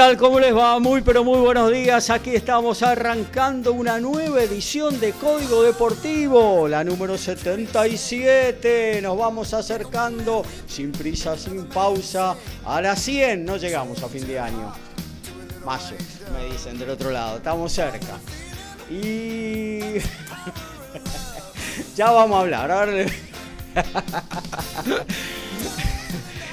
Tal? ¿Cómo les va? Muy pero muy buenos días. Aquí estamos arrancando una nueva edición de Código Deportivo, la número 77. Nos vamos acercando sin prisa, sin pausa, a las 100. No llegamos a fin de año. Mayo, me dicen del otro lado. Estamos cerca. Y ya vamos a hablar. Ahora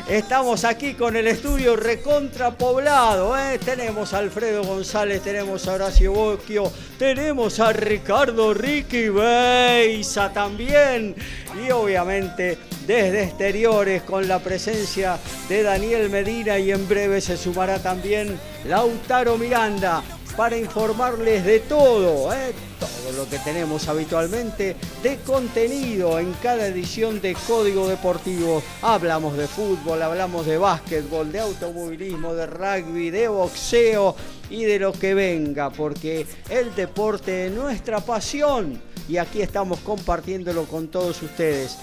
Estamos aquí con el estudio recontrapoblado. ¿eh? Tenemos a Alfredo González, tenemos a Horacio Bocchio, tenemos a Ricardo Ricky Beisa también. Y obviamente desde exteriores con la presencia de Daniel Medina y en breve se sumará también Lautaro Miranda para informarles de todo, ¿eh? Todo lo que tenemos habitualmente de contenido en cada edición de Código Deportivo. Hablamos de fútbol, hablamos de básquetbol, de automovilismo, de rugby, de boxeo y de lo que venga, porque el deporte es nuestra pasión y aquí estamos compartiéndolo con todos ustedes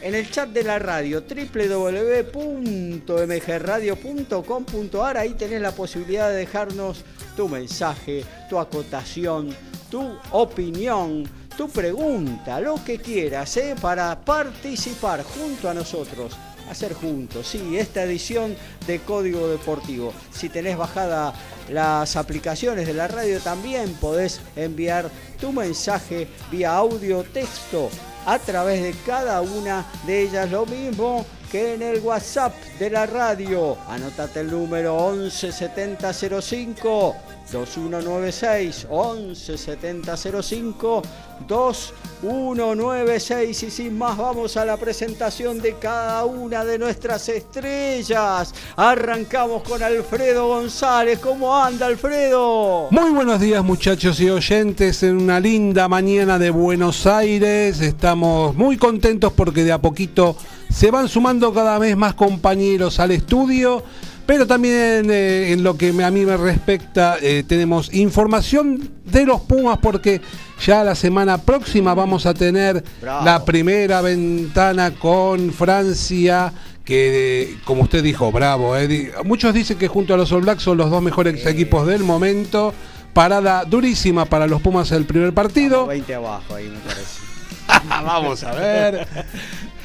en el chat de la radio www.mgradio.com.ar. Ahí tenés la posibilidad de dejarnos tu mensaje, tu acotación, tu opinión, tu pregunta, lo que quieras, ¿eh? para participar junto a nosotros. Hacer juntos, sí, esta edición de Código Deportivo. Si tenés bajada las aplicaciones de la radio, también podés enviar tu mensaje vía audio, texto a través de cada una de ellas. Lo mismo que en el WhatsApp de la radio. Anótate el número 117005 2196 117005 2196 y sin más vamos a la presentación de cada una de nuestras estrellas. Arrancamos con Alfredo González. ¿Cómo anda Alfredo? Muy buenos días muchachos y oyentes en una linda mañana de Buenos Aires. Estamos muy contentos porque de a poquito se van sumando cada vez más compañeros al estudio. Pero también eh, en lo que a mí me respecta, eh, tenemos información de los Pumas porque ya la semana próxima vamos a tener la primera ventana con Francia que como usted dijo, bravo. Eh, muchos dicen que junto a los All Blacks son los dos mejores equipos del momento. Parada durísima para los Pumas el primer partido. 20 abajo ahí me parece. vamos a ver.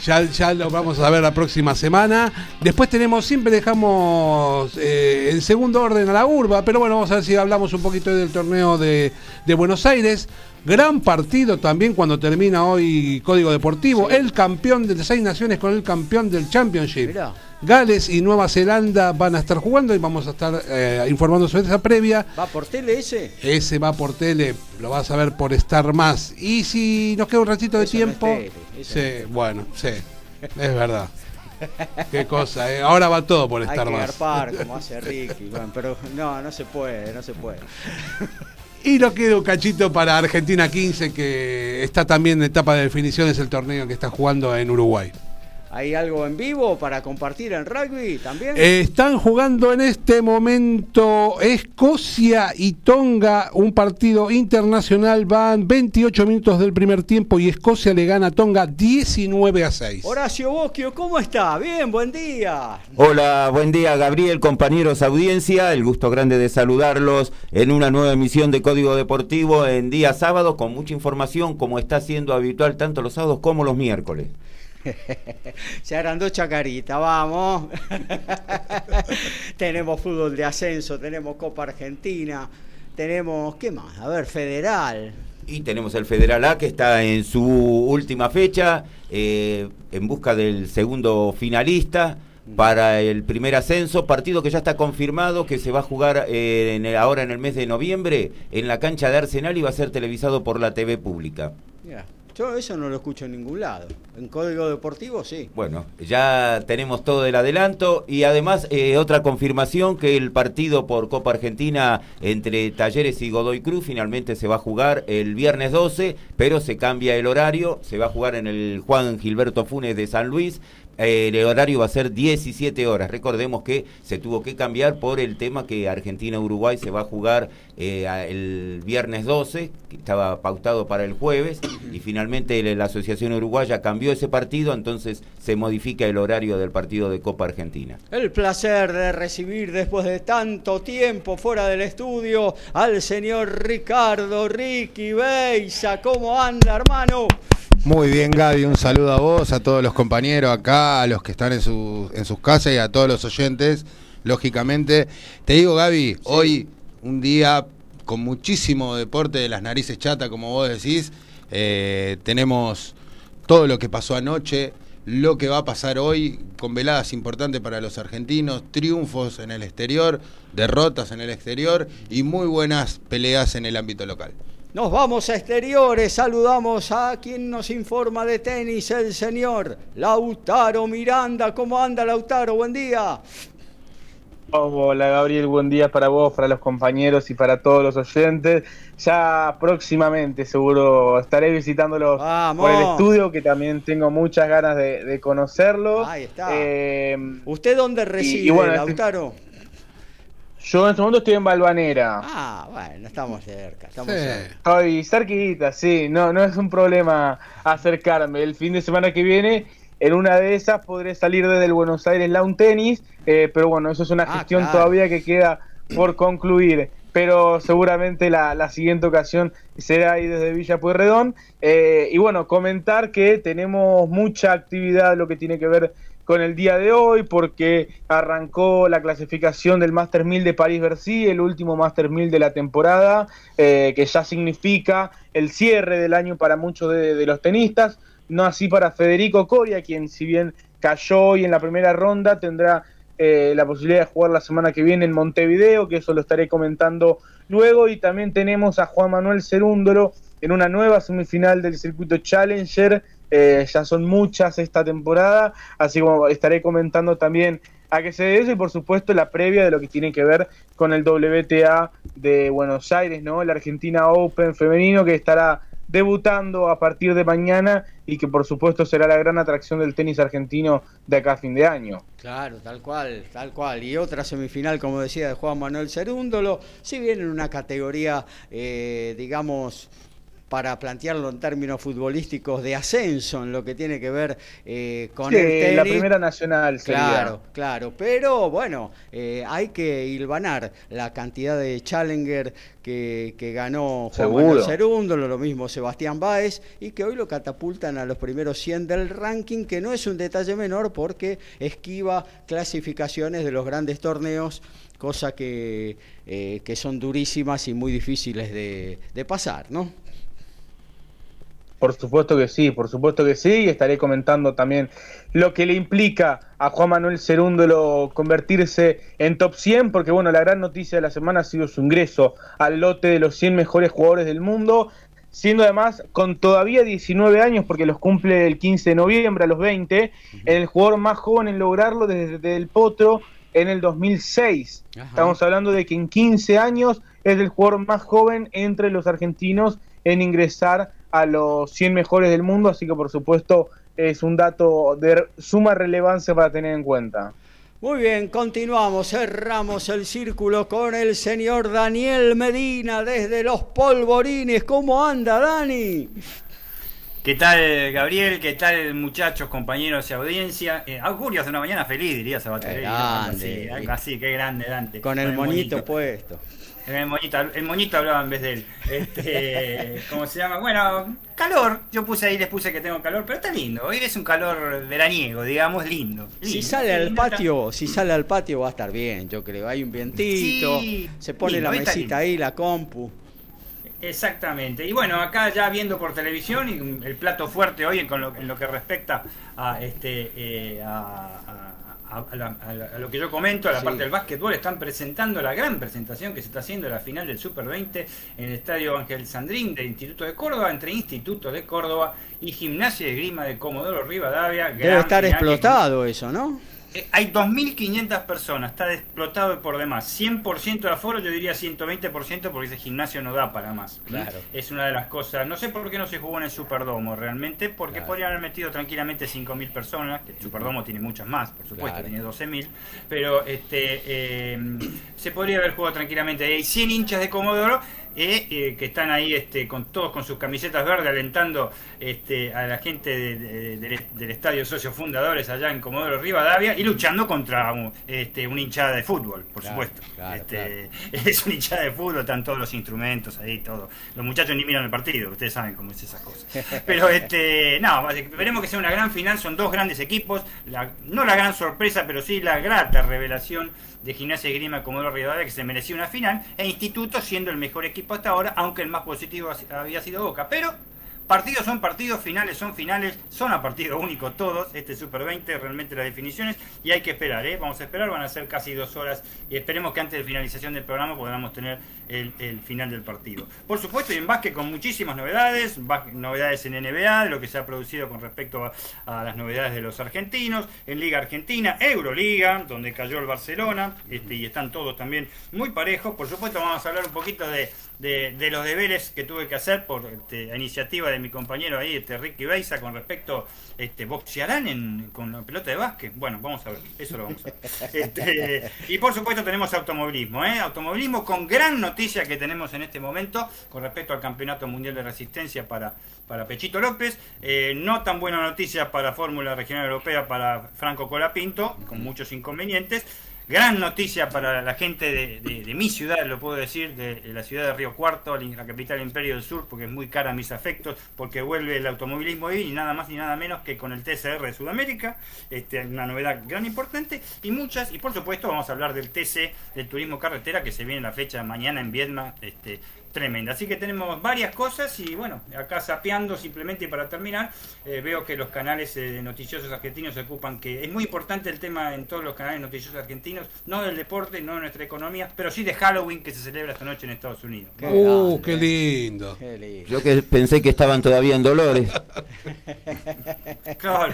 Ya, ya lo vamos a ver la próxima semana. Después tenemos, siempre dejamos eh, en segundo orden a la urba, pero bueno, vamos a ver si hablamos un poquito del torneo de, Buenos Aires. Gran partido también cuando termina hoy Código Deportivo. El campeón de seis naciones con el campeón del Championship. Gales y Nueva Zelanda van a estar jugando y vamos a estar eh, informando sobre esa previa. ¿Va por tele ese? Ese va por tele, lo vas a ver por estar más. Y si nos queda un ratito de tiempo. sí, bueno, sí, es verdad. Qué cosa, eh. ahora va todo por estar Hay que más. como hace Ricky, pero no, no se puede, no se puede. Y lo queda un cachito para Argentina 15, que está también en etapa de definiciones el torneo que está jugando en Uruguay. ¿Hay algo en vivo para compartir en rugby también? están jugando en este momento Escocia y Tonga, un partido internacional. Van 28 minutos del primer tiempo y Escocia le gana a Tonga 19 a 6. Horacio Bosquio, ¿cómo está? Bien, buen día. Hola, buen día Gabriel, compañeros, audiencia. El gusto grande de saludarlos en una nueva emisión de Código Deportivo en día sábado con mucha información como está siendo habitual tanto los sábados como los miércoles. Se agrandó Chacarita, vamos. tenemos fútbol de ascenso, tenemos Copa Argentina, tenemos, ¿qué más? A ver, Federal. Y tenemos el Federal A que está en su última fecha, eh, en busca del segundo finalista. para el primer ascenso, partido que ya está confirmado que se va a jugar eh, en ahora en el mes de noviembre en la cancha de Arsenal y va a ser televisado por la TV pública. Yo eso no lo escucho en ningún lado. En Código Deportivo sí. Bueno, ya tenemos todo el adelanto y además eh, otra confirmación que el partido por Copa Argentina entre Talleres y Godoy Cruz finalmente se va a jugar el viernes 12, pero se cambia el horario, se va a jugar en el Juan Gilberto Funes de San Luis el horario va a ser 17 horas. Recordemos que se tuvo que cambiar por el tema que Argentina-Uruguay se va a jugar eh, el viernes 12, que estaba pautado para el jueves, y finalmente la Asociación Uruguaya cambió ese partido, entonces se modifica el horario del partido de Copa Argentina. El placer de recibir después de tanto tiempo fuera del estudio al señor Ricardo Ricky Beisa. ¿Cómo anda, hermano? Muy bien, Gaby. Un saludo a vos, a todos los compañeros acá, a los que están en, en sus casas y a todos los oyentes. Lógicamente, te digo, Gaby, hoy un día con muchísimo deporte de las narices chata, como vos decís. Eh, tenemos todo lo que pasó anoche, lo que va a pasar hoy, con veladas importantes para los argentinos, triunfos en el exterior, derrotas en el exterior y muy buenas peleas en el ámbito local. Nos vamos a exteriores, saludamos a quien nos informa de tenis, el señor Lautaro Miranda. ¿Cómo anda Lautaro? Buen día. Hola Gabriel, buen día para vos, para los compañeros y para todos los oyentes. Ya próximamente seguro estaré visitándolos por el estudio, que también tengo muchas ganas de, conocerlos. Ahí está. Eh, ¿Usted dónde reside, este Lautaro? Yo en este momento estoy en Balvanera. Ah, bueno, estamos cerca. Estamos cerca. Estoy cerquita, sí. No, no es un problema acercarme. El fin de semana que viene, en una de esas, podré salir desde el Buenos Aires Lawn Tennis. Eh, pero bueno, eso es una ah, gestión todavía que queda por concluir. Pero seguramente la, siguiente ocasión será ahí desde Villa Pueyrredón. Eh, y bueno, comentar que tenemos mucha actividad, lo que tiene que ver con el día de hoy porque arrancó la clasificación del Master 1000 de París-Bercy, el último Master 1000 de la temporada, eh, que ya significa el cierre del año para muchos de, los tenistas, no así para Federico Coria, quien si bien cayó hoy en la primera ronda, tendrá eh, la posibilidad de jugar la semana que viene en Montevideo, que eso lo estaré comentando luego, y también tenemos a Juan Manuel Cerúndolo en una nueva semifinal del circuito Challenger, eh, ya son muchas esta temporada, así como estaré comentando también a qué se debe y por supuesto la previa de lo que tiene que ver con el WTA de Buenos Aires, ¿no? La Argentina Open femenino que estará debutando a partir de mañana y que por supuesto será la gran atracción del tenis argentino de acá a fin de año. Claro, tal cual, tal cual. Y otra semifinal, como decía, de Juan Manuel Cerúndolo, si bien en una categoría, eh, digamos, para plantearlo en términos futbolísticos de ascenso en lo que tiene que ver eh, con el tenis. la primera nacional Claro, claro, pero bueno, eh, hay que hilvanar la cantidad de Challenger que, ganó Juan Segundo, lo mismo Sebastián Báez, y que hoy lo catapultan a los primeros 100 del ranking, que no es un detalle menor porque esquiva clasificaciones de los grandes torneos cosa que, eh, que son durísimas y muy difíciles de, de pasar, ¿no? Por supuesto que sí, por supuesto que sí, y estaré comentando también lo que le implica a Juan Manuel Cerúndolo convertirse en top 100, porque bueno, la gran noticia de la semana ha sido su ingreso al lote de los 100 mejores jugadores del mundo, siendo además con todavía 19 años, porque los cumple el 15 de noviembre a los 20, el jugador más joven en lograrlo desde el Potro en el 2006. Estamos hablando de que en 15 años es el jugador más joven entre los argentinos en ingresar a los 100 mejores del mundo, así que por supuesto es un dato de suma relevancia para tener en cuenta. Muy bien, continuamos, cerramos el círculo con el señor Daniel Medina desde los polvorines. ¿Cómo anda, Dani? ¿Qué tal, Gabriel? ¿Qué tal, muchachos, compañeros y audiencia? Eh, augurio hace una mañana feliz, diría Sabaterelli. Algo así, qué grande, Dante. Con, el, monito puesto. El moñito, el moñito hablaba en vez de él. Este, ¿Cómo se llama? Bueno, calor. Yo puse ahí, les puse que tengo calor, pero está lindo. Hoy es un calor veraniego, digamos, lindo. si sale al patio, si sale al patio va a estar bien, yo creo. Hay un vientito, se pone la mesita ahí, la compu. Exactamente. Y bueno, acá ya viendo por televisión y el plato fuerte hoy en, lo, en lo que respecta a este eh, a a, lo que yo comento, a la parte del básquetbol, están presentando la gran presentación que se está haciendo en la final del Super 20 en el Estadio Ángel Sandrín del Instituto de Córdoba, entre Instituto de Córdoba y Gimnasia de Grima de Comodoro Rivadavia. Debe estar explotado eso, ¿no? Eh, hay 2.500 personas, está explotado por demás. 100% de aforo, yo diría 120% porque ese gimnasio no da para más. Claro. Es una de las cosas. No sé por qué no se jugó en el Superdomo realmente, porque podrían haber metido tranquilamente 5.000 personas, el Superdomo tiene muchas más, por supuesto, tiene 12.000, pero este eh, se podría haber jugado tranquilamente. Hay 100 hinchas de Comodoro eh, eh, que están ahí este, con todos con sus camisetas verdes alentando este, a la gente del estadio Socios Fundadores allá en Comodoro Rivadavia y luchando contra este, una hinchada de fútbol, por supuesto. este, Es una hinchada de fútbol, están todos los instrumentos ahí, todo. Los muchachos ni miran el partido, ustedes saben cómo es esas cosas. Pero este, no, veremos que sea una gran final, son dos grandes equipos, no la gran sorpresa, pero sí la grata revelación de Gimnasia y Grima Comodoro Rivadavia que se merecía una final, e Instituto siendo el mejor equipo hasta ahora, aunque el más positivo había sido Boca. Pero Partidos son partidos, finales son finales, son a partido único todos, este Super 20, realmente las definiciones, y hay que esperar, ¿eh? vamos a esperar, van a ser casi dos horas, y esperemos que antes de finalización del programa podamos tener el, final del partido. Por supuesto, y en básquet con muchísimas novedades, novedades en NBA, lo que se ha producido con respecto a, las novedades de los argentinos, en Liga Argentina, Euroliga, donde cayó el Barcelona, este, y están todos también muy parejos. Por supuesto, vamos a hablar un poquito de, de, los deberes que tuve que hacer por este, iniciativa de mi compañero ahí, este Ricky Beisa, con respecto, este, ¿boxearán con la pelota de básquet? Bueno, vamos a ver, eso lo vamos a ver. Este, y por supuesto tenemos automovilismo, ¿eh? Automovilismo con gran noticia que tenemos en este momento con respecto al Campeonato Mundial de Resistencia para, para Pechito López. Eh, no tan buena noticia para Fórmula Regional Europea para Franco Colapinto, con muchos inconvenientes. Gran noticia para la gente de, mi ciudad, lo puedo decir, de, la ciudad de Río Cuarto, la capital del Imperio del Sur, porque es muy cara a mis afectos, porque vuelve el automovilismo y nada más y nada menos que con el TCR de Sudamérica, este, una novedad gran importante, y muchas, y por supuesto vamos a hablar del TC, del turismo carretera, que se viene la fecha mañana en Viedma, este, tremenda. Así que tenemos varias cosas y bueno, acá sapeando simplemente para terminar, eh, veo que los canales eh, noticiosos argentinos se ocupan que es muy importante el tema en todos los canales noticiosos argentinos, no del deporte, no de nuestra economía, pero sí de Halloween que se celebra esta noche en Estados Unidos. Qué uh, qué lindo. Yo que pensé que estaban todavía en Dolores. claro,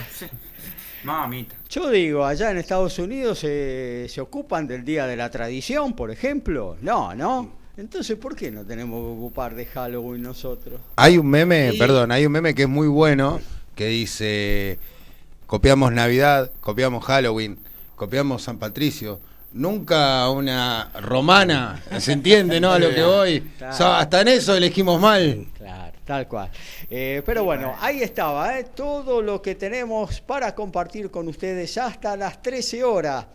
Mamita. Yo digo, allá en Estados Unidos se ocupan del Día de la Tradición, por ejemplo. No, ¿no? Entonces, ¿por qué no tenemos que ocupar de Halloween nosotros? Hay un meme, perdón, hay un meme que es muy bueno, que dice, copiamos Navidad, copiamos Halloween, copiamos San Patricio. Nunca una romana, ¿se entiende, no? A lo que voy. hasta en eso elegimos mal. Claro, tal cual. Eh, pero bueno, ahí estaba, ¿eh? todo lo que tenemos para compartir con ustedes hasta las 13 horas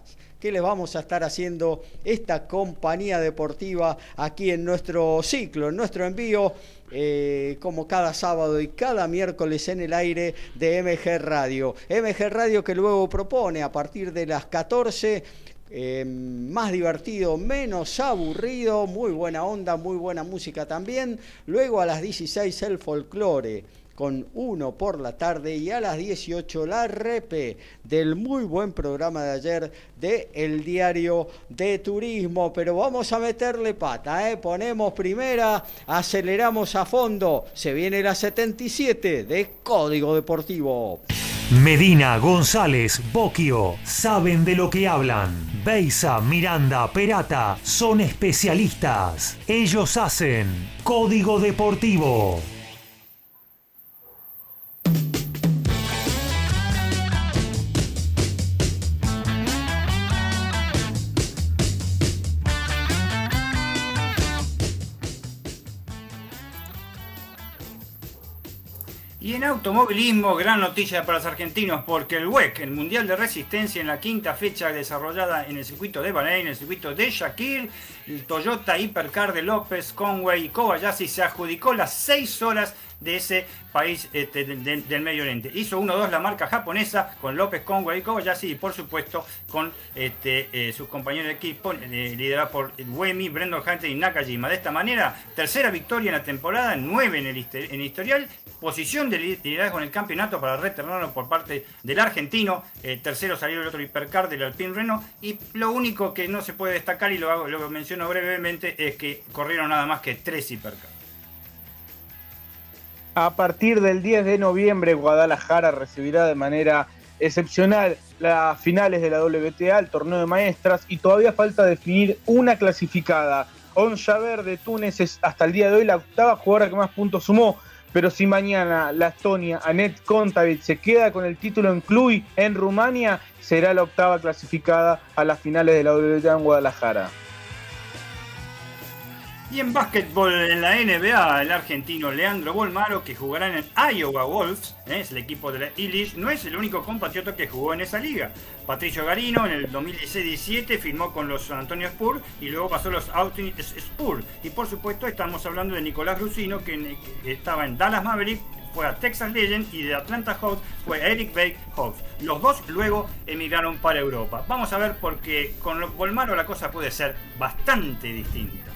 que les vamos a estar haciendo esta compañía deportiva aquí en nuestro ciclo, en nuestro envío, eh, como cada sábado y cada miércoles en el aire de MG Radio. MG Radio que luego propone a partir de las 14 eh, más divertido, menos aburrido, muy buena onda, muy buena música también. Luego a las 16 el folclore con uno por la tarde y a las 18 la repe del muy buen programa de ayer de El Diario de Turismo. Pero vamos a meterle pata, ¿eh? ponemos primera, aceleramos a fondo. Se viene la 77 de Código Deportivo. Medina, González, Boquio, saben de lo que hablan. Beisa, Miranda, Perata, son especialistas. Ellos hacen Código Deportivo. Y en automovilismo, gran noticia para los argentinos, porque el WEC, el Mundial de Resistencia, en la quinta fecha desarrollada en el circuito de Bahrein, en el circuito de Shakir, el Toyota Hypercar de López, Conway y Kobayashi se adjudicó las 6 horas de ese país este, del Medio Oriente. Hizo 1-2 la marca japonesa con López Conway y Kobayashi y por supuesto con este, eh, sus compañeros de equipo eh, liderado por Wemi, Brandon Hunter y Nakajima. De esta manera, tercera victoria en la temporada, 9 en el, historial, posición de liderazgo en el campeonato para retornarlo por parte del argentino, eh, tercero salió el otro hipercar del Alpine Renault y lo único que no se puede destacar y lo, lo menciono brevemente es que corrieron nada más que tres hipercars. A partir del 10 de noviembre, Guadalajara recibirá de manera excepcional las finales de la WTA, el torneo de maestras, y todavía falta definir una clasificada. Onjaver de Túnez es hasta el día de hoy la octava jugadora que más puntos sumó, pero si mañana la Estonia Anet Kontaveit se queda con el título en Cluj en Rumania, será la octava clasificada a las finales de la WTA en Guadalajara. Y en básquetbol en la NBA, el argentino Leandro Bolmaro, que jugará en el Iowa Wolves, ¿eh? es el equipo de la Illich, no es el único compatriota que jugó en esa liga. Patricio Garino en el 2016-17 firmó con los San Antonio Spurs y luego pasó a los Austin Spurs. Y por supuesto estamos hablando de Nicolás Rusino, que, estaba en Dallas Maverick, fue a Texas Legend y de Atlanta Hawks fue Eric Bake Hawks. Los dos luego emigraron para Europa. Vamos a ver porque con Bolmaro la cosa puede ser bastante distinta.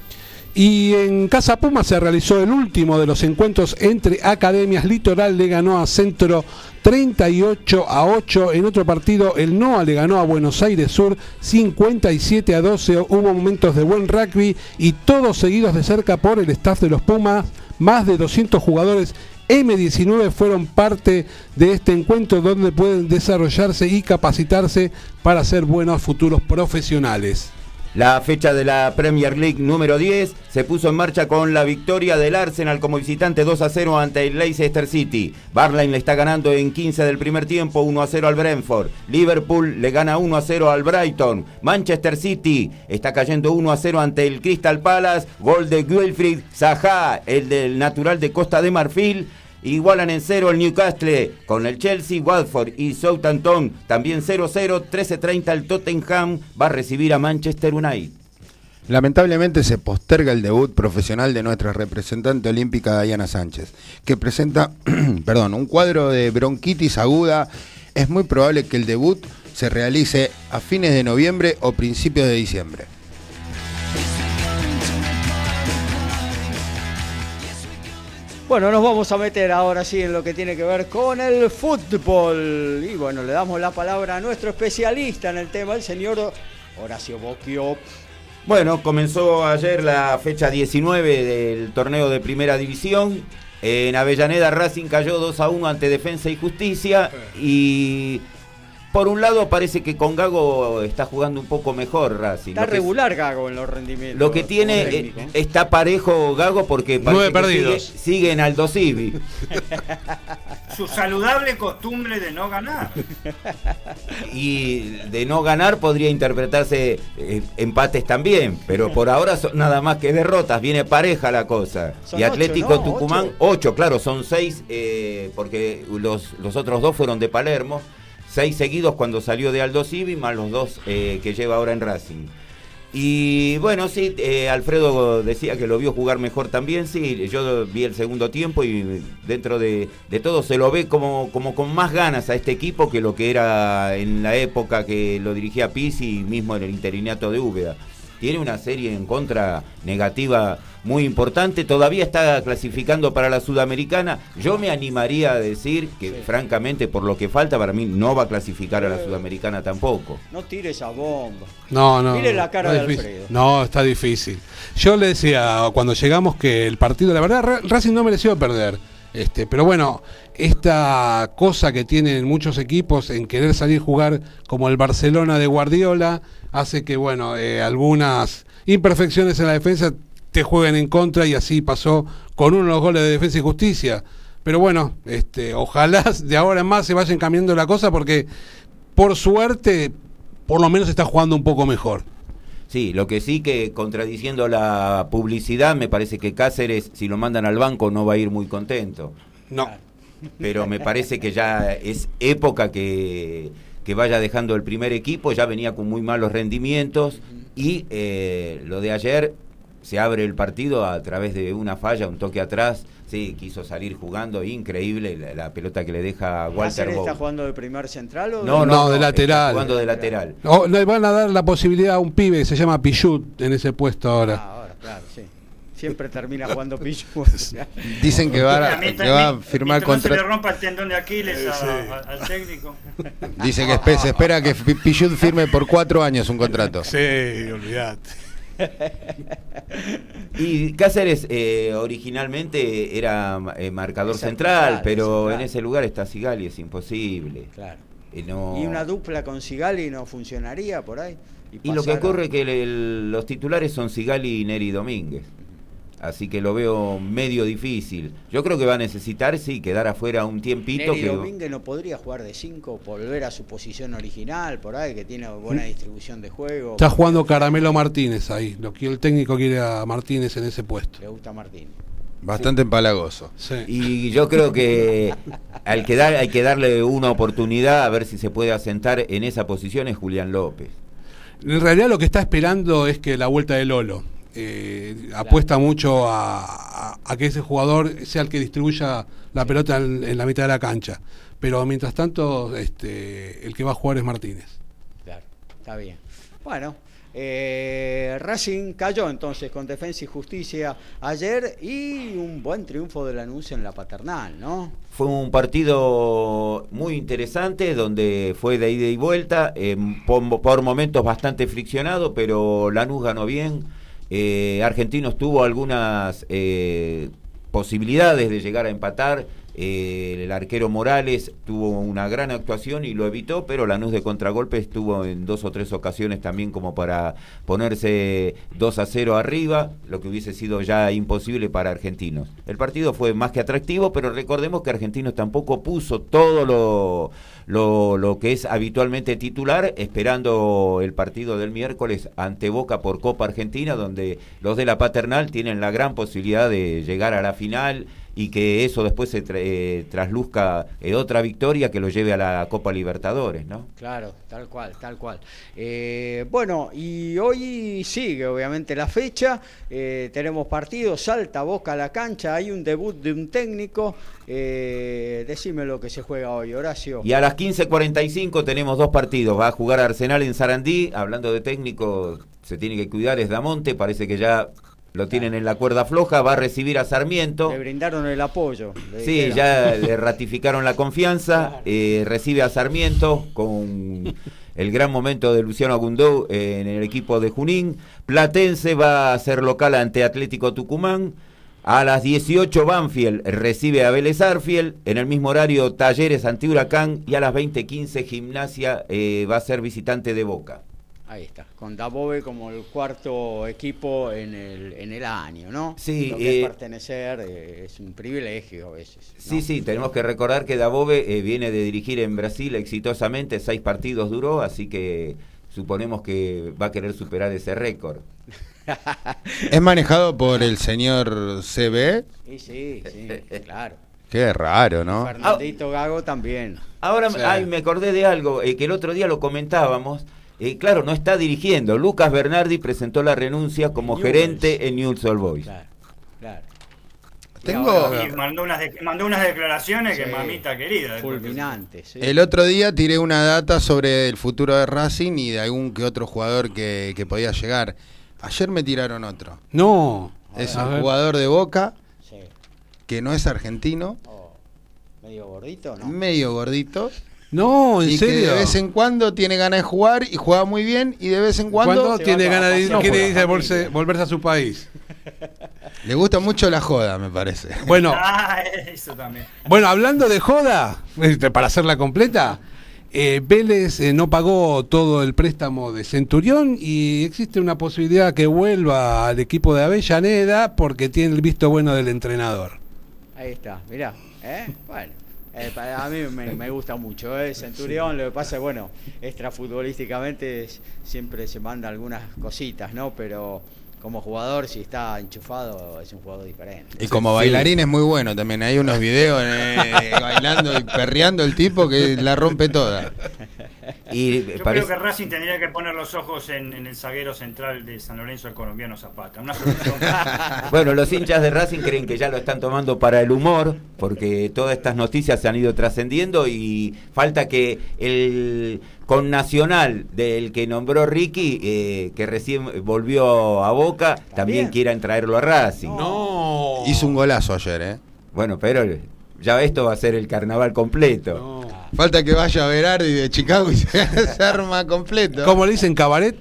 Y en Casa Puma se realizó el último de los encuentros entre academias. Litoral le ganó a Centro 38 a 8. En otro partido, el NOA le ganó a Buenos Aires Sur 57 a 12. Hubo momentos de buen rugby y todos seguidos de cerca por el staff de los Pumas. Más de 200 jugadores M19 fueron parte de este encuentro donde pueden desarrollarse y capacitarse para ser buenos futuros profesionales. La fecha de la Premier League número 10 se puso en marcha con la victoria del Arsenal como visitante 2 a 0 ante el Leicester City. Barline le está ganando en 15 del primer tiempo 1 a 0 al Brentford. Liverpool le gana 1 a 0 al Brighton. Manchester City está cayendo 1 a 0 ante el Crystal Palace. Gol de Wilfried Zaha, el del natural de Costa de Marfil. Igualan en cero el Newcastle con el Chelsea, Watford y Southampton. También 0-0, 13-30 el Tottenham va a recibir a Manchester United. Lamentablemente se posterga el debut profesional de nuestra representante olímpica Diana Sánchez, que presenta perdón, un cuadro de bronquitis aguda. Es muy probable que el debut se realice a fines de noviembre o principios de diciembre. Bueno, nos vamos a meter ahora sí en lo que tiene que ver con el fútbol. Y bueno, le damos la palabra a nuestro especialista en el tema, el señor Horacio Bocchio. Bueno, comenzó ayer la fecha 19 del torneo de Primera División. En Avellaneda Racing cayó 2 a 1 ante Defensa y Justicia y por un lado parece que con Gago está jugando un poco mejor Racing. Está regular Gago en los rendimientos. Lo que tiene eh, está parejo Gago porque Nueve perdidos. Sigue, en Aldo Civi. Su saludable costumbre de no ganar. Y de no ganar podría interpretarse eh, empates también, pero por ahora son nada más que derrotas, viene pareja la cosa. y Atlético Tucumán, ocho. claro, son seis, eh, porque los, los otros dos fueron de Palermo seis seguidos cuando salió de Aldo Civi, más los dos eh, que lleva ahora en Racing. Y bueno, sí, eh, Alfredo decía que lo vio jugar mejor también, sí, yo vi el segundo tiempo y dentro de, todo se lo ve como, como con más ganas a este equipo que lo que era en la época que lo dirigía Pizzi mismo en el interinato de Úbeda tiene una serie en contra negativa muy importante, todavía está clasificando para la Sudamericana. Yo me animaría a decir que, francamente, por lo que falta, para mí no va a clasificar a la Sudamericana tampoco. No tire esa bomba. No, no. Mire la cara de Alfredo. No, está difícil. Yo le decía cuando llegamos que el partido, la verdad, Racing no mereció perder. Este, pero bueno, esta cosa que tienen muchos equipos en querer salir a jugar como el Barcelona de Guardiola hace que bueno eh, algunas imperfecciones en la defensa te jueguen en contra y así pasó con uno de los goles de Defensa y Justicia. Pero bueno, este, ojalá de ahora en más se vayan cambiando la cosa porque por suerte por lo menos está jugando un poco mejor. Sí, lo que sí que contradiciendo la publicidad, me parece que Cáceres, si lo mandan al banco, no va a ir muy contento. No. Pero me parece que ya es época que, que vaya dejando el primer equipo, ya venía con muy malos rendimientos y eh, lo de ayer se abre el partido a través de una falla, un toque atrás. Sí, quiso salir jugando, increíble la, pelota que le deja Walter está jugando de primer central o no, no, de lateral? Jugando de lateral. No, le van a dar la posibilidad a un pibe que se llama Pichut en ese puesto ahora. Ah, ahora, claro, sí. Siempre termina jugando Pichut. Dicen que va, a, que va a firmar contra. No se le rompa el tendón de Aquiles al técnico. Dice que se espera que Pichut firme por cuatro años un contrato. Sí, olvídate. y Cáceres eh, originalmente era eh, marcador central, pero en ese lugar está Sigali, es imposible. Claro. Y, una dupla con Sigali no funcionaría por ahí. Y, lo que ocurre es que los titulares son Sigali y Neri Domínguez. Así que lo veo medio difícil. Yo creo que va a necesitar, sí, quedar afuera un tiempito. Neri Domínguez no podría jugar de 5, volver a su posición original, por ahí, que tiene buena distribución de juego. Está jugando Caramelo Martínez ahí. Lo que el técnico quiere a Martínez en ese puesto. Le gusta Martínez. Bastante empalagoso. Y yo creo que al quedar, hay que darle una oportunidad a ver si se puede asentar en esa posición es Julián López. En realidad lo que está esperando es que la vuelta de Lolo eh, apuesta mucho a, que ese jugador sea el que distribuya la pelota en, la mitad de la cancha. Pero mientras tanto, este, el que va a jugar es Martínez. Claro, está bien. Bueno, eh, Racing cayó entonces con Defensa y Justicia ayer y un buen triunfo de Lanús en la paternal, ¿no? Fue un partido muy interesante donde fue de ida y vuelta, por, por, momentos bastante friccionado, pero Lanús ganó bien eh, Argentinos tuvo algunas eh, posibilidades de llegar a empatar. Eh, el arquero Morales tuvo una gran actuación y lo evitó, pero Lanús de contragolpe estuvo en dos o tres ocasiones también como para ponerse 2 a 0 arriba, lo que hubiese sido ya imposible para Argentinos. El partido fue más que atractivo, pero recordemos que Argentinos tampoco puso todo lo lo, lo que es habitualmente titular, esperando el partido del miércoles ante Boca por Copa Argentina, donde los de la paternal tienen la gran posibilidad de llegar a la final y que eso después se eh, trasluzca en otra victoria que lo lleve a la Copa Libertadores, ¿no? Claro, tal cual, tal cual. Eh, bueno, y hoy sigue obviamente la fecha, eh, tenemos partidos, salta Boca a la cancha, hay un debut de un técnico, decime lo que se juega hoy, Horacio. Y a las 15.45 tenemos dos partidos, va a jugar Arsenal en Sarandí, hablando de técnico, se tiene que cuidar, es Damonte, parece que ya lo tienen en la cuerda floja, va a recibir a Sarmiento. Le brindaron el apoyo. Sí, ya le ratificaron la confianza, eh, recibe a Sarmiento con el gran momento de Luciano Agundó en el equipo de Junín. Platense va a ser local ante Atlético Tucumán. A las 18 Banfield recibe a Vélez Arfiel, en el mismo horario Talleres Anti Huracán y a las 20.15 Gimnasia eh, va a ser visitante de Boca. Ahí está, con Dabove como el cuarto equipo en el, en el año, ¿no? Sí. Eh, pertenecer eh, es un privilegio a veces. Sí, sí, tenemos que recordar que Dabove eh, viene de dirigir en Brasil exitosamente, seis partidos duró, así que suponemos que va a querer superar ese récord. ¿Es manejado por el señor CB? Sí, sí, sí, claro. Qué raro, ¿no? Fernandito Gago también. Ahora me acordé de algo, que el otro día lo comentábamos. Eh, claro, no está dirigiendo. Lucas Bernardi presentó la renuncia como gerente en News All Boys. Claro, claro. Tengo... mandó, unas mandó unas declaraciones que mamita querida. Fulminantes. El otro día tiré una data sobre el futuro de Racing y de algún que otro jugador que, podía llegar. Ayer me tiraron otro. No. Es un jugador de Boca que no es argentino. Oh, medio gordito, ¿no? Medio gordito. No, en y serio. Que de vez en cuando tiene ganas de jugar y juega muy bien y de vez en cuando tiene ganas de no quiere volverse, volverse, a su país. Le gusta mucho la joda, me parece. Bueno, ah, eso también. bueno, hablando de joda, este, para hacerla completa, eh, Vélez eh, no pagó todo el préstamo de Centurión y existe una posibilidad que vuelva al equipo de Avellaneda porque tiene el visto bueno del entrenador. Ahí está, mirá. ¿eh? Bueno. Eh, a mí me, gusta mucho. ¿eh? Centurión, lo que pasa es, bueno, extrafutbolísticamente siempre se manda algunas cositas, ¿no? Pero como jugador, si está enchufado, es un jugador diferente. Y como bailarín es muy bueno también. Hay unos videos eh, bailando y perreando el tipo que la rompe toda. Y Yo creo que Racing tendría que poner los ojos en, el zaguero central de San Lorenzo, el colombiano Zapata. Una bueno, los hinchas de Racing creen que ya lo están tomando para el humor, porque todas estas noticias se han ido trascendiendo y falta que el con Nacional del que nombró Ricky, eh, que recién volvió a Boca, también, quieran traerlo a Racing. No. Hizo un golazo ayer, ¿eh? Bueno, pero ya esto va a ser el carnaval completo. Falta que vaya a Berardi de Chicago y se, arma completo. Como le dicen cabaret.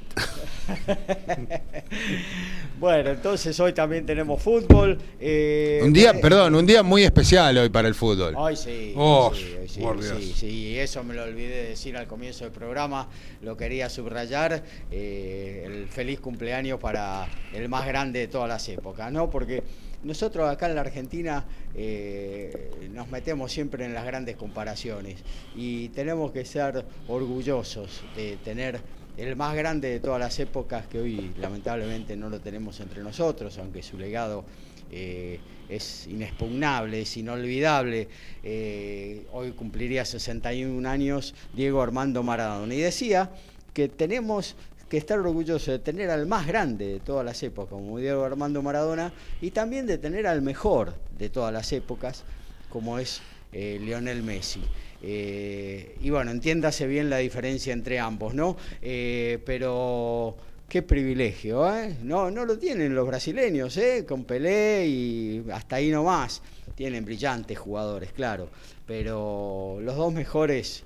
Bueno, entonces hoy también tenemos fútbol. Eh, un día, perdón, un día muy especial hoy para el fútbol. Hoy sí. Oh, sí, sí, sí, eso me lo olvidé de decir al comienzo del programa. Lo quería subrayar. Eh, el feliz cumpleaños para el más grande de todas las épocas, ¿no? Porque nosotros acá en la Argentina eh, nos metemos siempre en las grandes comparaciones y tenemos que ser orgullosos de tener el más grande de todas las épocas que hoy lamentablemente no lo tenemos entre nosotros, aunque su legado eh, es inexpugnable, es inolvidable. Eh, hoy cumpliría 61 años Diego Armando Maradona. Y decía que tenemos que estar orgullosos de tener al más grande de todas las épocas, como Diego Armando Maradona, y también de tener al mejor de todas las épocas, como es eh, Lionel Messi. Eh, y bueno, entiéndase bien la diferencia entre ambos, ¿no? Eh, pero qué privilegio, ¿eh? No, no lo tienen los brasileños, ¿eh? Con Pelé y hasta ahí nomás. Tienen brillantes jugadores, claro, pero los dos mejores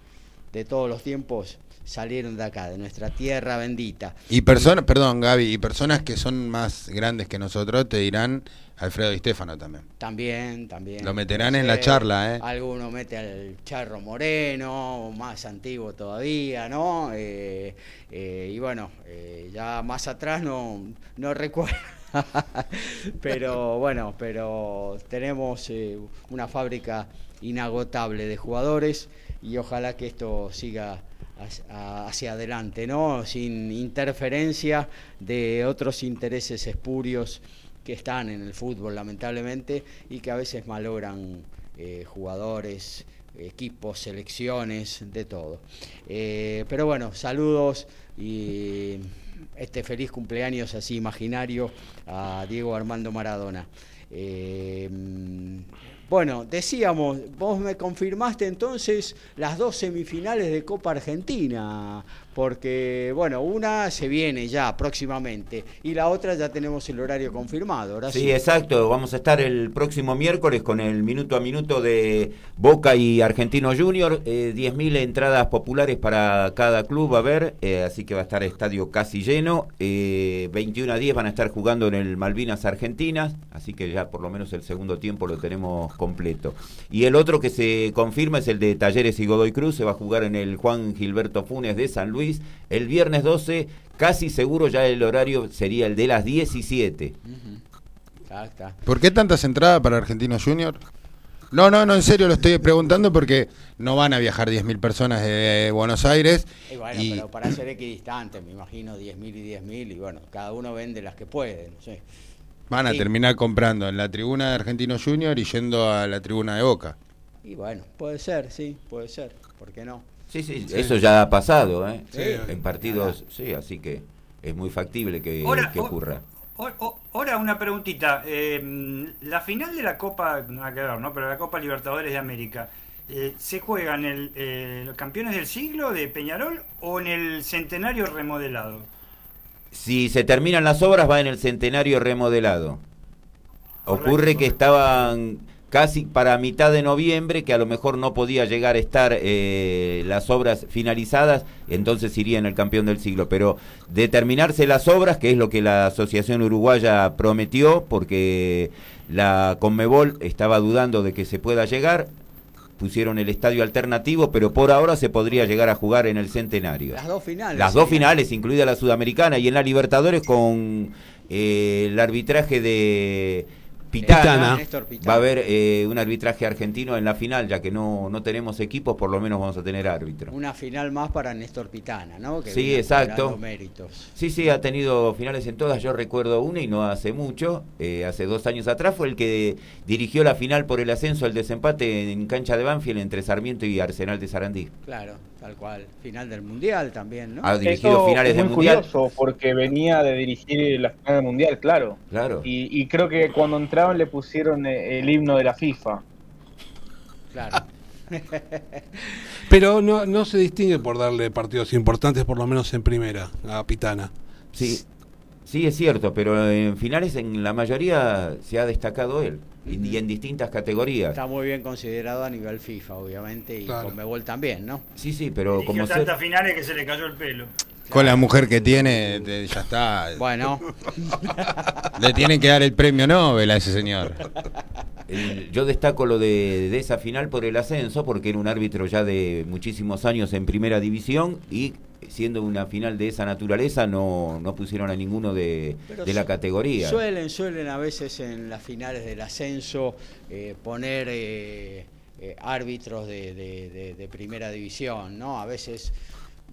de todos los tiempos salieron de acá, de nuestra tierra bendita. Y personas, perdón Gaby, y personas que son más grandes que nosotros te dirán Alfredo y Stefano también. También, también. Lo meterán en la charla, ¿eh? Alguno mete al Charro Moreno, más antiguo todavía, ¿no? Eh, eh, y bueno, eh, ya más atrás no, no recuerdo. pero bueno, pero tenemos una fábrica inagotable de jugadores y ojalá que esto siga hacia adelante, ¿no? Sin interferencia de otros intereses espurios que están en el fútbol, lamentablemente, y que a veces malogran eh, jugadores, equipos, selecciones, de todo. Eh, pero bueno, saludos y este feliz cumpleaños así imaginario a Diego Armando Maradona. Eh, bueno, decíamos, vos me confirmaste entonces las dos semifinales de Copa Argentina, porque, bueno, una se viene ya próximamente y la otra ya tenemos el horario confirmado. Ahora sí, exacto. Vamos a estar el próximo miércoles con el minuto a minuto de Boca y Argentino Junior. Eh, 10.000 entradas populares para cada club, a ver, eh, así que va a estar estadio casi lleno. 21 eh, a 10 van a estar jugando en el Malvinas Argentinas, así que ya por lo menos el segundo tiempo lo tenemos completo. Y el otro que se confirma es el de Talleres y Godoy Cruz, se va a jugar en el Juan Gilberto Funes de San Luis el viernes 12, casi seguro ya el horario sería el de las 17. ¿Por qué tantas entradas para Argentino Junior? No, no, no, en serio lo estoy preguntando porque no van a viajar 10.000 personas de Buenos Aires. Y bueno, pero para ser equidistante, me imagino 10.000 y 10.000 y bueno, cada uno vende las que puede, no sé. Van a terminar comprando en la tribuna de Argentino Junior y yendo a la tribuna de Boca. Y bueno, puede ser, sí, puede ser, ¿por qué no? Sí, sí, eso ya ha pasado, ¿eh? en partidos, sí, así que es muy factible que, ocurra. Ahora una preguntita. Eh, la final de la Copa, nada que ver, ¿no? Pero la Copa Libertadores de América, eh, ¿se juega en el, eh, los campeones del siglo de Peñarol o en el centenario remodelado? Si se terminan las obras, va en el centenario remodelado. Ocurre que estaban casi para mitad de noviembre, que a lo mejor no podía llegar a estar eh, las obras finalizadas, entonces iría en el campeón del siglo. Pero determinarse las obras, que es lo que la Asociación Uruguaya prometió, porque la Conmebol estaba dudando de que se pueda llegar, pusieron el estadio alternativo, pero por ahora se podría llegar a jugar en el centenario. Las dos finales. Las dos finales, incluida la sudamericana y en la Libertadores con eh, el arbitraje de Pitana, va a haber eh, un arbitraje argentino en la final, ya que no, no tenemos equipos, por lo menos vamos a tener árbitro. Una final más para Néstor Pitana, ¿no? sí, exacto. Sí, sí, ha tenido finales en todas. Yo recuerdo una y no hace mucho, eh, hace dos años atrás, fue el que dirigió la final por el ascenso al desempate en cancha de Banfield entre Sarmiento y Arsenal de Sarandí. Claro, Tal cual. Final del Mundial también, ¿no? Ha dirigido finales del Mundial. curioso porque venía de dirigir la final del Mundial, claro. Claro. Y, y creo que cuando entraron le pusieron eh, el himno de la FIFA. Claro. Pero no, no se distingue por darle partidos importantes, por lo menos en primera, a Pitana. Sí, sí es cierto, pero en finales en la mayoría se ha destacado él y, y en distintas categorías. Está muy bien considerado a nivel FIFA, obviamente, y Claro. con Mebol también, ¿no? Sí, sí, pero Dirigió como tantas ser, finales que se le cayó el pelo. Con la mujer que tiene, te- ya está. Bueno, Le tienen que dar el premio Nobel a ese señor. el- yo destaco lo de, de esa final por el ascenso, porque era un árbitro ya de muchísimos años en primera división y siendo una final de esa naturaleza no, no pusieron a ninguno de, la categoría. suelen, suelen a veces en las finales del ascenso eh, poner eh, eh, árbitros de, de- de- de primera división, ¿no? A veces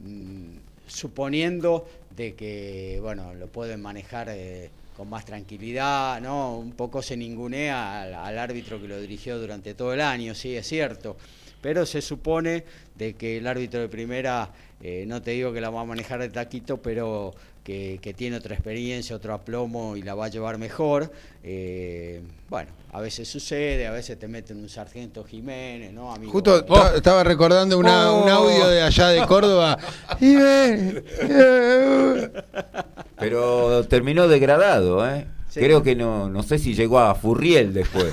mm, suponiendo de que, bueno, lo pueden manejar eh, con más tranquilidad, ¿no? Un poco se ningunea al, al árbitro que lo dirigió durante todo el año, sí, es cierto. Pero se supone de que el árbitro de primera, eh, no te digo que la va a manejar de taquito, pero que, que tiene otra experiencia, otro aplomo y la va a llevar mejor. Eh, bueno, a veces sucede, a veces te meten un sargento Jiménez, ¿no? Amigo, Justo ta- estaba recordando una- un Oh. audio de allá de Córdoba. Pero terminó degradado, ¿eh? Sí. Creo que no, no sé si llegó a Furriel después.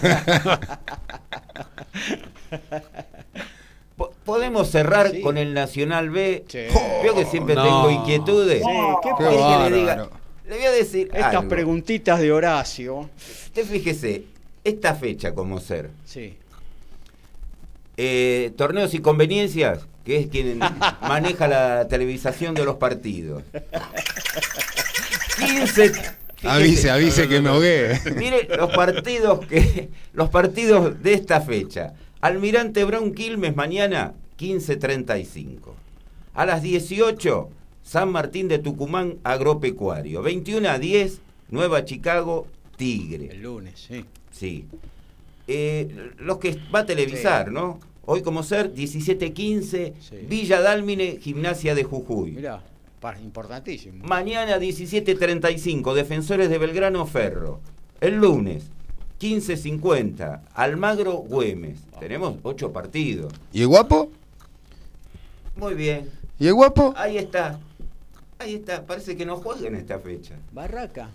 Po- Podemos cerrar Sí. con el Nacional B. Sí. Veo que siempre No. tengo inquietudes. Sí, ¿qué Qué ¿Querés que le, diga? le voy a decir Estas algo. preguntitas de Horacio. Usted fíjese, esta fecha como ser. Sí. Eh, torneos y conveniencias, que es quien maneja la televisación de los partidos. 15. fíjese, Avise, avise que me ahogué. Mire los partidos que los partidos de esta fecha. Almirante Brown Quilmes mañana 15:35. A las 18 San Martín de Tucumán Agropecuario. 21 a 10 Nueva Chicago Tigre. El lunes, sí. Sí. Eh, los que va a televisar, Sí. ¿no? Hoy como ser 17:15 Sí. Villa Dálmine Gimnasia de Jujuy. Mirá, importantísimo. Mañana 17.35, Defensores de Belgrano Ferro. El lunes 15.50, Almagro Güemes. Tenemos ocho partidos. ¿Y el guapo? Muy bien. ¿Y el guapo? Ahí está. Ahí está. Parece que no juega en esta fecha. Barraca.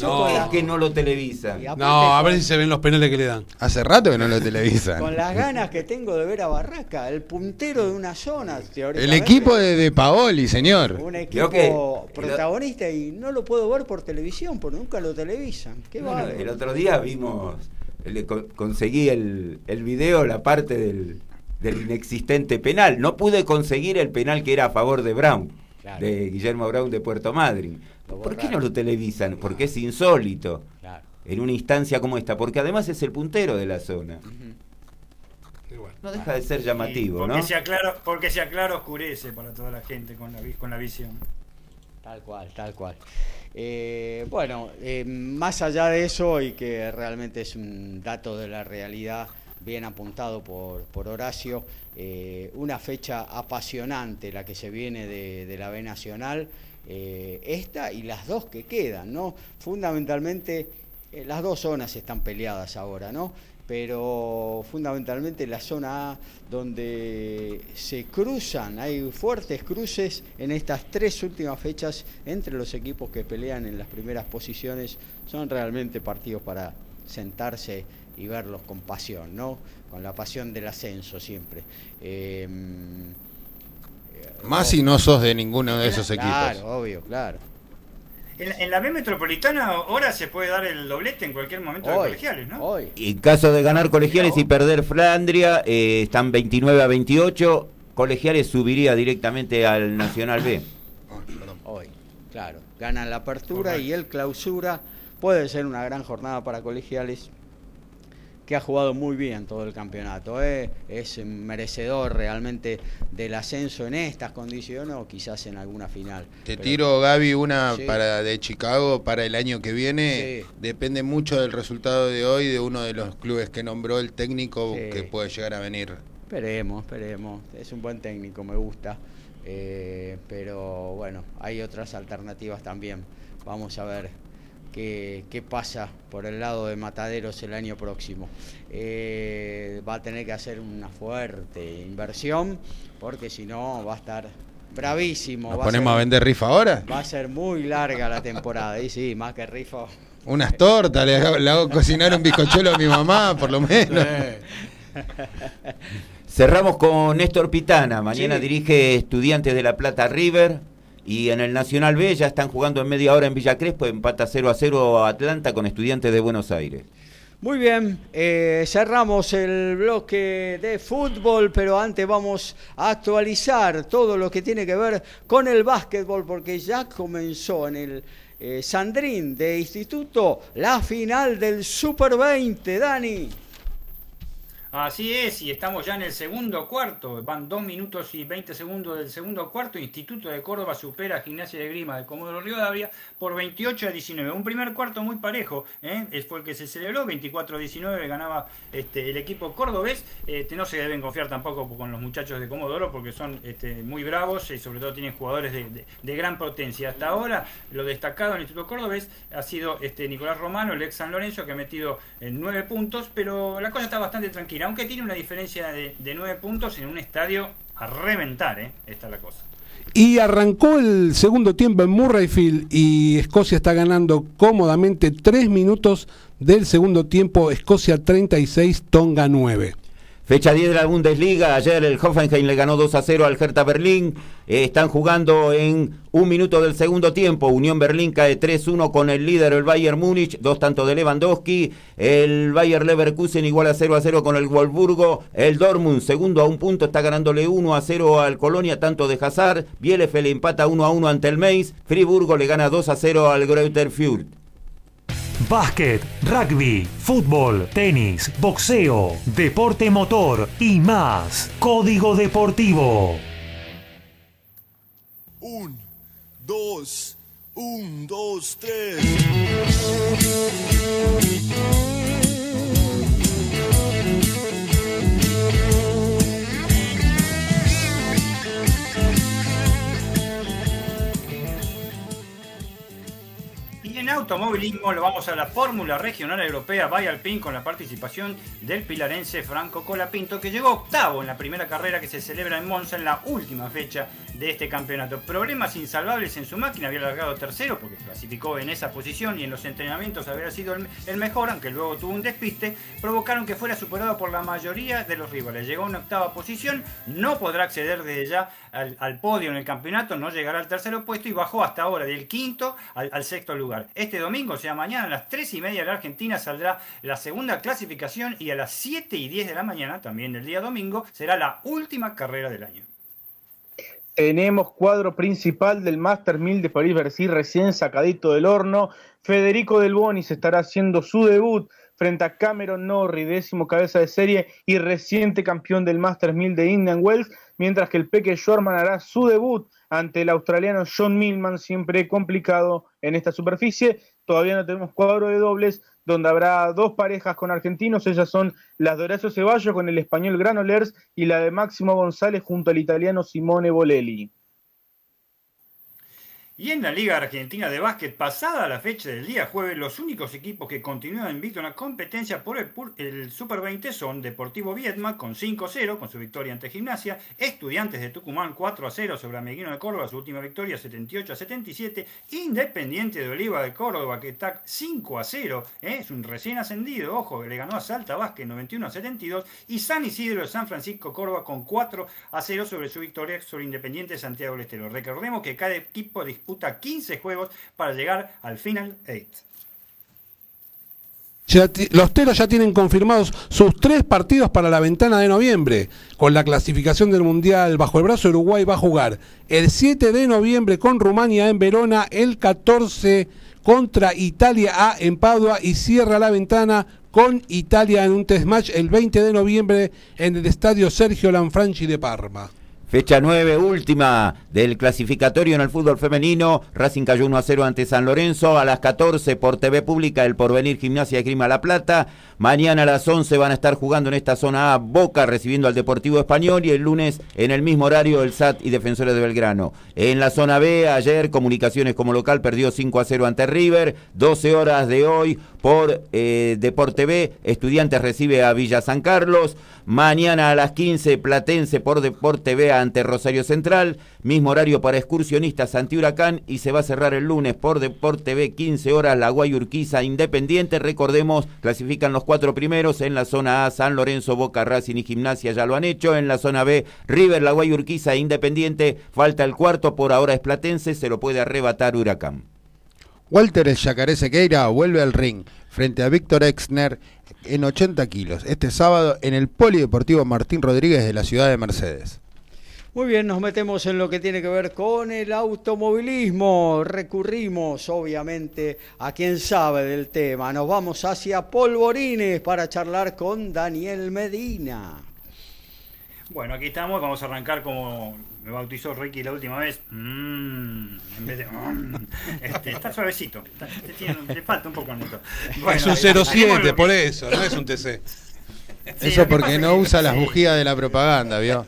No. Es que no lo televisan. No, a ver si se ven los penales que le dan. Hace rato que no lo televisan. Con las ganas que tengo de ver a Barraca, el puntero de una zona, El equipo de, de Paoli, señor. Un equipo que- protagonista y no lo puedo ver por televisión, porque nunca lo televisan. Qué Bueno, bárbaro. el otro día vimos, le co- conseguí el, el video, la parte del, del inexistente penal. No pude conseguir el penal que era a favor de Brown, Claro. de Guillermo Brown de Puerto Madryn. ¿Por qué no lo televisan? Porque es insólito Claro. en una instancia como esta, porque además es el puntero de la zona. No deja de ser llamativo, porque ¿no? Se aclara, porque se aclara oscurece para toda la gente con la, vi- con la visión. Tal cual, tal cual. Eh, bueno, eh, más allá de eso, y que realmente es un dato de la realidad bien apuntado por, por Horacio, eh, una fecha apasionante la que se viene de, de la B Nacional, eh, esta y las dos que quedan, ¿no? Fundamentalmente, eh, las dos zonas están peleadas ahora, ¿no? pero fundamentalmente la zona A donde se cruzan, hay fuertes cruces en estas tres últimas fechas entre los equipos que pelean en las primeras posiciones, son realmente partidos para sentarse y verlos con pasión, ¿no? Con la pasión del ascenso siempre. Eh, Más si no sos de ninguno de esos equipos. Claro, obvio, claro. En, en la B Metropolitana ahora se puede dar el doblete en cualquier momento de colegiales, ¿no? hoy. Y en caso de ganar colegiales y perder Flandria, eh, están 29 a 28. Colegiales subiría directamente al Nacional B. Hoy, claro. Ganan la apertura Correcto. y el clausura. Puede ser una gran jornada para colegiales que ha jugado muy bien todo el campeonato. ¿eh? Es merecedor realmente del ascenso en estas condiciones o quizás en alguna final. Te Pero- tiro, Gaby, una Sí. para de Chicago para el año que viene. Sí. Depende mucho del resultado de hoy de uno de los clubes que nombró el técnico Sí. que puede llegar a venir Esperemos, esperemos. Es un buen técnico, me gusta. Eh, pero bueno, hay otras alternativas también. Vamos a ver qué, pasa por el lado de Mataderos el año próximo. Eh, va a tener que hacer una fuerte inversión porque si no va a estar bravísimo. ¿Nos ponemos a, vender rifa ahora? Va a ser muy larga la temporada. Y sí, más que rifa. Unas tortas, le hago, cocinar un bizcochuelo a mi mamá, por lo menos. Cerramos con Néstor Pitana. Mañana dirige Estudiantes de La Plata River. Y en el Nacional B ya están jugando en media hora en Villa Crespo. Empata 0 a 0 Atlanta con Estudiantes de Buenos Aires. Muy bien, eh, cerramos el bloque de fútbol, pero antes vamos a actualizar todo lo que tiene que ver con el básquetbol, porque ya comenzó en el eh, Sandrín de Instituto la final del Super 20, Dani. Así es, y estamos ya en el segundo cuarto. Van dos minutos y 20 segundos del segundo cuarto. Instituto de Córdoba supera a Gimnasia de Grima de Comodoro Rivadavia por 28 a 19. Un primer cuarto muy parejo, ¿eh? fue el que se celebró. 24 a 19 ganaba este, el equipo cordobés. Este, no se deben confiar tampoco con los muchachos de Comodoro porque son este, muy bravos y sobre todo tienen jugadores de, gran potencia. Hasta ahora, lo destacado en el Instituto Cordobés ha sido este, Nicolás Romano, el ex San Lorenzo, que ha metido en nueve puntos, pero la cosa está bastante tranquila aunque tiene una diferencia de, nueve puntos en un estadio a reventar, ¿eh? Esta es la cosa. Y arrancó el segundo tiempo en Murrayfield y Escocia está ganando cómodamente tres minutos del segundo tiempo. Escocia 36, Tonga 9. Fecha 10 de la Bundesliga. Ayer el Hoffenheim le ganó 2 a 0 al Hertha Berlín. Eh, están jugando en un minuto del segundo tiempo. Unión Berlín cae 3-1 con el líder, el Bayern Múnich. Dos tantos de Lewandowski. El Bayern Leverkusen igual a 0 a 0 con el Wolfsburgo. El Dortmund, segundo a un punto, está ganándole 1 a 0 al Colonia, tanto de Hazard. Bielefeld empata 1 a 1 ante el Mainz. Friburgo le gana 2 a 0 al Greuther Fürth. Básquet, rugby, fútbol, tenis, boxeo, deporte motor y más. Código Deportivo. Un, dos, un, dos, tres. En automovilismo lo vamos a la Fórmula Regional Europea Vaya Alpine con la participación del pilarense Franco Colapinto que llegó octavo en la primera carrera que se celebra en Monza en la última fecha de este campeonato. Problemas insalvables en su máquina, había largado tercero porque clasificó en esa posición y en los entrenamientos había sido el, mejor, aunque luego tuvo un despiste, provocaron que fuera superado por la mayoría de los rivales. Llegó a una octava posición, no podrá acceder desde ya al, podio en el campeonato, no llegará al tercer puesto y bajó hasta ahora del quinto al sexto lugar. Este domingo, o sea, mañana a las 3 y media de la Argentina saldrá la segunda clasificación y a las 7 y 10 de la mañana, también del día domingo, será la última carrera del año. Tenemos cuadro principal del Master 1000 de París-Bercy recién sacadito del horno. Federico Del Bonis estará haciendo su debut frente a Cameron Norrie, décimo cabeza de serie y reciente campeón del Master 1000 de Indian Wells, mientras que el Peque Shorman hará su debut ante el australiano John Millman, siempre complicado en esta superficie. Todavía no tenemos cuadro de dobles, donde habrá dos parejas con argentinos. Ellas son las de Horacio Ceballos con el español Granolers y la de Máximo González junto al italiano Simone Bolelli. Y en la Liga Argentina de Básquet, pasada la fecha del día jueves, los únicos equipos que continúan invictos en la competencia por el, Super 20 son Deportivo Viedma con 5-0 con su victoria ante Gimnasia, Estudiantes de Tucumán 4-0 sobre Ameguino de Córdoba, su última victoria 78-77, Independiente de Oliva de Córdoba que está 5-0, ¿eh? es un recién ascendido, ojo, que le ganó a Salta Básquet 91-72 y San Isidro de San Francisco Córdoba con 4-0 sobre su victoria sobre Independiente de Santiago del Estero. Recordemos que cada equipo de disputa 15 juegos para llegar al Final 8. los teros ya tienen confirmados sus tres partidos para la ventana de noviembre. Con la clasificación del Mundial bajo el brazo, Uruguay va a jugar el 7 de noviembre con Rumania en Verona, el 14 contra Italia A en Padua y cierra la ventana con Italia en un test match el 20 de noviembre en el estadio Sergio Lanfranchi de Parma. Fecha 9, última del clasificatorio en el fútbol femenino. Racing cayó 1 a 0 ante San Lorenzo. A las 14 por TV Pública, el Porvenir Gimnasia de Grima La Plata. Mañana a las 11 van a estar jugando en esta zona A Boca recibiendo al Deportivo Español. Y el lunes en el mismo horario el SAT y Defensores de Belgrano. En la zona B, ayer Comunicaciones como local perdió 5 a 0 ante River. 12 horas de hoy por eh, Deporte B. Estudiantes recibe a Villa San Carlos. Mañana a las 15 Platense por Deporte B ante Rosario Central. Mismo horario para excursionistas anti Huracán. Y se va a cerrar el lunes por Deporte B 15 horas La Guayurquiza Independiente. Recordemos, clasifican los cuatro primeros. En la zona A San Lorenzo, Boca Racing y Gimnasia ya lo han hecho. En la zona B River, La Guayurquiza Independiente. Falta el cuarto, por ahora es Platense. Se lo puede arrebatar Huracán. Walter el Yacaré Sequeira vuelve al ring frente a Víctor Exner en 80 kilos este sábado en el Polideportivo Martín Rodríguez de la ciudad de Mercedes. Muy bien, nos metemos en lo que tiene que ver con el automovilismo. Recurrimos, obviamente, a quien sabe del tema. Nos vamos hacia Polvorines para charlar con Daniel Medina. Bueno, aquí estamos, vamos a arrancar como me bautizó Ricky la última vez. Mm, en vez de. Mm, este, está suavecito. Este le falta un poco el motor. es un 07, por eso, no es un TC. eso porque no usa las bujías de la propaganda, ¿vio?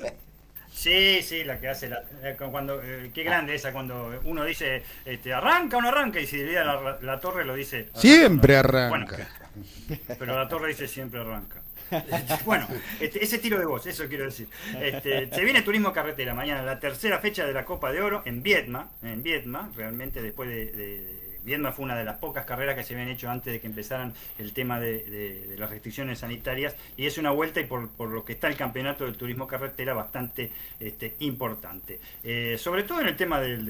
Sí, sí, la que hace la, eh, cuando eh, qué grande esa cuando uno dice este, arranca o no arranca y si la, la, torre lo dice siempre arranca. pero la torre dice siempre arranca. bueno, este, ese tiro de voz, eso quiero decir. Este, se viene turismo carretera mañana, la tercera fecha de la Copa de Oro en Vietma, en Vietma, realmente después de Viedma fue una de las pocas carreras que se habían hecho antes de que empezaran el tema de, las restricciones sanitarias y es una vuelta y por, lo que está el campeonato del turismo carretera bastante este, importante. Eh, sobre todo en el tema del,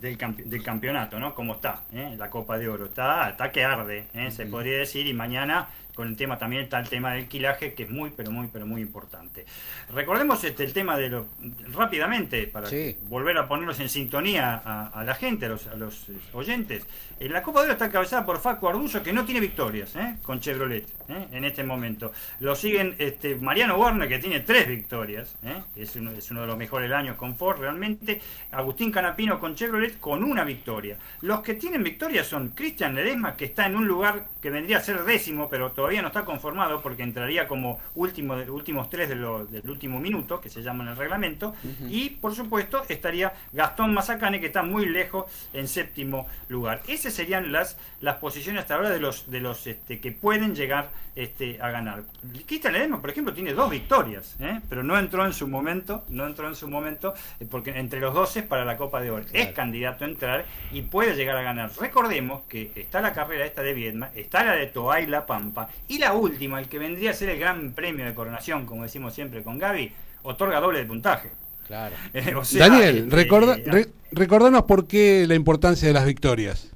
del, campeonato, ¿no? Como está, ¿eh? la Copa de Oro. Está, está que arde, ¿eh? se podría decir, y mañana con el tema también está el tema del quilaje que es muy pero muy pero muy importante recordemos este el tema de lo rápidamente para volver a ponernos en sintonía a, la gente a los, a los oyentes en la Copa de Oro está encabezada por Facu Arduzo que no tiene victorias ¿eh? con Chevrolet ¿eh? en este momento lo siguen este Mariano Warner que tiene tres victorias ¿eh? es, uno, es uno de los mejores años con Ford realmente Agustín Canapino con Chevrolet con una victoria los que tienen victorias son Cristian Ledesma que está en un lugar que vendría a ser décimo pero todavía no está conformado porque entraría como último de, últimos tres de del último minuto, que se llama en el reglamento, y por supuesto estaría Gastón Mazacane, que está muy lejos en séptimo lugar. Esas serían las, las posiciones hasta ahora de los, de los este, que pueden llegar este, a ganar. Cristian Ledesma, por ejemplo, tiene dos victorias, ¿eh? pero no entró en su momento, no entró en su momento, eh, porque entre los 12 para la Copa de Oro. Es candidato a entrar y puede llegar a ganar. Recordemos que está la carrera esta de Viedma, está la de Toay La Pampa, y la última, el que vendría a ser el gran premio de coronación, como decimos siempre con Gaby, otorga doble de puntaje. Claro. Eh, Daniel, este, recordanos por qué la importancia de las victorias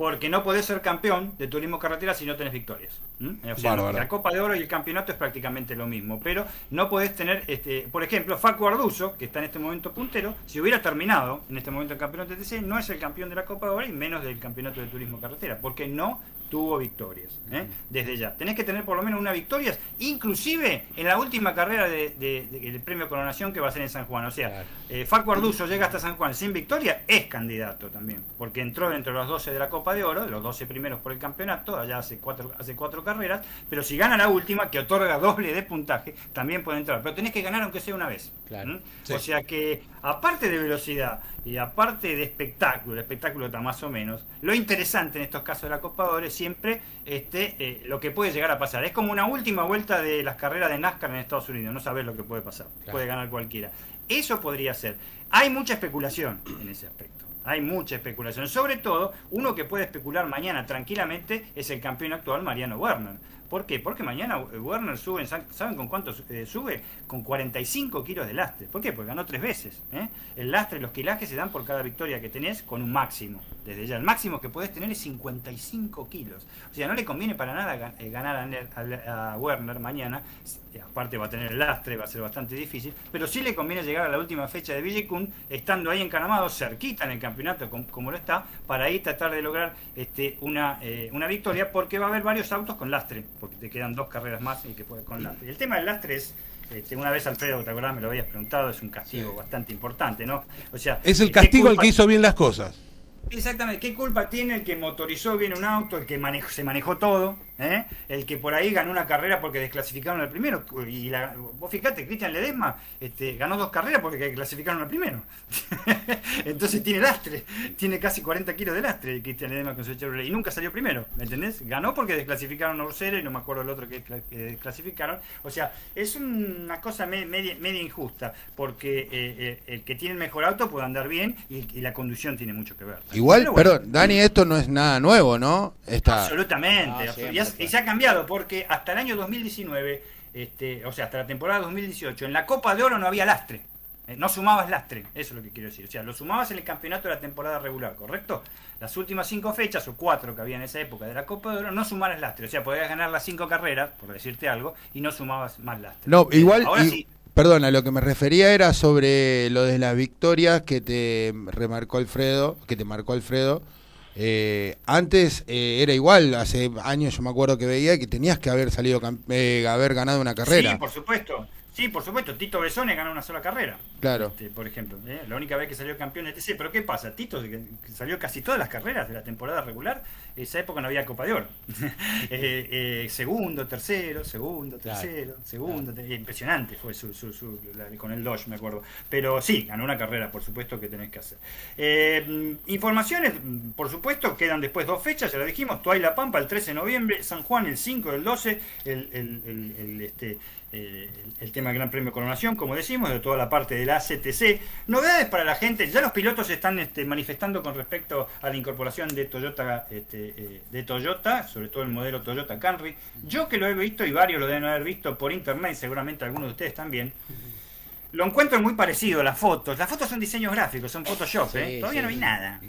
porque no podés ser campeón de turismo carretera si no tenés victorias. la Copa de Oro y el campeonato es prácticamente lo mismo, pero no podés tener, este, por ejemplo, Facu Arduzo, que está en este momento puntero, si hubiera terminado en este momento el campeonato de TC, no es el campeón de la Copa de Oro y menos del campeonato de turismo carretera, porque no tuvo victorias. ¿eh? Desde ya. Tenés que tener por lo menos una victoria, inclusive en la última carrera del de, premio Coronación que va a ser en San Juan. O sea, eh, Facu Arduzo llega hasta San Juan sin victoria, es candidato también, porque entró dentro de los 12 de la Copa de Oro, de los 12 primeros por el campeonato, allá hace cuatro, hace cuatro carreras, pero si gana la última, que otorga doble de puntaje, también puede entrar. Pero tenés que ganar aunque sea una vez. O sea que, aparte de velocidad y aparte de espectáculo, el espectáculo está más o menos, lo interesante en estos casos de la Copa Oro es siempre este, eh, lo que puede llegar a pasar. Es como una última vuelta de las carreras de NASCAR en Estados Unidos, no sabes lo que puede pasar, puede ganar cualquiera. Eso podría ser. Hay mucha especulación en ese aspecto. Hay mucha especulación. Sobre todo, uno que puede especular mañana tranquilamente es el campeón actual Mariano Werner. ¿Por qué? Porque mañana Werner sube, ¿saben con cuánto eh, sube? Con 45 kilos de lastre. ¿Por qué? Porque ganó tres veces. ¿eh? El lastre los kilajes se dan por cada victoria que tenés con un máximo. Desde ya, el máximo que podés tener es 55 kilos. O sea, no le conviene para nada eh, ganar a, Werner mañana. Aparte va a tener el lastre, va a ser bastante difícil. Pero sí le conviene llegar a la última fecha de Villicún, estando ahí encaramado, cerquita en el campeonato como, lo está, para ahí tratar de lograr este, una victoria, porque va a haber varios autos con lastre porque te quedan dos carreras más y que puedes con lastre. El tema del lastre es este, una vez Alfredo, ¿te acordás? Me lo habías preguntado, es un castigo bastante importante, ¿no? O sea, es el castigo el que hizo bien las cosas. Exactamente, ¿qué culpa tiene el que motorizó bien un auto, el que se manejó todo, ¿eh? el que por ahí ganó una carrera porque desclasificaron al primero? Y la, vos fíjate, Cristian Ledesma este, ganó dos carreras porque clasificaron al primero. Entonces tiene lastre, tiene casi 40 kilos de lastre Cristian Ledesma con su Chevrolet y nunca salió primero, ¿me entendés? Ganó porque desclasificaron a Ursera y no me acuerdo el otro que, desclasificaron. O sea, es una cosa media, media injusta porque eh, eh, el que tiene el mejor auto puede andar bien y, y la conducción tiene mucho que ver. Igual, perdón, Dani, esto no es nada nuevo, ¿no? Absolutamente, ah, y, se ha cambiado porque hasta el año 2019, este, o sea, hasta la temporada 2018, en la Copa de Oro no había lastre. Eh, no sumabas lastre, eso es lo que quiero decir. O sea, lo sumabas en el campeonato de la temporada regular, ¿correcto? Las últimas cinco fechas, o cuatro que había en esa época de la Copa de Oro, no sumaras lastre. O sea, podías ganar las cinco carreras, por decirte algo, y no sumabas más lastre. No, igual. Ahora sí Perdona, lo que me refería era sobre lo de las victorias que te remarcó Alfredo, que te marcó Alfredo. Eh, antes eh, era igual, hace años yo me acuerdo que veía que tenías que haber salido, eh, haber ganado una carrera. Sí, por supuesto. Sí, por supuesto, Tito Besone ganó una sola carrera. Claro. Este, por ejemplo, ¿eh? la única vez que salió campeón de TC. Pero ¿qué pasa? Tito que salió casi todas las carreras de la temporada regular. Esa época no había Copa de Oro. Eh, eh, segundo, tercero, segundo, tercero, segundo. Impresionante fue su, con el Dodge, me acuerdo. Pero sí, ganó una carrera, por supuesto, que tenés que hacer. informaciones, por supuesto, quedan después dos fechas, ya lo dijimos. Tuay La Pampa el 13 de noviembre, San Juan el 5 del 12, el, el, el este, eh, el tema del Gran Premio Coronación, como decimos, de toda la parte de la ACTC. Novedades para la gente, ya los pilotos están este, manifestando con respecto a la incorporación de Toyota, este, eh, de Toyota, sobre todo el modelo Toyota Camry. Yo que lo he visto y varios lo deben haber visto por internet, seguramente algunos de ustedes también. Lo encuentro muy parecido, las fotos. Las fotos son diseños gráficos, son Photoshop, ¿eh? Todavía no hay nada.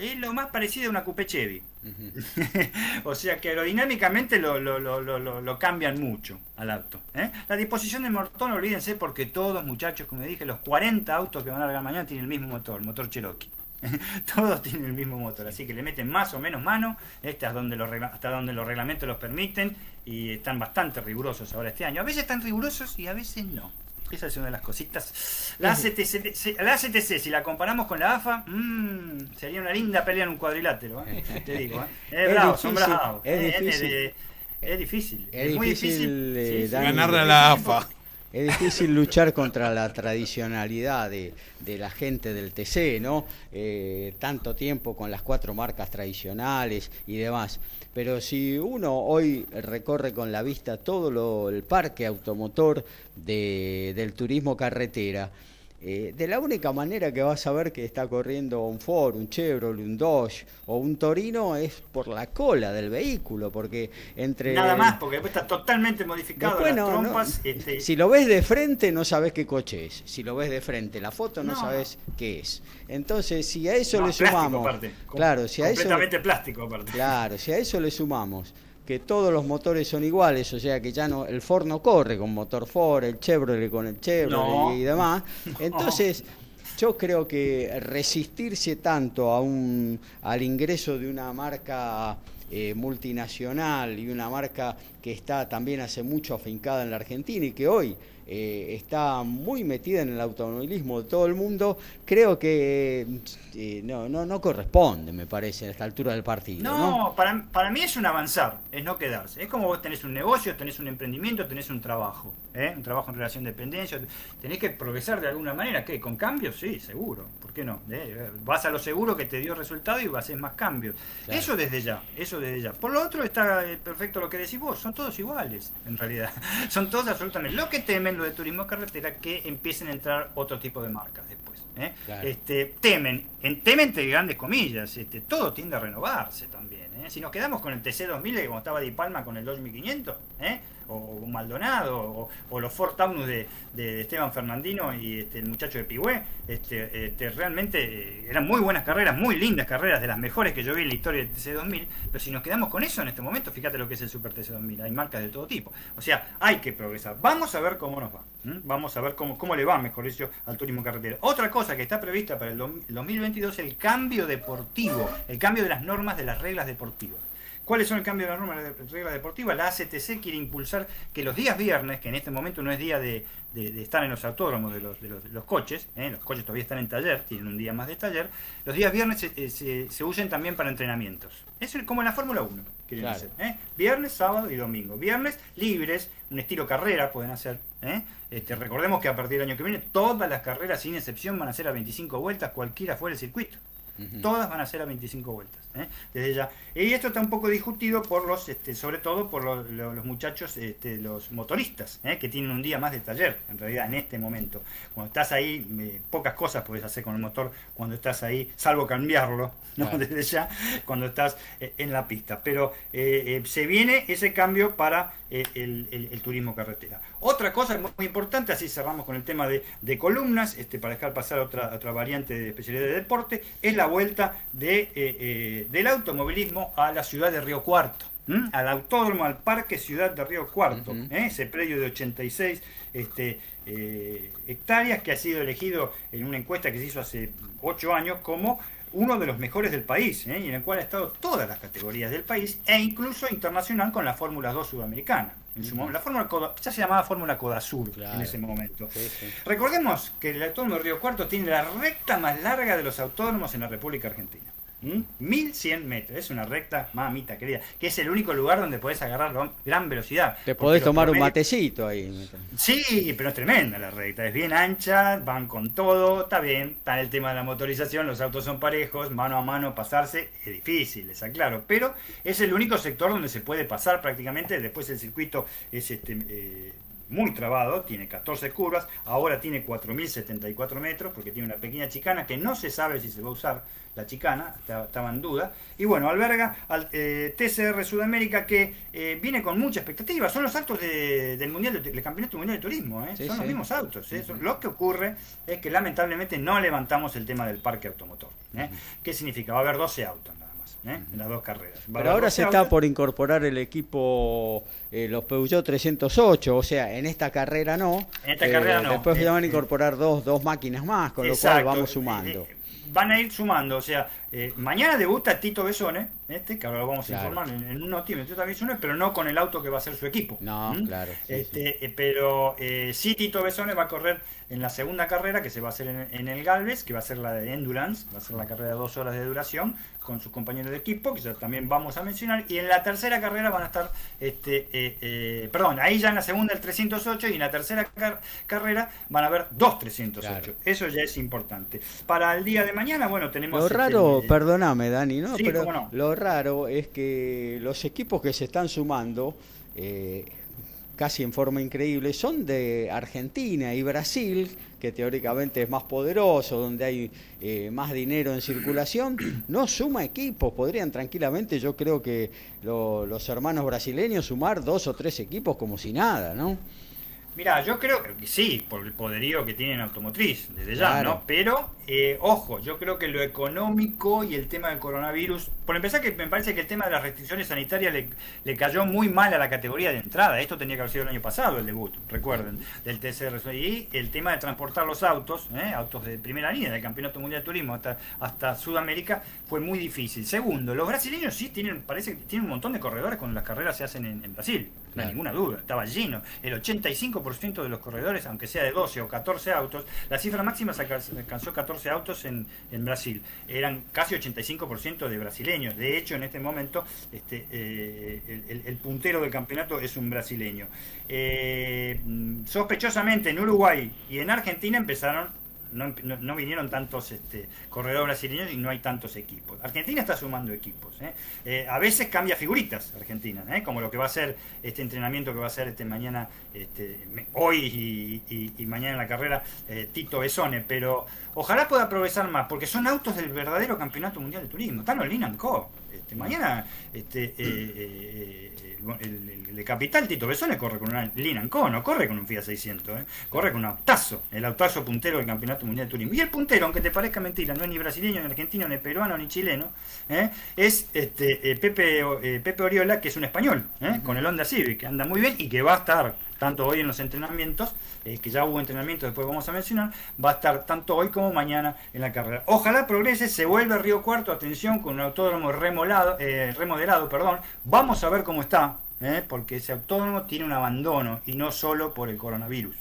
Es lo más parecido a una Coupe Chevy. o sea que aerodinámicamente lo, lo, cambian mucho al auto. ¿eh? La disposición del motor, no olvídense, porque todos, muchachos, como dije, los 40 autos que van a largar mañana tienen el mismo motor, el motor Cherokee. todos tienen el mismo motor, así que le meten más o menos mano, este hasta donde, los, hasta donde los reglamentos los permiten y están bastante rigurosos ahora este año. A veces están rigurosos y a veces no. Esa es una de las cositas. La ACTC, si la comparamos con la AFA, mmm, sería una linda pelea en un cuadrilátero, ¿eh? te digo. ¿eh? Es, bravo, son bravos. Es, ¿eh? difícil. Es, difícil. Es, muy difícil, ganarle a la AFA. Es difícil luchar contra la tradicionalidad de, de la gente del TC, ¿no? Eh, tanto tiempo con las cuatro marcas tradicionales y demás. Pero si uno hoy recorre con la vista todo lo, el parque automotor de, del turismo carretera, eh, de la única manera que vas a ver que está corriendo un Ford, un Chevrolet, un Dodge o un Torino es por la cola del vehículo, porque entre... Nada más, porque después está totalmente modificado las trompas. Este si lo ves de frente no sabes qué coche es, si lo ves de frente la foto no, sabes qué es. Entonces, si a eso le sumamos... Claro, si a eso... Completamente plástico aparte. Claro, si a eso le sumamos que todos los motores son iguales, o sea que ya no el Ford no corre con motor Ford, el Chevrolet con el Chevrolet y demás. Entonces, yo creo que resistirse tanto a un al ingreso de una marca eh, multinacional y una marca que está también hace mucho afincada en la Argentina y que hoy eh, está muy metida en el automovilismo de todo el mundo, creo que eh, no, no, no corresponde, me parece, a esta altura del partido. No, Para, para mí es un avanzar, es no quedarse. Es como vos tenés un negocio, tenés un emprendimiento, tenés un trabajo, ¿eh? un trabajo en relación de dependencia, tenés que progresar de alguna manera, ¿qué? ¿Con cambios? Sí, seguro, ¿por qué no? Vas a lo seguro que te dio resultado y vas a hacer más cambios. Eso desde ya, eso desde ya. Por lo otro está perfecto lo que decís vos, son todos iguales, en realidad. son todos absolutamente. Lo que temen de turismo carretera que empiecen a entrar otro tipo de marcas después. ¿eh? Este, temen, en, temen entre grandes comillas, este, todo tiende a renovarse también. ¿eh? Si nos quedamos con el TC2000, como estaba Di Palma con el 2500, ¿eh? O Maldonado, o, los Ford Taunus de, Esteban Fernandino y este, el muchacho de Pigüé, este, este, realmente eh, eran muy buenas carreras, muy lindas carreras, de las mejores que yo vi en la historia del TC2000, pero si nos quedamos con eso en este momento, fíjate lo que es el Super TC2000, hay marcas de todo tipo, o sea, hay que progresar, vamos a ver cómo nos va, vamos a ver cómo, cómo le va, mejor dicho, al turismo carretera. Otra cosa que está prevista para el 2022 es el cambio deportivo, el cambio de las normas de las reglas deportivas. ¿Cuáles son el cambio de la norma de regla deportiva? La ACTC quiere impulsar que los días viernes, que en este momento no es día de, estar en los autódromos de los, de los, coches, ¿eh? los coches todavía están en taller, tienen un día más de taller, los días viernes se, se, usen también para entrenamientos. Es como en la Fórmula 1, quieren hacer. ¿eh? Viernes, sábado y domingo. Viernes libres, un estilo carrera pueden hacer. ¿eh? Este, recordemos que a partir del año que viene todas las carreras sin excepción van a ser a 25 vueltas, cualquiera fuera el circuito. Todas van a ser a 25 vueltas. ¿eh? Desde ya. Y esto está un poco discutido por los, este, sobre todo por los, muchachos, este, los motoristas, ¿eh? que tienen un día más de taller, en realidad, en este momento. Cuando estás ahí, eh, pocas cosas puedes hacer con el motor cuando estás ahí, salvo cambiarlo, ¿no? Desde ya, cuando estás en la pista. Pero se viene ese cambio para el, turismo carretera. Otra cosa muy importante, así cerramos con el tema de, columnas, este, para dejar pasar otra, otra variante de especialidad de deporte, es la vuelta de del automovilismo a la ciudad de Río Cuarto. al autódromo, al Parque Ciudad de Río Cuarto, ¿eh? ese predio de 86 este, eh, hectáreas que ha sido elegido en una encuesta que se hizo hace 8 años como uno de los mejores del país, ¿eh? y en el cual ha estado todas las categorías del país e incluso internacional con la Fórmula 2 sudamericana. En su momento, la Fórmula ya se llamaba Fórmula Codasur en ese momento. Recordemos que el autódromo de Río Cuarto tiene la recta más larga de los autódromos en la República Argentina. 1100 metros, es una recta, mamita querida, que es el único lugar donde podés agarrar gran velocidad. Te podés tomar un matecito ahí. Sí, pero es tremenda la recta, es bien ancha, van con todo, está bien, está el tema de la motorización, los autos son parejos, mano a mano pasarse es difícil, les aclaro, pero es el único sector donde se puede pasar prácticamente, después el circuito es este... Eh, muy trabado, tiene 14 curvas, ahora tiene 4.074 metros porque tiene una pequeña chicana que no se sabe si se va a usar la chicana, estaba en duda. Y bueno, alberga al eh, TCR Sudamérica que eh, viene con mucha expectativa. Son los autos del mundial del Campeonato Mundial de Turismo, ¿eh? son los mismos autos. Lo que ocurre es que lamentablemente no levantamos el tema del parque automotor. ¿Qué significa? Va a haber 12 autos más en las dos carreras. Pero ahora se está por incorporar el equipo, los Peugeot 308, o sea, en esta carrera no. En esta carrera no. Después van a incorporar dos, dos máquinas más, con lo cual vamos sumando van a ir sumando. O sea, eh, mañana debuta Tito Besone, este, que ahora lo vamos a informar en, en un noticiero Tito Besone, pero no con el auto que va a ser su equipo. No, claro. este, eh, pero eh, sí Tito Besone va a correr en la segunda carrera, que se va a hacer en, el Galvez, que va a ser la de Endurance, va a ser la carrera de dos horas de duración, con sus compañeros de equipo, que ya también vamos a mencionar. Y en la tercera carrera van a estar, este, perdón, ahí ya en la segunda el 308 y en la tercera carrera van a haber dos 308. Eso ya es importante. Para el día de mañana, bueno, tenemos... Lo este, raro, perdóname Dani, ¿no? Pero lo raro es que los equipos que se están sumando, eh, casi en forma increíble, son de Argentina y Brasil, que teóricamente es más poderoso, donde hay eh, más dinero en circulación, no suma equipos. Podrían tranquilamente, yo creo que los hermanos brasileños sumar dos o tres equipos como si nada, ¿no? Mira, yo creo que sí, por el poderío que tienen automotriz, desde ya, ¿no? Pero, eh, ojo, yo creo que lo económico y el tema del coronavirus, por empezar que me parece que el tema de las restricciones sanitarias le, cayó muy mal a la categoría de entrada. Esto tenía que haber sido el año pasado el debut, recuerden, del TCR. Y el tema de transportar los autos, ¿eh? autos de primera línea del Campeonato Mundial de Turismo hasta, hasta Sudamérica, fue muy difícil. Segundo, los brasileños sí tienen, parece que tienen un montón de corredores cuando las carreras se hacen en, Brasil, no hay ninguna duda, estaba lleno. El 85 de los corredores, aunque sea de 12 o 14 autos, la cifra máxima se alcanzó 14 autos en, en Brasil. Eran casi 85% de brasileños. De hecho, en este momento, este, eh, el, puntero del campeonato es un brasileño. Eh, sospechosamente, en Uruguay y en Argentina empezaron no, vinieron tantos este, corredores brasileños y no hay tantos equipos. Argentina está sumando equipos. ¿eh? A veces cambia figuritas Argentina, como lo que va a ser este entrenamiento que va a ser este mañana, este, hoy y, mañana en la carrera Tito Besone, pero ojalá pueda aprovechar más, porque son autos del verdadero campeonato mundial de turismo. Están los Linan Co. Este, mañana este, el, de Capital, Tito Besone, corre con una Linan Co, no corre con un Fiat 600, ¿eh? corre con un autazo, el autazo puntero del Campeonato Mundial de Turismo. Y el puntero, aunque te parezca mentira, no es ni brasileño, ni argentino, ni peruano, ni chileno, ¿eh? es este, eh, Pepe, Pepe Oriola, que es un español, con el Honda Civic, que anda muy bien y que va a estar tanto hoy en los entrenamientos, eh, que ya hubo entrenamientos, después vamos a mencionar, va a estar tanto hoy como mañana en la carrera. Ojalá progrese, se vuelve Río Cuarto, atención, con un autódromo remolado, eh, remodelado, perdón. Vamos a ver cómo está, eh, porque ese autódromo tiene un abandono y no solo por el coronavirus.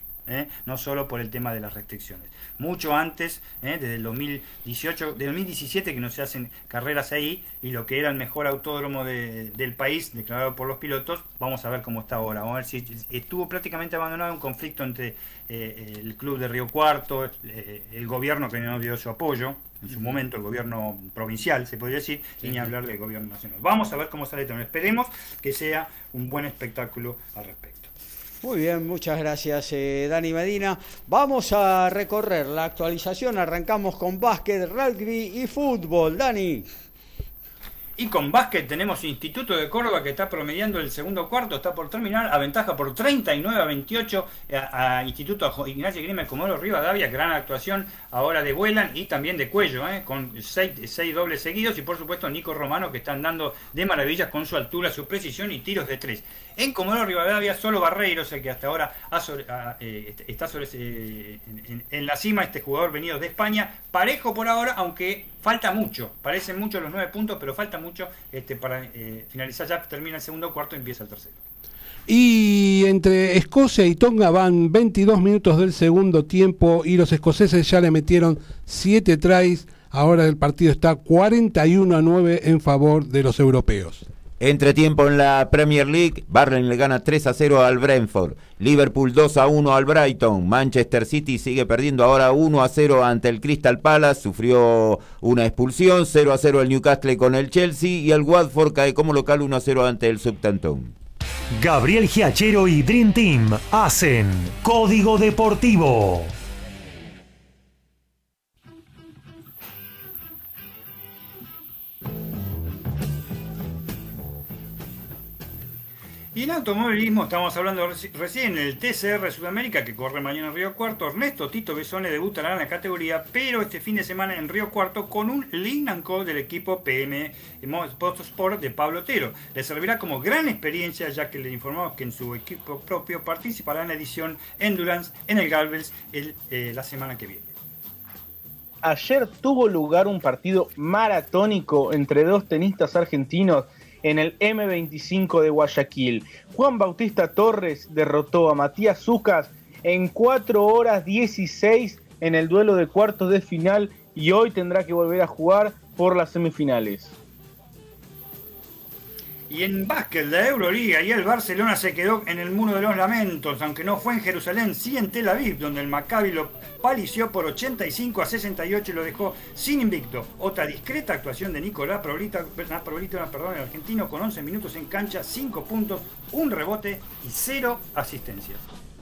No solo por el tema de las restricciones mucho antes, ¿eh? desde el 2018, del 2017 que no se hacen carreras ahí, y lo que era el mejor autódromo del país, declarado por los pilotos, vamos a ver cómo está ahora. Vamos a ver si estuvo prácticamente abandonado un conflicto entre eh, el club de Río Cuarto, eh, el gobierno que no dio su apoyo, en su momento el gobierno provincial, se podría decir, y ni hablar del gobierno nacional. Vamos a ver cómo sale todo. Esperemos que sea un buen espectáculo al respecto. Muy bien, muchas gracias eh, Dani Medina. Vamos a recorrer la actualización. Arrancamos con básquet, rugby y fútbol. Dani. Y con básquet tenemos Instituto de Córdoba que está promediando el segundo cuarto, está por terminar, aventaja por 39 a 28 eh, a, Instituto Ignacio Grimes Comodoro Rivadavia, gran actuación ahora de Vuelan y también de Cuello, eh, con seis, seis, dobles seguidos y por supuesto Nico Romano que están dando de maravillas con su altura, su precisión y tiros de tres. En Comodoro Rivadavia solo Barreiros, el que hasta ahora eh, está sobre, en, la cima, este jugador venido de España, parejo por ahora, aunque falta mucho, parecen muchos los nueve puntos, pero falta mucho este, para eh, finalizar ya, termina el segundo cuarto y empieza el tercero. Y entre Escocia y Tonga van 22 minutos del segundo tiempo y los escoceses ya le metieron 7 tries. Ahora el partido está 41 a 9 en favor de los europeos. Entre tiempo en la Premier League, Barren le gana 3 a 0 al Brentford, Liverpool 2 a 1 al Brighton, Manchester City sigue perdiendo ahora 1 a 0 ante el Crystal Palace, sufrió una expulsión, 0 a 0 el Newcastle con el Chelsea y el Watford cae como local 1 a 0 ante el Southampton. Gabriel Giachero y Dream Team hacen Código Deportivo. Y en automovilismo estamos hablando recién el TCR Sudamérica que corre mañana en Río Cuarto. Ernesto Tito Besone debutará en la categoría, pero este fin de semana en Río Cuarto con un Co del equipo PM Sport de Pablo Otero. Le servirá como gran experiencia ya que le informamos que en su equipo propio participará en la edición Endurance en el Galvez eh, la semana que viene. Ayer tuvo lugar un partido maratónico entre dos tenistas argentinos en el M25 de Guayaquil. Juan Bautista Torres derrotó a Matías Zucas en 4 horas 16 en el duelo de cuartos de final y hoy tendrá que volver a jugar por las semifinales. Y en básquet, la Euroliga, y el Barcelona se quedó en el muro de los lamentos, aunque no fue en Jerusalén, sí en Tel Aviv, donde el Maccabi lo palició por 85 a 68 y lo dejó sin invicto. Otra discreta actuación de Nicolás Probrita, perdón, el argentino, con 11 minutos en cancha, 5 puntos, un rebote y 0 asistencias.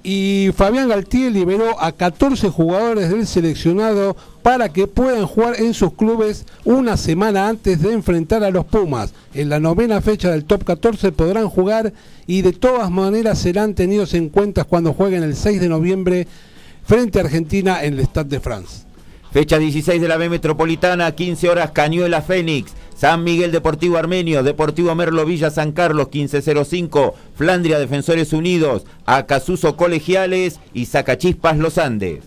Y Fabián Galtier liberó a 14 jugadores del seleccionado para que puedan jugar en sus clubes una semana antes de enfrentar a los Pumas. En la novena fecha del top 14 podrán jugar y de todas maneras serán tenidos en cuenta cuando jueguen el 6 de noviembre frente a Argentina en el Stade de France. Fecha 16 de la B Metropolitana, 15 horas Cañuela Fénix. San Miguel Deportivo Armenio, Deportivo Merlo Villa San Carlos 1505, Flandria Defensores Unidos, Acasuso Colegiales y Sacachispas Los Andes.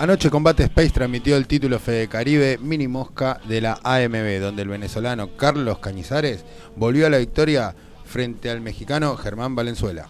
Anoche Combate Space transmitió el título Fede Caribe Mini Mosca de la AMB, donde el venezolano Carlos Cañizares volvió a la victoria frente al mexicano Germán Valenzuela.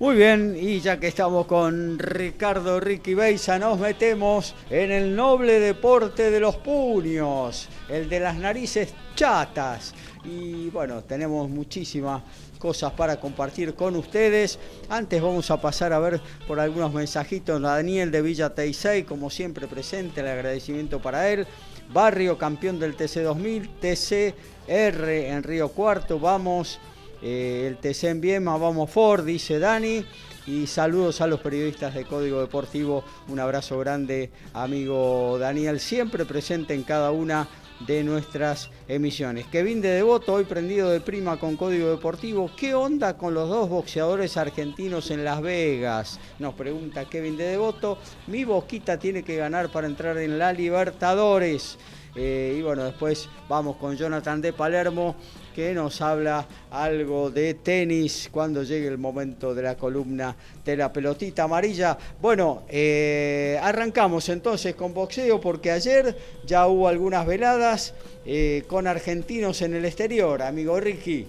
Muy bien, y ya que estamos con Ricardo Ricky Beisa, nos metemos en el noble deporte de los puños, el de las narices chatas. Y bueno, tenemos muchísimas cosas para compartir con ustedes. Antes vamos a pasar a ver por algunos mensajitos. Daniel de Villa Teisei, como siempre presente, el agradecimiento para él. Barrio, campeón del TC 2000, TCR en Río Cuarto, vamos eh, el TC en Viema, vamos Ford, dice Dani. Y saludos a los periodistas de Código Deportivo. Un abrazo grande, amigo Daniel, siempre presente en cada una de nuestras emisiones. Kevin de Devoto, hoy prendido de prima con Código Deportivo. ¿Qué onda con los dos boxeadores argentinos en Las Vegas? Nos pregunta Kevin de Devoto. Mi boquita tiene que ganar para entrar en la Libertadores. Eh, y bueno, después vamos con Jonathan de Palermo que nos habla algo de tenis cuando llegue el momento de la columna de la pelotita amarilla. Bueno, eh, arrancamos entonces con boxeo porque ayer ya hubo algunas veladas eh, con argentinos en el exterior, amigo Ricky.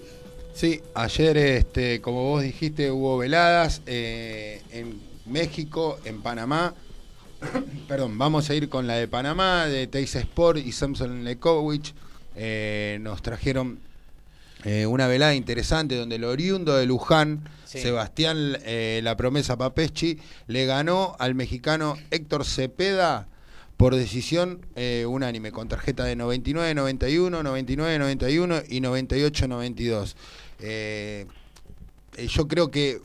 Sí, ayer, este, como vos dijiste, hubo veladas eh, en México, en Panamá. Perdón, vamos a ir con la de Panamá, de Teis Sport y Samson Lekovic. Eh, nos trajeron eh, una velada interesante donde el oriundo de Luján, Sí. Sebastián La Promesa Papeschi, le ganó al mexicano Héctor Cepeda por decisión eh, unánime, con tarjeta de 99-91, 99-91 y 98-92. Eh, eh, yo creo que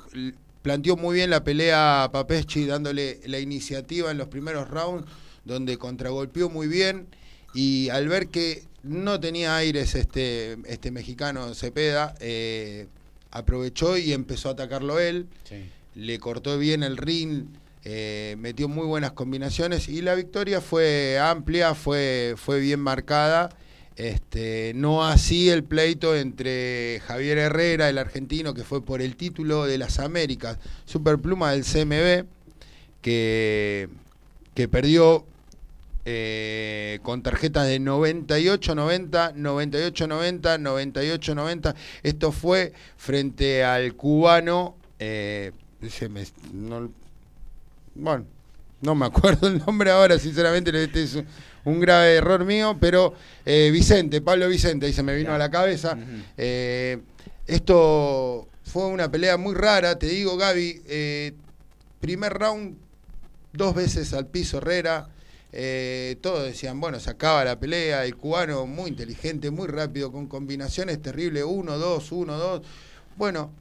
planteó muy bien la pelea a Papeschi, dándole la iniciativa en los primeros rounds, donde contragolpeó muy bien. Y al ver que no tenía aires este, este mexicano Cepeda, eh, aprovechó y empezó a atacarlo él. Le cortó bien el ring, eh, metió muy buenas combinaciones y la victoria fue amplia, fue, fue bien marcada. Este, no así el pleito entre Javier Herrera, el argentino, que fue por el título de las Américas, Superpluma del CMB, que, que perdió eh, con tarjetas de 98-90, 98-90, 98-90. Esto fue frente al cubano. eh, se me- no- bueno, no me acuerdo el nombre ahora, sinceramente, este es un grave error mío, pero eh, Vicente, Pablo Vicente, ahí se me vino a la cabeza. Eh, esto fue una pelea muy rara, te digo, Gaby. eh, primer round, dos veces al piso Herrera. Eh, todos decían, bueno, se acaba la pelea. El cubano muy inteligente, muy rápido, con combinaciones terribles: 1, 2, 1, 2. Bueno,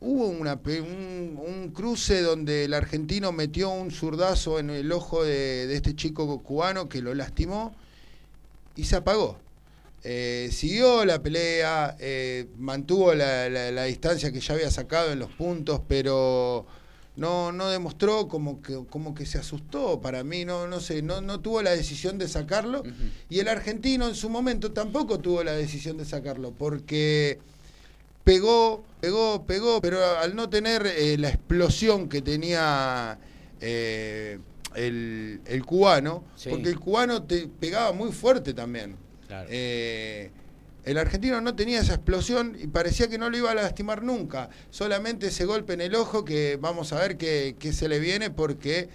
hubo un, un cruce donde el argentino metió un zurdazo en el ojo de, este chico cubano que lo lastimó y se apagó. Eh, siguió la pelea, eh, mantuvo la distancia que ya había sacado en los puntos, pero no, no demostró como que, como que se asustó para mí, no, no sé, no, no tuvo la decisión de sacarlo. Y el argentino en su momento tampoco tuvo la decisión de sacarlo, porque pegó, pegó, pegó, pero al no tener eh, la explosión que tenía eh, el, el cubano, Sí. porque el cubano te pegaba muy fuerte también. Claro. Eh, el argentino no tenía esa explosión y parecía que no lo iba a lastimar nunca. Solamente ese golpe en el ojo que vamos a ver qué qué se le viene porque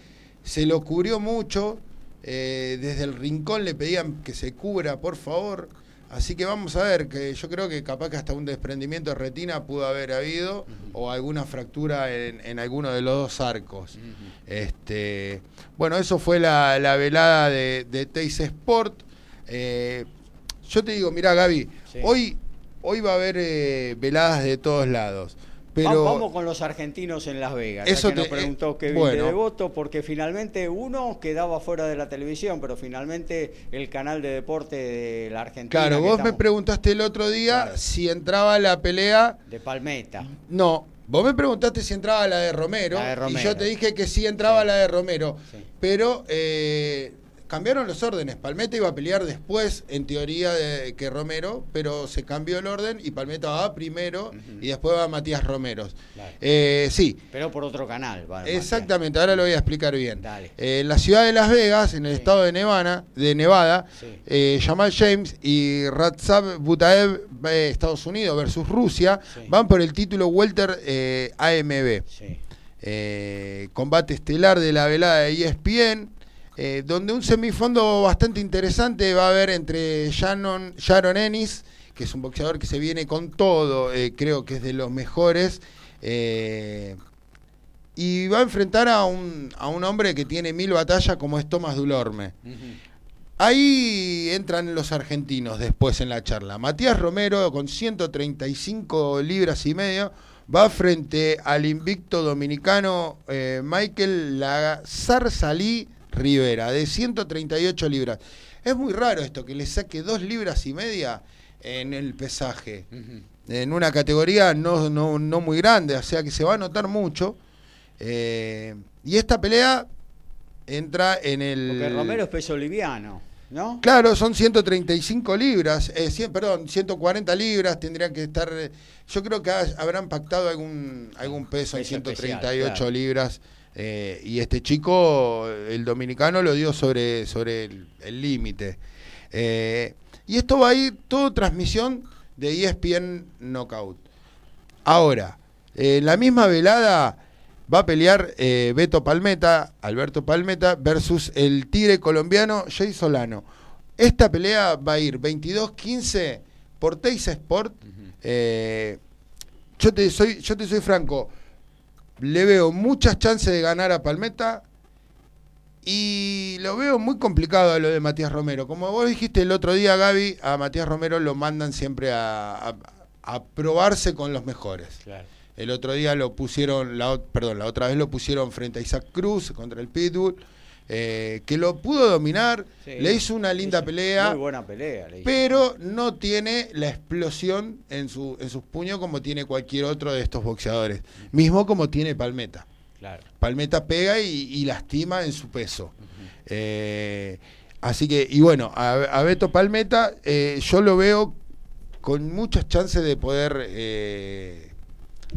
se lo cubrió mucho. eh, desde el rincón le pedían que se cubra, por favor. Así que vamos a ver, que yo creo que capaz que hasta un desprendimiento de retina pudo haber habido o alguna fractura en, en alguno de los dos arcos. este, bueno, eso fue la, la velada de, de Teis Sport. Eh, yo te digo, mirá Gaby, Sí. hoy, hoy va a haber eh, veladas de todos lados. Pero Vamos con los argentinos en Las Vegas. Eso ya que nos te- preguntó eh, Kevin bueno. de Devoto, porque finalmente uno quedaba fuera de la televisión, pero finalmente el canal de deporte de la Argentina. claro, vos me estamos- preguntaste el otro día Claro. si entraba la pelea. De Palmeta. No, vos me preguntaste si entraba la de Romero, La de y Romero. yo te dije que sí entraba Sí. la de Romero, Sí. pero eh, cambiaron los órdenes. Palmeta iba a pelear después, en teoría, de, que Romero, pero se cambió el orden y Palmeta va primero y después va Matías Romero. Claro. Eh, sí, Pero por otro canal. va, Exactamente, ahora lo voy a explicar bien. Dale. Eh, en la ciudad de Las Vegas, en el Sí. estado de Nevada, de Nevada Sí. eh, Jamal James y Ratzab Butaev, eh, Estados Unidos versus Rusia, Sí. van por el título Welter eh, AMB. Sí. Eh, combate estelar de la velada de ESPN, eh, donde un semifondo bastante interesante va a haber entre Shannon, Sharon Ennis, que es un boxeador que se viene con todo, eh, creo que es de los mejores, eh, y va a enfrentar a un, a un hombre que tiene mil batallas como es Tomás Dulorme. Ahí entran los argentinos después en la charla. Matías Romero con 135 libras y medio va frente al invicto dominicano eh, Michael Lazarsalí Rivera de 138 libras. Es muy raro esto que le saque dos libras y media en el pesaje. En una categoría no, no, no muy grande, o sea que se va a notar mucho. Eh, y esta pelea entra en el... Porque Romero es peso liviano. ¿no? Claro, son 135 libras, eh, 100, perdón, 140 libras, tendrían que estar, eh, yo creo que ha- habrán pactado algún, algún peso en Peso especial, 138 claro. libras, eh, y este chico, el dominicano, lo dio sobre, sobre el límite. Eh, y esto va a ir todo transmisión de ESPN Knockout. Ahora, eh, la misma velada va a pelear eh, Beto Palmeta, Alberto Palmeta, versus el tigre colombiano Jay Solano. Esta pelea va a ir 22-15 por Teis Sport. Yo, te soy, yo te soy franco, le veo muchas chances de ganar a Palmeta y lo veo muy complicado a lo de Matías Romero. Como vos dijiste el otro día, Gaby, a Matías Romero lo mandan siempre a, a- a probarse con los mejores. El otro día lo pusieron, la, perdón, la otra vez lo pusieron frente a Isaac Cruz contra el Pitbull, eh, que lo pudo dominar, Sí. le hizo una linda pelea, Muy buena pelea. le hizo. pero no tiene la explosión en, su, en sus puños como tiene cualquier otro de estos boxeadores, mismo como tiene Palmeta. Claro. Palmeta pega y, y lastima en su peso. Eh, así que, y bueno, a, a Beto Palmeta eh, yo lo veo con muchas chances de poder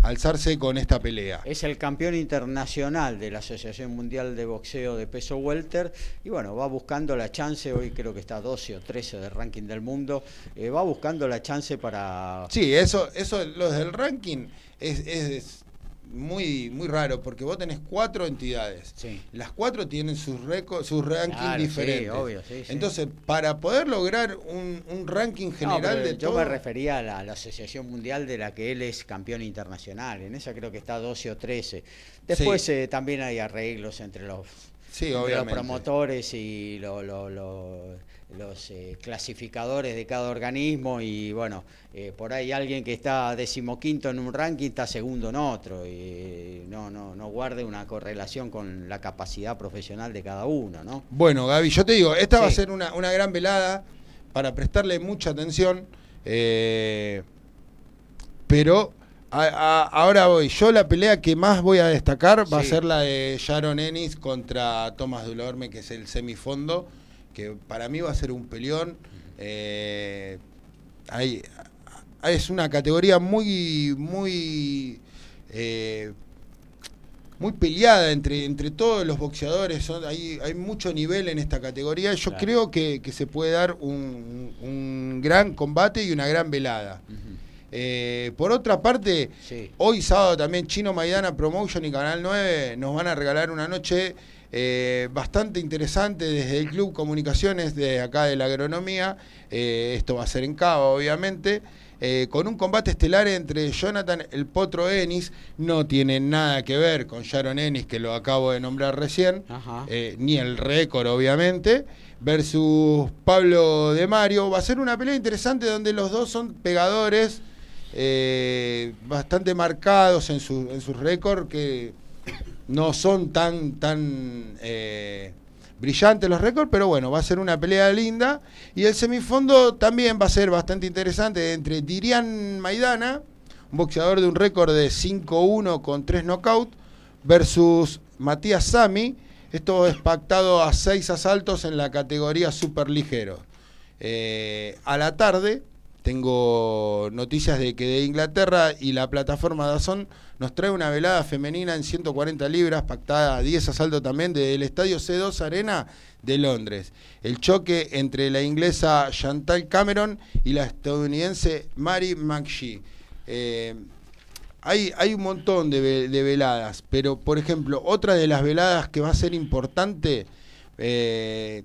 alzarse con esta pelea. Es el campeón internacional de la Asociación Mundial de Boxeo de Peso Welter y bueno, va buscando la chance, hoy creo que está 12 o 13 del ranking del mundo, eh, va buscando la chance para... Sí, eso, eso, los del ranking es, es muy, muy raro, porque vos tenés cuatro entidades. Sí. Las cuatro tienen sus récords, sus rankings Claro, sí, diferentes. obvio, sí. Entonces, para poder lograr un, un ranking general de yo todo. me refería a la, a la Asociación Mundial de la que él es campeón internacional, en esa creo que está 12 o 13. Después eh, también hay arreglos entre los, entre los promotores y lo- lo- lo- los eh, clasificadores de cada organismo y bueno, eh, por ahí alguien que está decimoquinto en un ranking está segundo en otro y eh, no, no, no guarde una correlación con la capacidad profesional de cada uno, ¿no? Bueno, Gaby, yo te digo, esta va a ser una, una gran velada para prestarle mucha atención. eh, pero a- a- ahora voy. Yo la pelea que más voy a destacar va a ser la de Sharon Ennis contra Tomás Dulorme, que es el semifondo, que para mí va a ser un peleón. Eh, hay- es una categoría muy, muy... eh, muy peleada entre, entre todos los boxeadores, son, hay, hay mucho nivel en esta categoría. Yo Claro. creo que, que se puede dar un, un gran combate y una gran velada. Eh, por otra parte, Sí. hoy sábado también Chino Maidana Promotion y Canal 9 nos van a regalar una noche eh, bastante interesante desde el Club Comunicaciones de acá de la agronomía. Eh, esto va a ser en Cava, obviamente. eh, con un combate estelar entre Jonathan el Potro Ennis, no tiene nada que ver con Sharon Ennis, que lo acabo de nombrar recién, ni el récord, obviamente, versus Pablo de Mario. Va a ser una pelea interesante donde los dos son pegadores bastante marcados en, su, en sus récords, que no son tan, tan eh, brillantes los récords, pero bueno, va a ser una pelea linda. Y el semifondo también va a ser bastante interesante entre Dirian Maidana, un boxeador de un récord de 5-1 con 3 knockouts, versus Matías Sami. Esto es pactado a 6 asaltos en la categoría super ligero. Eh, a la tarde tengo noticias de que de Inglaterra y la plataforma Dazón nos trae una velada femenina en 140 libras, pactada a 10 asaltos también desde el estadio C2 Arena de Londres. El choque entre la inglesa Chantal Cameron y la estadounidense Mary McShee. Eh, hay, hay un montón de, ve- de veladas, pero por ejemplo, otra de las veladas que va a ser importante eh,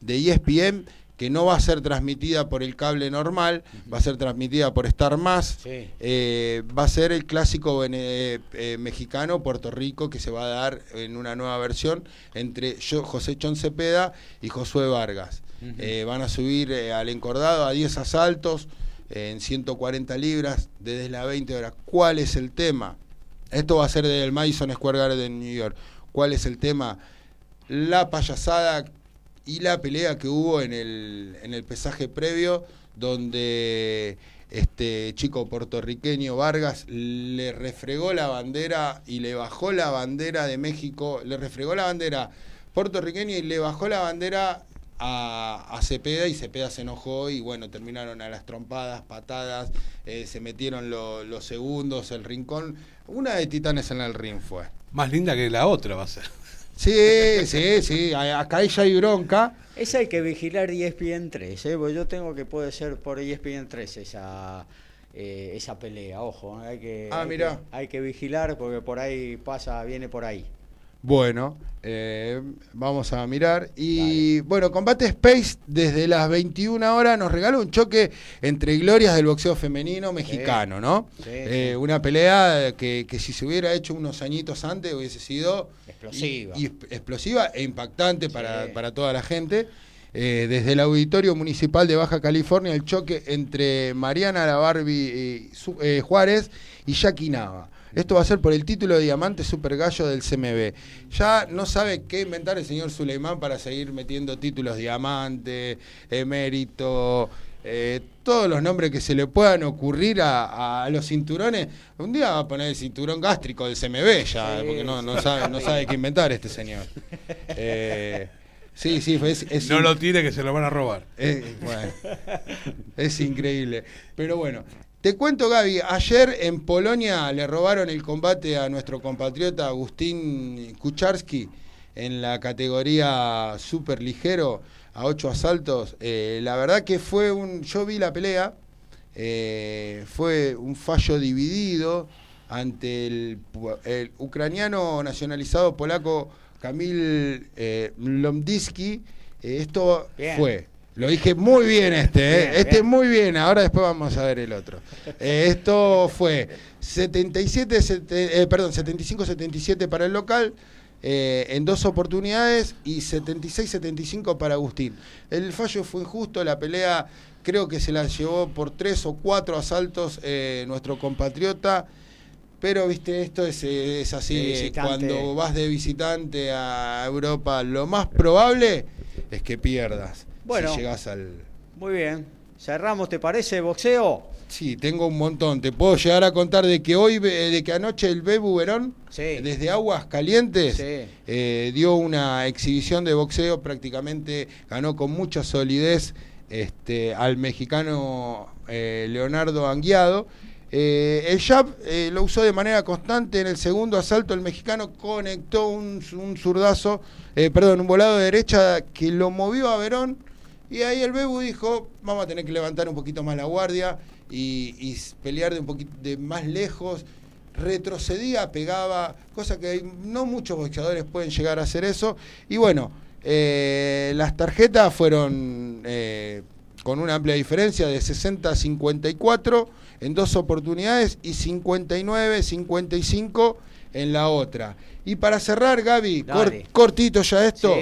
de ESPN, que no va a ser transmitida por el cable normal, va a ser transmitida por Star Más, Sí. eh, va a ser el clásico vene- eh, mexicano Puerto Rico que se va a dar en una nueva versión entre yo, José Chon Cepeda y Josué Vargas. Eh, van a subir eh, al encordado a 10 asaltos eh, en 140 libras desde las 20 horas. ¿Cuál es el tema? Esto va a ser del Madison Square Garden en New York. ¿Cuál es el tema? La payasada y la pelea que hubo en el, en el pesaje previo, donde este chico puertorriqueño Vargas le refregó la bandera y le bajó la bandera de México, le refregó la bandera puertorriqueña y le bajó la bandera a, Cepeda y Cepeda se enojó y bueno, terminaron a las trompadas, patadas, eh, se metieron los segundos, el rincón. Una de Titanes en el ring fue. Más linda que la otra va a ser. Sí, sí, sí, acá ella hay bronca. Esa hay que vigilar ESPN 3, ¿eh? porque yo tengo que puede ser por ESPN 3 esa, eh, esa pelea, ojo, hay que, ah, mira. hay que vigilar porque por ahí pasa, viene por ahí. Bueno, eh, vamos a mirar. Y bueno, Combate Space desde las 21 horas nos regala un choque entre glorias del boxeo femenino mexicano, ¿no? Eh, una pelea que, si se hubiera hecho unos añitos antes hubiese sido explosiva, y, explosiva e impactante para, para, toda la gente. Eh, desde el Auditorio Municipal de Baja California, el choque entre Mariana La Barbie Juárez y Jackie Nava. Esto va a ser por el título de Diamante Super Gallo del CMB. Ya no sabe qué inventar el señor Suleimán para seguir metiendo títulos Diamante, Emérito, eh, todos los nombres que se le puedan ocurrir a, los cinturones. Un día va a poner el cinturón gástrico del CMB ya, porque no, no, sabe, no sabe qué inventar este señor. Eh, sí, sí, es, no lo tiene que se lo van a robar. bueno, es increíble. Pero bueno, te cuento, Gaby, ayer en Polonia le robaron el combate a nuestro compatriota Agustín Kucharski en la categoría super ligero a ocho asaltos. Eh, la verdad que fue un. Yo vi la pelea, eh, fue un fallo dividido ante el, ucraniano nacionalizado polaco Kamil eh, Lomdiski. esto fue lo dije muy bien este, ¿eh? este muy bien, ahora después vamos a ver el otro. Eh, esto fue 77, eh, perdón, 75-77 para el local, en dos oportunidades y 76-75 para Agustín. El fallo fue injusto, la pelea creo que se la llevó por tres o cuatro asaltos nuestro compatriota. Pero, viste, esto es, es así. Cuando vas de visitante a Europa, lo más probable es que pierdas. Bueno, si llegas al. Muy bien. Cerramos, ¿te parece, boxeo? Sí, tengo un montón. Te puedo llegar a contar de que hoy, de que anoche el Bebu Verón, desde Aguas Calientes, eh, dio una exhibición de boxeo, prácticamente ganó con mucha solidez este, al mexicano eh, Leonardo Anguiado. Eh, el jab lo usó de manera constante. En el segundo asalto, el mexicano conectó un, un zurdazo, perdón, un volado de derecha que lo movió a Verón y ahí el Bebu dijo, vamos a tener que levantar un poquito más la guardia y, pelear de un poquito de más lejos. Retrocedía, pegaba, cosa que no muchos boxeadores pueden llegar a hacer eso. Y bueno, eh, las tarjetas fueron eh, con una amplia diferencia de 60 a 54 en dos oportunidades y 59 55 en la otra. Y para cerrar, Gaby, cortito ya esto.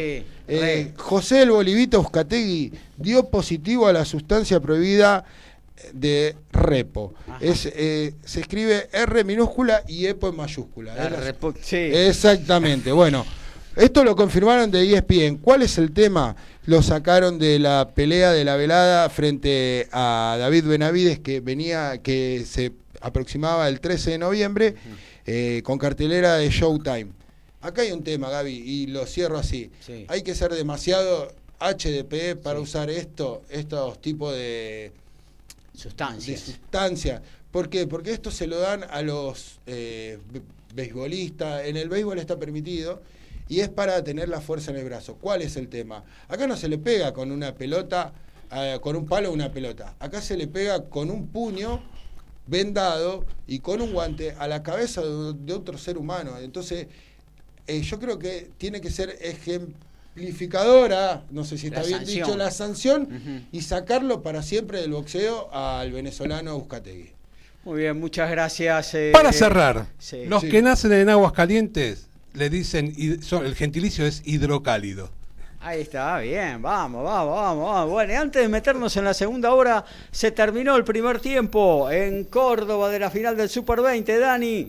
Eh, José el Bolivito Euskategui dio positivo a la sustancia prohibida de repo. Es, eh, se escribe R minúscula y EPO en mayúscula. Exactamente. Bueno, esto lo confirmaron de ESPN. ¿Cuál es el tema? Lo sacaron de la pelea de la velada frente a David Benavides que venía, que se aproximaba el 13 de noviembre, eh, con cartelera de Showtime. Acá hay un tema, Gaby, y lo cierro así. Hay que ser demasiado HDP para usar esto, estos tipos de sustancias. De sustancias. ¿Por qué? Porque esto se lo dan a los eh, beisbolistas. En el béisbol está permitido y es para tener la fuerza en el brazo. ¿Cuál es el tema? Acá no se le pega con una pelota, eh, con un palo una pelota. Acá se le pega con un puño vendado y con un guante a la cabeza de otro ser humano. Entonces, eh, yo creo que tiene que ser ejemplificadora, no sé si está bien dicho, la sanción y sacarlo para siempre del boxeo al venezolano Euskategui. Muy bien, muchas gracias. Eh, para cerrar, los que nacen en aguas calientes le dicen, el gentilicio es hidrocálido. Ahí está, bien, vamos, vamos, vamos, vamos. Bueno, y antes de meternos en la segunda hora, se terminó el primer tiempo en Córdoba de la final del Super 20, Dani.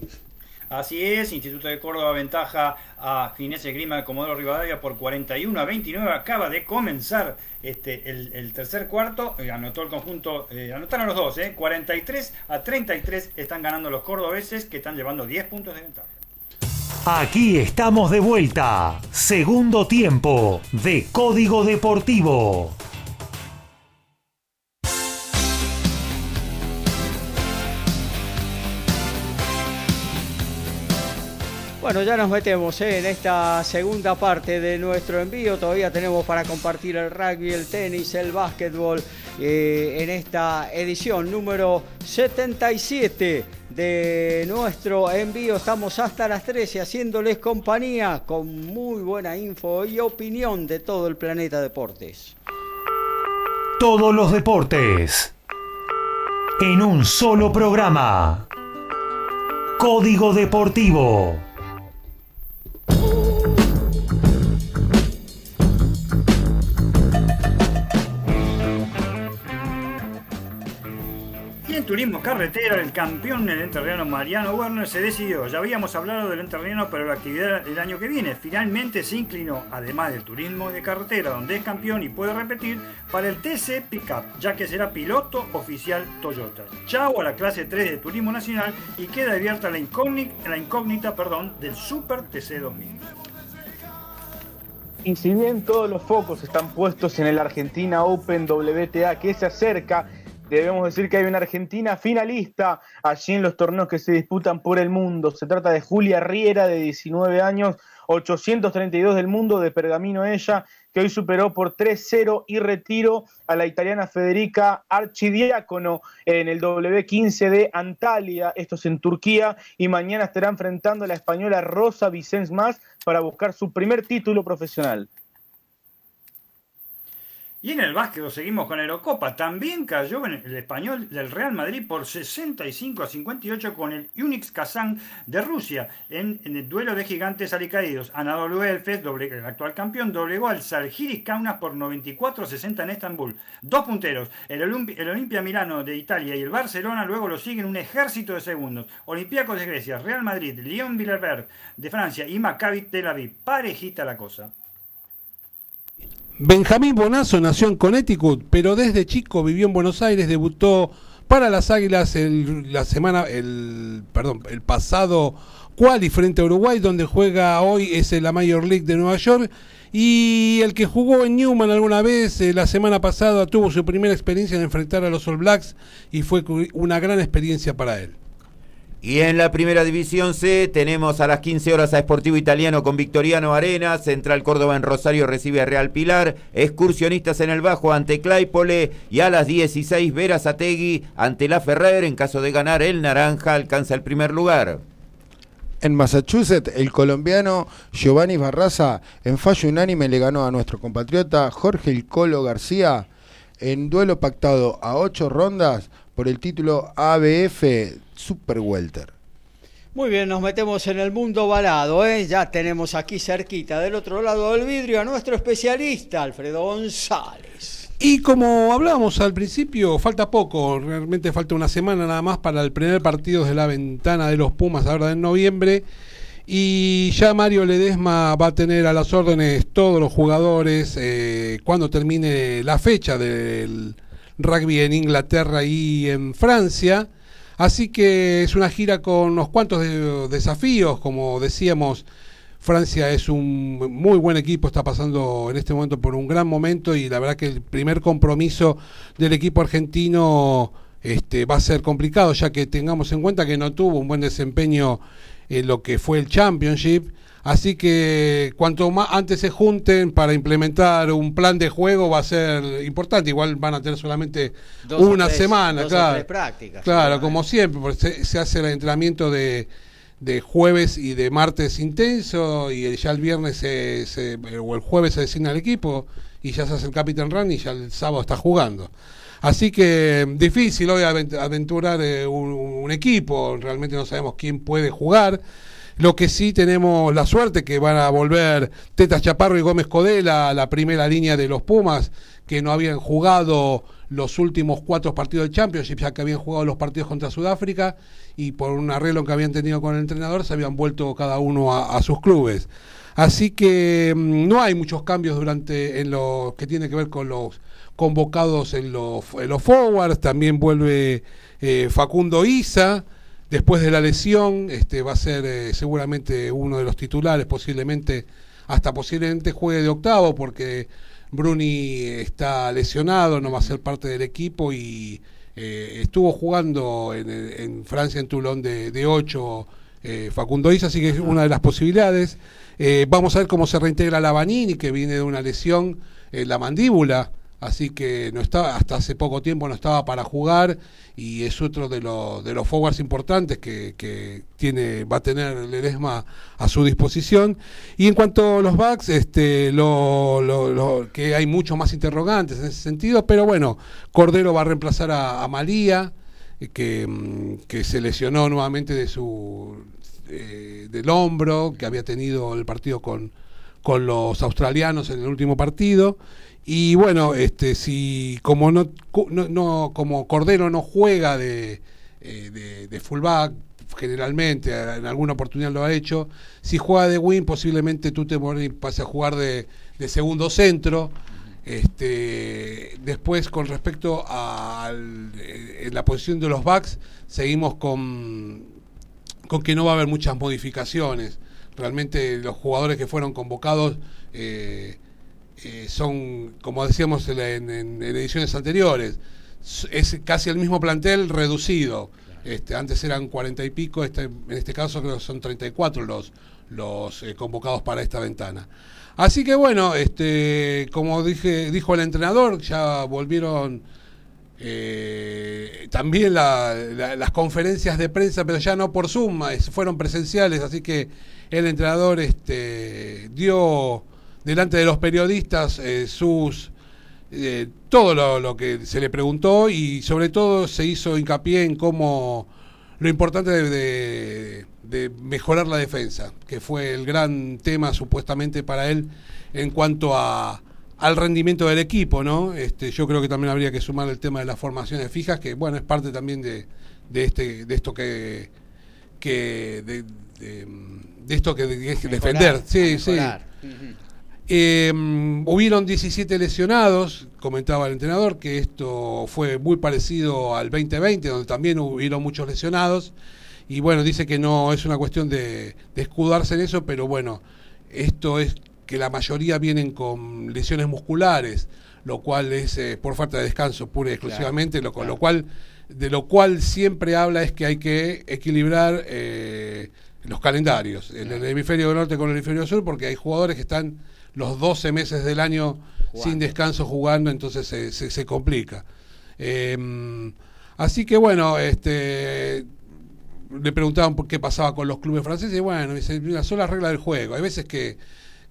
Así es, Instituto de Córdoba ventaja a Ginés Grima de Comodoro Rivadavia por 41 a 29. Acaba de comenzar este, el, tercer cuarto. Eh, anotó el conjunto, eh, anotaron los dos, eh, 43 a 33 están ganando los cordobeses que están llevando 10 puntos de ventaja. Aquí estamos de vuelta. Segundo tiempo de Código Deportivo. Bueno, ya nos metemos ¿eh? en esta segunda parte de nuestro envío. Todavía tenemos para compartir el rugby, el tenis, el básquetbol eh, en esta edición número 77 de nuestro envío. Estamos hasta las 13 haciéndoles compañía con muy buena info y opinión de todo el planeta deportes. Todos los deportes en un solo programa. Código Deportivo. Turismo carretera, el campeón, el enterriano Mariano Werner, se decidió. Ya habíamos hablado del enterriano, pero la actividad el año que viene finalmente se inclinó, además del turismo de carretera, donde es campeón y puede repetir, para el TC Pickup, ya que será piloto oficial Toyota. Chau a la clase 3 de turismo nacional y queda abierta la incógnita, del Super TC 2000. Y si bien todos los focos están puestos en el Argentina Open WTA que se acerca, debemos decir que hay una Argentina finalista allí en los torneos que se disputan por el mundo. Se trata de Julia Riera, de 19 años, 832 del mundo, de Pergamino ella, que hoy superó por 3-0 y retiro a la italiana Federica Archidiácono en el W15 de Antalya, esto es en Turquía, y mañana estará enfrentando a la española Rosa Vicens Más para buscar su primer título profesional. Y en el básquet lo seguimos con Eurocopa. También cayó el español del Real Madrid por 65 a 58 con el Unix Kazán de Rusia en, el duelo de gigantes alicaídos. Anadolu Efes, el actual campeón, doblegó al Salgiris Kaunas por 94 a 60 en Estambul. Dos punteros, el, Olimpia Milano de Italia y el Barcelona luego lo siguen un ejército de segundos. Olympiacos de Grecia, Real Madrid, Lyon Villarberg de Francia y Maccabi Tel Aviv. Parejita la cosa. Benjamín Bonazo nació en Connecticut, pero desde chico vivió en Buenos Aires, debutó para las Águilas el, la semana, el, perdón, el pasado quali frente a Uruguay, donde juega hoy es la Major League de Nueva York. Y el que jugó en Newman alguna vez, eh, la semana pasada tuvo su primera experiencia en enfrentar a los All Blacks y fue una gran experiencia para él. Y en la primera división C tenemos a las 15 horas a Sportivo Italiano con Victoriano Arena, Central Córdoba en Rosario recibe a Real Pilar, Excursionistas en el Bajo ante Claypole y a las 16 Veras Ategui ante La Ferrer, en caso de ganar el Naranja alcanza el primer lugar. En Massachusetts, el colombiano Giovanni Barraza en fallo unánime le ganó a nuestro compatriota Jorge El Colo García en duelo pactado a ocho rondas por el título ABF Super Welter. Muy bien, nos metemos en el mundo balado, ¿eh? Ya tenemos aquí cerquita, del otro lado del vidrio, a nuestro especialista, Alfredo González. Y como hablábamos al principio, falta poco, realmente falta una semana nada más para el primer partido de la ventana de los Pumas ahora en noviembre. Y ya Mario Ledesma va a tener a las órdenes todos los jugadores eh, cuando termine la fecha del rugby en Inglaterra y en Francia. Así que es una gira con unos cuantos desafíos, como decíamos. Francia es un muy buen equipo, está pasando en este momento por un gran momento y la verdad que el primer compromiso del equipo argentino este, va a ser complicado, ya que tengamos en cuenta que no tuvo un buen desempeño en lo que fue el Championship Así que cuanto más antes se junten para implementar un plan de juego va a ser importante. Igual van a tener solamente una semana, claro. claro, como siempre, porque se, hace el entrenamiento de, jueves y de martes intenso y ya el viernes se, o el jueves se designa el equipo y ya se hace el Capitán Run y ya el sábado está jugando. Así que difícil hoy aventurar eh, un equipo, realmente no sabemos quién puede jugar. Lo que sí tenemos la suerte que van a volver Teta Chaparro y Gómez Codela a la primera línea de los Pumas, que no habían jugado los últimos cuatro partidos de Championship, ya que habían jugado los partidos contra Sudáfrica y por un arreglo que habían tenido con el entrenador se habían vuelto cada uno a, sus clubes. Así que mm, no hay muchos cambios durante en lo que tiene que ver con los convocados en los, en los forwards. También vuelve eh, Facundo Isa después de la lesión, este, va a ser eh, seguramente uno de los titulares, posiblemente, hasta posiblemente juegue de octavo, porque Bruni está lesionado, no va a ser parte del equipo y eh, estuvo jugando en, Francia, en Toulon, de, de 8 eh, Facundo Isa, así que es una de las posibilidades. Eh, vamos a ver cómo se reintegra la Vanini, que viene de una lesión en la mandíbula, así que no estaba, hasta hace poco tiempo no estaba para jugar y es otro de, los de los forwards importantes que, tiene, va a tener Ledesma a su disposición. Y en cuanto a los backs, este, lo, que hay muchos más interrogantes en ese sentido, pero bueno, Cordero va a reemplazar a, María, que, mm, que se lesionó nuevamente de su eh, del hombro que había tenido el partido con, con los australianos en el último partido. Y bueno, este si como no, no, como Cordero no juega de, eh, de, fullback generalmente, en alguna oportunidad lo ha hecho, si juega de win posiblemente tú te pases a jugar de, de segundo centro. Este, después, con respecto a eh, la posición de los backs, seguimos con con que no va a haber muchas modificaciones. Realmente los jugadores que fueron convocados eh, eh, son, como decíamos en, ediciones anteriores, es casi el mismo plantel reducido. Este, antes eran cuarenta y pico, este, en este caso creo que son 34 los, los eh, convocados para esta ventana. Así que bueno, este, como dije, dijo el entrenador, ya volvieron eh, también las conferencias de prensa, pero ya no por Zoom, fueron presenciales, así que el entrenador este, dio delante de los periodistas eh, sus eh, todo lo, que se le preguntó y sobre todo se hizo hincapié en cómo lo importante de, de mejorar la defensa, que fue el gran tema supuestamente para él en cuanto a al rendimiento del equipo, ¿no? Este, yo creo que también habría que sumar el tema de las formaciones fijas, que bueno, es parte también de, de este, de esto que, que de, esto que defender. Sí, sí. Eh, hubieron 17 lesionados, comentaba el entrenador, que esto fue muy parecido al 2020, donde también hubieron muchos lesionados. Y bueno, dice que no es una cuestión de, de escudarse en eso, pero bueno, esto es que la mayoría vienen con lesiones musculares, lo cual es eh, por falta de descanso pura y exclusivamente, lo, lo cual de lo cual siempre habla es que hay que equilibrar eh, los calendarios, en el hemisferio norte con el hemisferio sur, porque hay jugadores que están los 12 meses del año sin descanso jugando, entonces se, se, complica. Em, así que bueno, este le preguntaban por qué pasaba con los clubes franceses y bueno, dice, una sola regla del juego. Hay veces que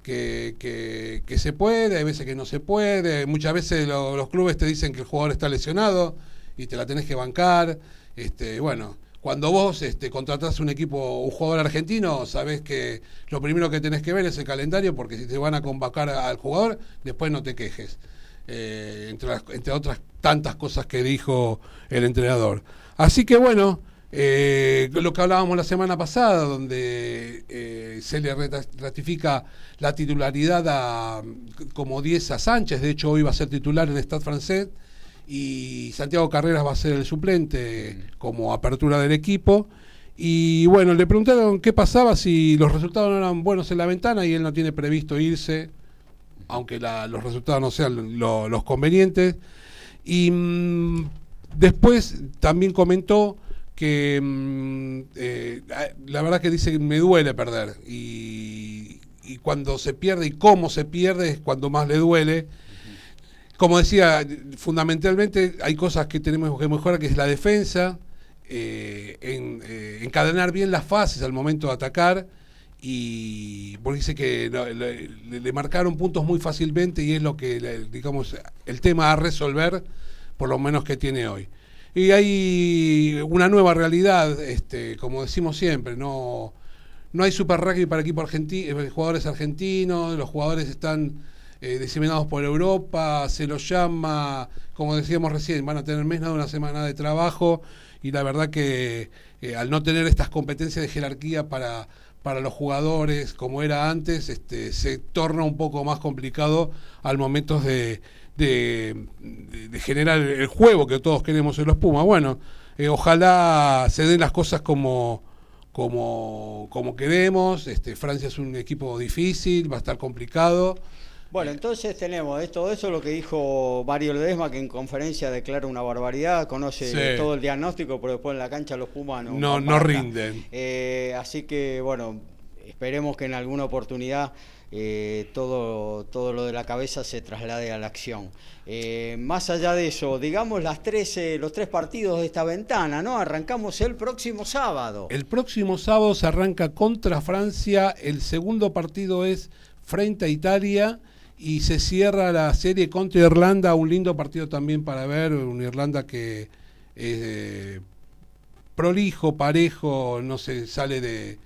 que, que, se puede, hay veces que no se puede, muchas veces los clubes te dicen que el jugador está lesionado y te la tenés que bancar. Este, bueno, cuando vos este, contratás un equipo, un jugador argentino, sabés que lo primero que tenés que ver es el calendario, porque si te van a convocar al jugador, después no te quejes. Eh, entre, otras tantas cosas que dijo el entrenador. Así que bueno, eh, lo que hablábamos la semana pasada, donde eh, se le ratifica la titularidad a, como 10 a Sánchez, de hecho hoy va a ser titular en Stade francés, y Santiago Carreras va a ser el suplente como apertura del equipo. Y bueno, le preguntaron qué pasaba si los resultados no eran buenos en la ventana y él no tiene previsto irse, aunque los resultados no sean los convenientes. Y mm, después también comentó que mm, eh, la verdad que dice que me duele perder y, cuando se pierde y cómo se pierde es cuando más le duele. Como decía, fundamentalmente hay cosas que tenemos que mejorar, que es la defensa, eh, eh, encadenar bien las fases al momento de atacar y porque dice que le, marcaron puntos muy fácilmente y es lo que, digamos, el tema a resolver, por lo menos que tiene hoy. Y hay una nueva realidad, este, como decimos siempre, no, no hay super rugby para equipos argentinos, eh, jugadores argentinos, los jugadores están eh, diseminados por Europa, se los llama, como decíamos recién, van a tener menos de una semana de trabajo y la verdad que eh, al no tener estas competencias de jerarquía para, para los jugadores como era antes, este, se torna un poco más complicado al momento de, de, generar el juego que todos queremos en los Pumas. Bueno, eh, ojalá se den las cosas como, como, como queremos. Este, Francia es un equipo difícil, va a estar complicado. Bueno, entonces tenemos esto, eso lo que dijo Mario Ledesma, que en conferencia declara una barbaridad, conoce todo el diagnóstico, pero después en la cancha los Pumas no, no, rinden. Eh, así que, bueno, esperemos que en alguna oportunidad eh, todo, todo lo de la cabeza se traslade a la acción. Eh, más allá de eso, digamos las tres, los tres partidos de esta ventana, ¿no? Arrancamos el próximo sábado. El próximo sábado se arranca contra Francia, el segundo partido es frente a Italia y se cierra la serie contra Irlanda, un lindo partido también para ver, una Irlanda que es prolijo, parejo, no se sale de,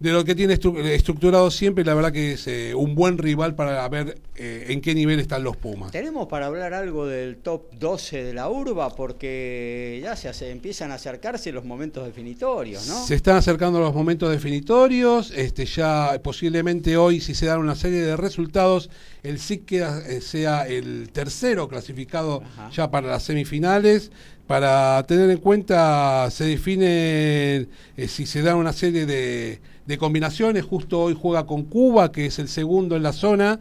de lo que tiene estructurado siempre, la verdad que es eh, un buen rival para ver eh, en qué nivel están los Pumas. Tenemos para hablar algo del top 12 de la urba, porque ya se empiezan a acercarse los momentos definitorios, ¿no? Se están acercando los momentos definitorios, este ya posiblemente hoy, si se dan una serie de resultados, el SIC eh, sea el tercero clasificado ya para las semifinales. Para tener en cuenta, se define si se dan una serie de de combinaciones. Justo hoy juega con Cuba, que es el segundo en la zona.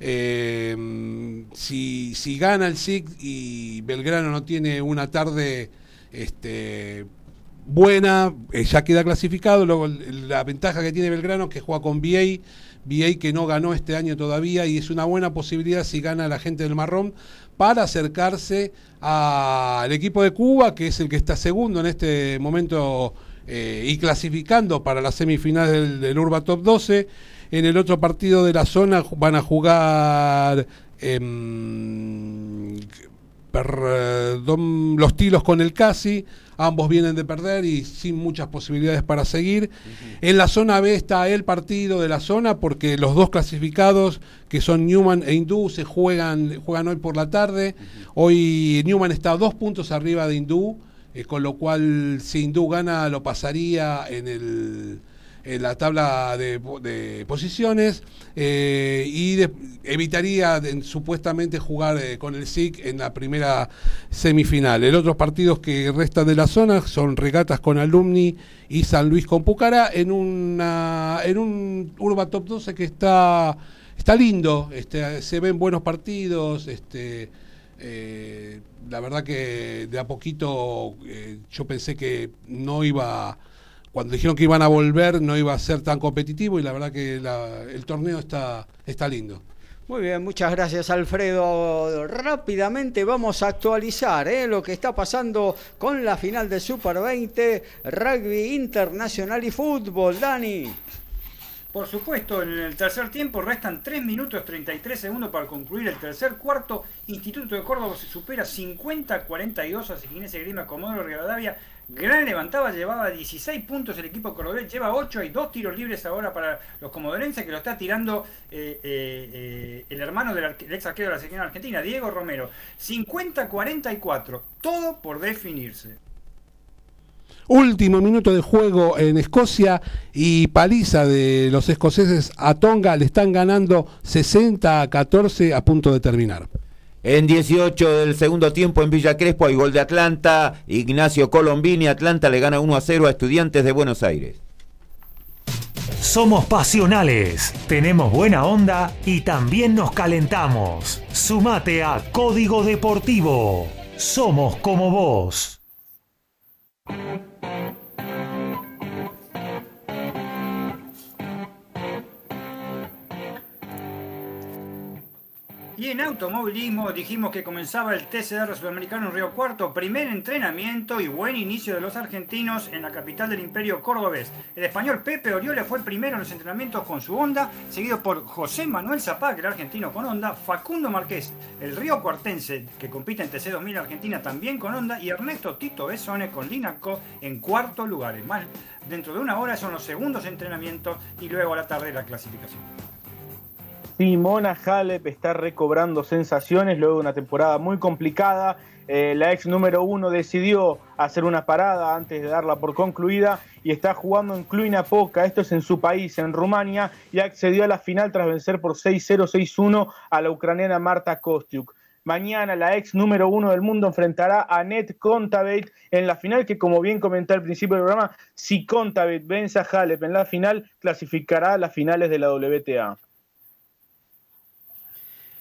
Eh, si, si, gana el SIC y Belgrano no tiene una tarde este, buena, eh, ya queda clasificado. Luego la ventaja que tiene Belgrano es que juega con VA, VA que no ganó este año todavía y es una buena posibilidad si gana la gente del marrón para acercarse al equipo de Cuba, que es el que está segundo en este momento eh, y clasificando para las semifinales del, Urba Top 12. En el otro partido de la zona van a jugar em, los Tilos con el Casi. Ambos vienen de perder y sin muchas posibilidades para seguir. En la zona B está el partido de la zona porque los dos clasificados, que son Newman e Hindú, se juegan, juegan hoy por la tarde. Hoy Newman está a dos puntos arriba de Hindú. Eh, con lo cual si Hindú gana lo pasaría en, el, en la tabla de, posiciones eh, y evitaría supuestamente jugar eh, con el SIC en la primera semifinal. El otros partidos que restan de la zona son regatas con Alumni y San Luis con Pucará en, una, en un Urba Top 12 que está, está lindo, este, se ven buenos partidos. Este, eh, la verdad que de a poquito eh, yo pensé que no iba, cuando dijeron que iban a volver, no iba a ser tan competitivo y la verdad que el torneo está, está lindo. Muy bien, muchas gracias Alfredo. Rápidamente vamos a actualizar ¿eh? lo que está pasando con la final de Super 20, rugby internacional y fútbol. Dani. Por supuesto, en el tercer tiempo restan 3 minutos 33 segundos para concluir el tercer cuarto. Instituto de Córdoba se supera 50-42 a Siginese Grima Comodoro Rivadavia. Gran levantaba, llevaba 16 puntos el equipo cordobés, lleva 8, hay dos tiros libres ahora para los comodorenses que lo está tirando eh, eh, eh, el hermano del, ex arquero de la selección argentina, Diego Romero. 50-44, todo por definirse. Último minuto de juego en Escocia y paliza de los escoceses a Tonga. Le están ganando 60 a 14 a punto de terminar. En 18 del segundo tiempo en Villa Crespo hay gol de Atlanta. Ignacio Colombini, Atlanta le gana 1 a 0 a Estudiantes de Buenos Aires. Somos pasionales, tenemos buena onda y también nos calentamos. Sumate a Código Deportivo. Somos como vos. Y en automovilismo dijimos que comenzaba el TCR Sudamericano en Río Cuarto, primer entrenamiento y buen inicio de los argentinos en la capital del imperio cordobés. El español Pepe Oriola fue primero en los entrenamientos con su Honda, seguido por José Manuel Zapag, el argentino con Honda, Facundo Marqués, el río cuartense que compite en TC 2000 Argentina también con Honda y Ernesto Tito Besone con Linaco en cuarto lugar. Dentro de una hora son los segundos entrenamientos y luego a la tarde la clasificación. Simona Halep está recobrando sensaciones luego de una temporada muy complicada. Eh, la ex número uno decidió hacer una parada antes de darla por concluida y está jugando en Cluj Poca, esto es en su país, en Rumania, y accedió a la final tras vencer por 6-0, 6-1 a la ucraniana Marta Kostiuk. Mañana la ex número uno del mundo enfrentará a Net Contavate en la final, que como bien comenté al principio del programa, si Contavate vence a Halep en la final, clasificará a las finales de la WTA.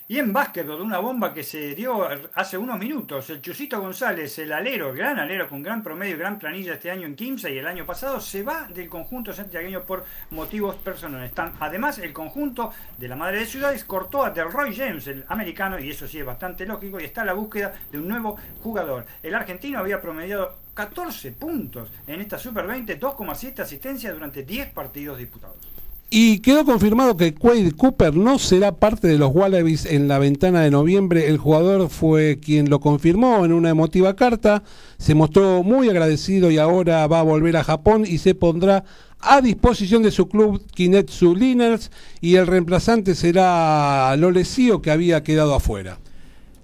Y en básquetbol, una bomba que se dio hace unos minutos, el Chusito González, el alero, gran alero con gran promedio, gran planilla este año en Kimsa y el año pasado, se va del conjunto santiagueño por motivos personales. Además, el conjunto de la Madre de Ciudades cortó a Delroy James, el americano, y eso sí es bastante lógico, y está a la búsqueda de un nuevo jugador. El argentino había promediado 14 puntos en esta Super 20, 2,7 asistencias durante 10 partidos disputados. Y quedó confirmado que Quade Cooper no será parte de los Wallabies en la ventana de noviembre. El jugador fue quien lo confirmó en una emotiva carta. Se mostró muy agradecido y ahora va a volver a Japón y se pondrá a disposición de su club Kinetsu Liners y el reemplazante será Lolesio que había quedado afuera.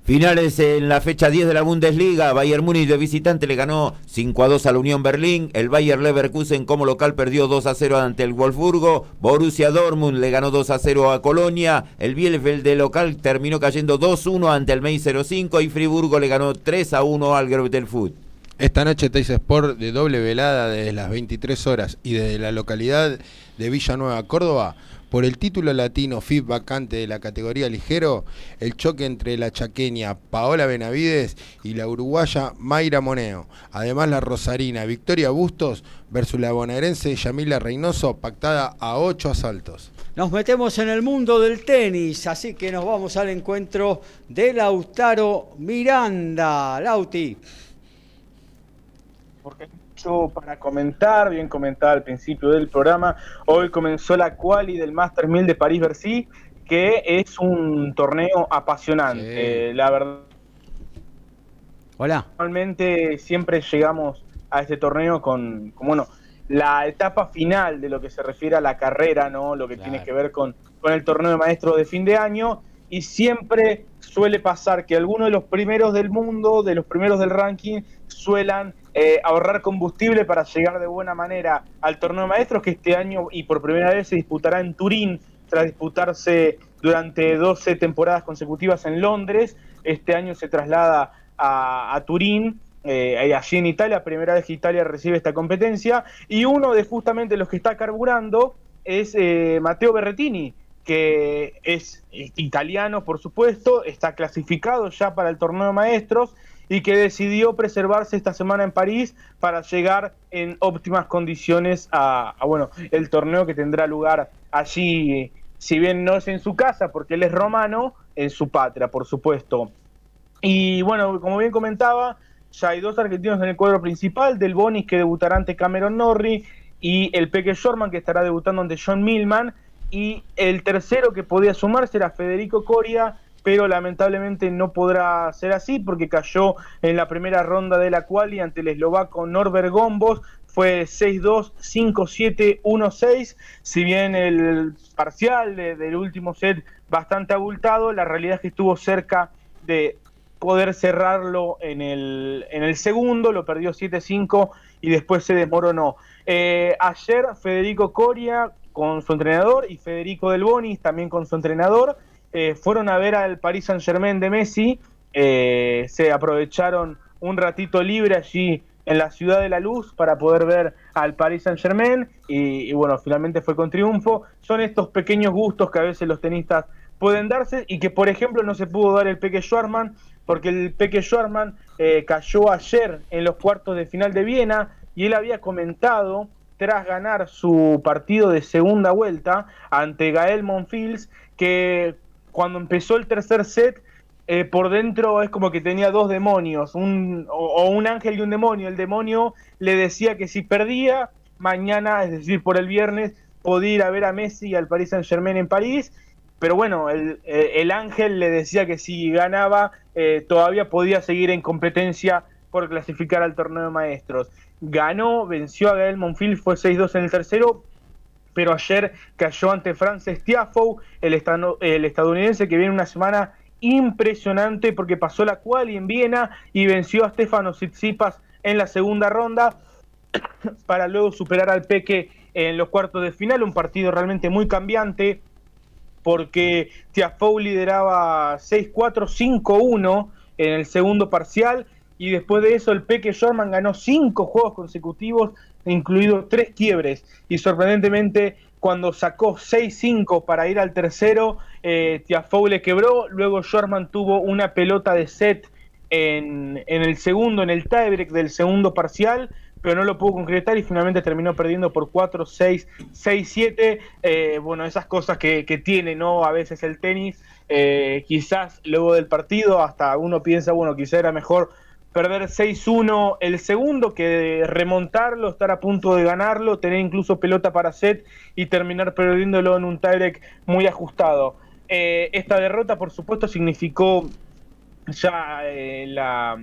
Finales en la fecha 10 de la Bundesliga, Bayern Múnich de visitante le ganó 5 a 2 a la Unión Berlín, el Bayern Leverkusen como local perdió 2 a 0 ante el Wolfsburgo, Borussia Dortmund le ganó 2 a 0 a Colonia, el Bielefeld de local terminó cayendo 2-1 ante el May 05 y Friburgo le ganó 3 a 1 al Greuther Foot. Esta noche Teis Sport de doble velada desde las 23 horas y desde la localidad de Villanueva, Córdoba, por el título latino FIF vacante de la categoría ligero, el choque entre la chaqueña Paola Benavides y la uruguaya Mayra Moneo. Además, la rosarina Victoria Bustos versus la bonaerense Yamila Reynoso, pactada a ocho asaltos. Nos metemos en el mundo del tenis, así que nos vamos al encuentro de Lautaro Miranda. Lauti. Para comentar, bien comentado al principio del programa. Hoy comenzó la quali del Master 1000 de París-Bercy, que es un torneo apasionante, la verdad. Hola. Normalmente siempre llegamos a este torneo con, bueno, la etapa final de lo que se refiere a la carrera, ¿no? Lo que tiene que ver con, con el torneo de maestros de fin de año. Y siempre suele pasar que algunos de los primeros del mundo, de los primeros del ranking, suelan eh, ahorrar combustible para llegar de buena manera al torneo de maestros que este año y por primera vez se disputará en Turín tras disputarse durante 12 temporadas consecutivas en Londres. Este año se traslada a, Turín, eh, allí en Italia, primera vez que Italia recibe esta competencia, y uno de justamente los que está carburando es eh, Matteo Berretini, que es italiano, por supuesto, está clasificado ya para el torneo de maestros y que decidió preservarse esta semana en París para llegar en óptimas condiciones a, bueno, el torneo que tendrá lugar allí, si bien no es en su casa, porque él es romano, en su patria, por supuesto. Y bueno, como bien comentaba, ya hay dos argentinos en el cuadro principal, Del Bonis que debutará ante Cameron Norrie y el Peque Shorman que estará debutando ante John Millman y el tercero que podía sumarse era Federico Coria pero lamentablemente no podrá ser así porque cayó en la primera ronda de la quali ante el eslovaco Norbert Gombos, fue 6-2, 5-7, 1-6, si bien el parcial del último set bastante abultado, la realidad es que estuvo cerca de poder cerrarlo en el, en el segundo, lo perdió 7-5 y después se desmoronó. Eh, ayer Federico Coria con su entrenador y Federico Del Bonis también con su entrenador eh, fueron a ver al Paris Saint Germain de Messi, eh, se aprovecharon un ratito libre allí en la ciudad de la luz para poder ver al Paris Saint Germain y, bueno, finalmente fue con triunfo. Son estos pequeños gustos que a veces los tenistas pueden darse y que por ejemplo no se pudo dar el Peque Schwarman porque el Peque Schwarman eh, cayó ayer en los cuartos de final de Viena y él había comentado tras ganar su partido de segunda vuelta ante Gael Monfils que cuando empezó el tercer set, eh, por dentro es como que tenía dos demonios, un, o, un ángel y un demonio. El demonio le decía que si perdía, mañana, es decir, por el viernes, podía ir a ver a Messi y al Paris Saint Germain en París. Pero bueno, el, eh, ángel le decía que si ganaba, eh, todavía podía seguir en competencia por clasificar al torneo de maestros. Ganó, venció a Gael Monfil, fue 6-2 en el tercero, pero ayer cayó ante Frances Tiafoe, el, el estadounidense que viene una semana impresionante porque pasó la quali en Viena y venció a Stefano Tsitsipas en la segunda ronda para luego superar al Peque en los cuartos de final, un partido realmente muy cambiante porque Tiafoe lideraba 6-4, 5-1 en el segundo parcial y después de eso el Peque Shorman ganó cinco juegos consecutivos, incluidos tres quiebres y sorprendentemente cuando sacó 6-5 para ir al tercero, eh, Tiafoe le quebró, luego Shorman tuvo una pelota de set en, en el segundo, en el tiebreak del segundo parcial, pero no lo pudo concretar y finalmente terminó perdiendo por 4, 6, 6, 7. bueno, esas cosas que, que, tiene, ¿no? A veces el tenis, eh, quizás luego del partido, hasta uno piensa, bueno, quizá era mejor perder 6-1 el segundo que remontarlo, estar a punto de ganarlo, tener incluso pelota para set y terminar perdiéndolo en un tiebreak muy ajustado. Eh, esta derrota, por supuesto, significó ya eh, la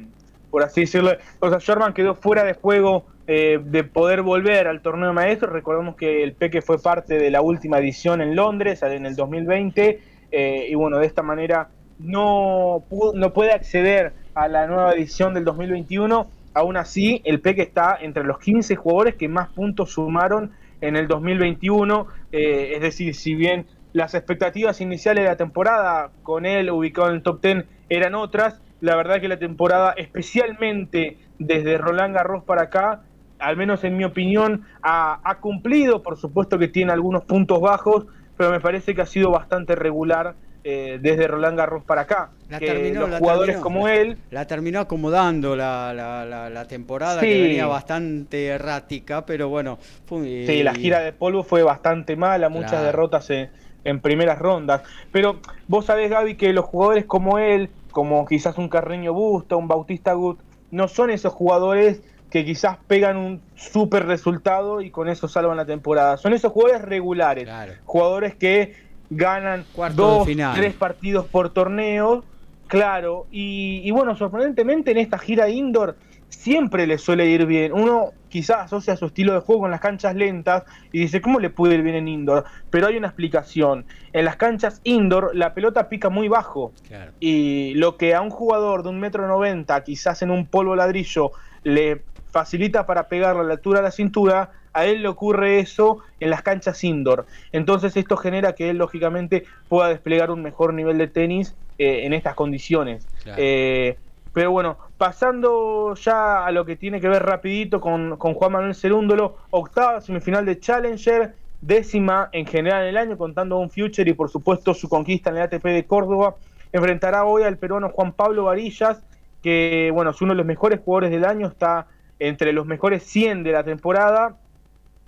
por así decirlo. O sea, Sherman quedó fuera de juego eh, de poder volver al torneo de maestros. Recordemos que el Peque fue parte de la última edición en Londres en el 2020 eh, y bueno, de esta manera no, no puede acceder a la nueva edición del 2021. Aún así, el Peque está entre los 15 jugadores que más puntos sumaron en el 2021. Eh, es decir, si bien las expectativas iniciales de la temporada con él ubicado en el top 10 eran otras, la verdad que la temporada, especialmente desde Roland Garros para acá, al menos en mi opinión, ha, cumplido. Por supuesto que tiene algunos puntos bajos, pero me parece que ha sido bastante regular eh, desde Roland Garros para acá. La terminó, los jugadores como él. La terminó acomodando la, la, temporada, que venía bastante errática, pero bueno. sí, la gira de polvo fue bastante mala, muchas derrotas en, en primeras rondas. Pero vos sabés, Gaby, que los jugadores como él como quizás un Carreño Busto, un Bautista Gut, no son esos jugadores que quizás pegan un super resultado y con eso salvan la temporada. Son esos jugadores regulares, jugadores que ganan dos, tres partidos por torneo, claro, y, y, bueno, sorprendentemente en esta gira indoor siempre le suele ir bien. Uno quizás asocia su estilo de juego con las canchas lentas y dice, ¿cómo le puede ir bien en indoor? Pero hay una explicación. En las canchas indoor la pelota pica muy bajo. Y lo que a un jugador de un metro noventa, quizás en un polvo ladrillo, le facilita para pegar a la altura de la cintura, a él le ocurre eso en las canchas indoor. Entonces esto genera que él lógicamente pueda desplegar un mejor nivel de tenis eh, en estas condiciones. Eh, pero bueno, pasando ya a lo que tiene que ver rapidito con, Juan Manuel Cerúndolo, octava semifinal de Challenger, décima en general en el año, contando un Future y por supuesto su conquista en el ATP de Córdoba. Enfrentará hoy al peruano Juan Pablo Varillas, que bueno, es uno de los mejores jugadores del año, está entre los mejores 100 de la temporada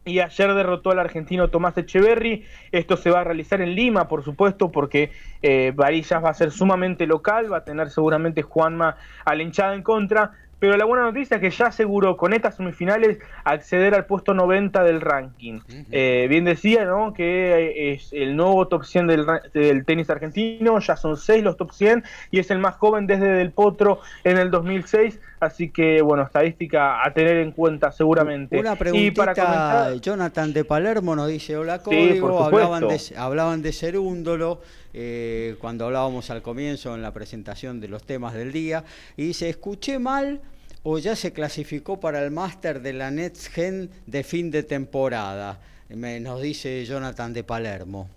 y ayer derrotó al argentino Tomás Echeverry. Esto se va a realizar en Lima, por supuesto, porque eh, Varillas va a ser sumamente local, va a tener seguramente Juanma a la hinchada en contra. Pero la buena noticia es que ya aseguró con estas semifinales acceder al puesto 90 del ranking. Eh, bien decía, ¿no? Que es el nuevo top 100 del, del, tenis argentino, ya son seis los top 100 y es el más joven desde Del Potro en el 2006. Así que, bueno, estadística a tener en cuenta seguramente. Una preguntita, para Jonathan de Palermo nos dice, hola Código, hablaban, de, hablaban de Cerúndolo eh, cuando hablábamos al comienzo en la presentación de los temas del día, y dice, escuché mal o ya se clasificó para el máster de la Next Gen de fin de temporada, Me, nos dice Jonathan de Palermo.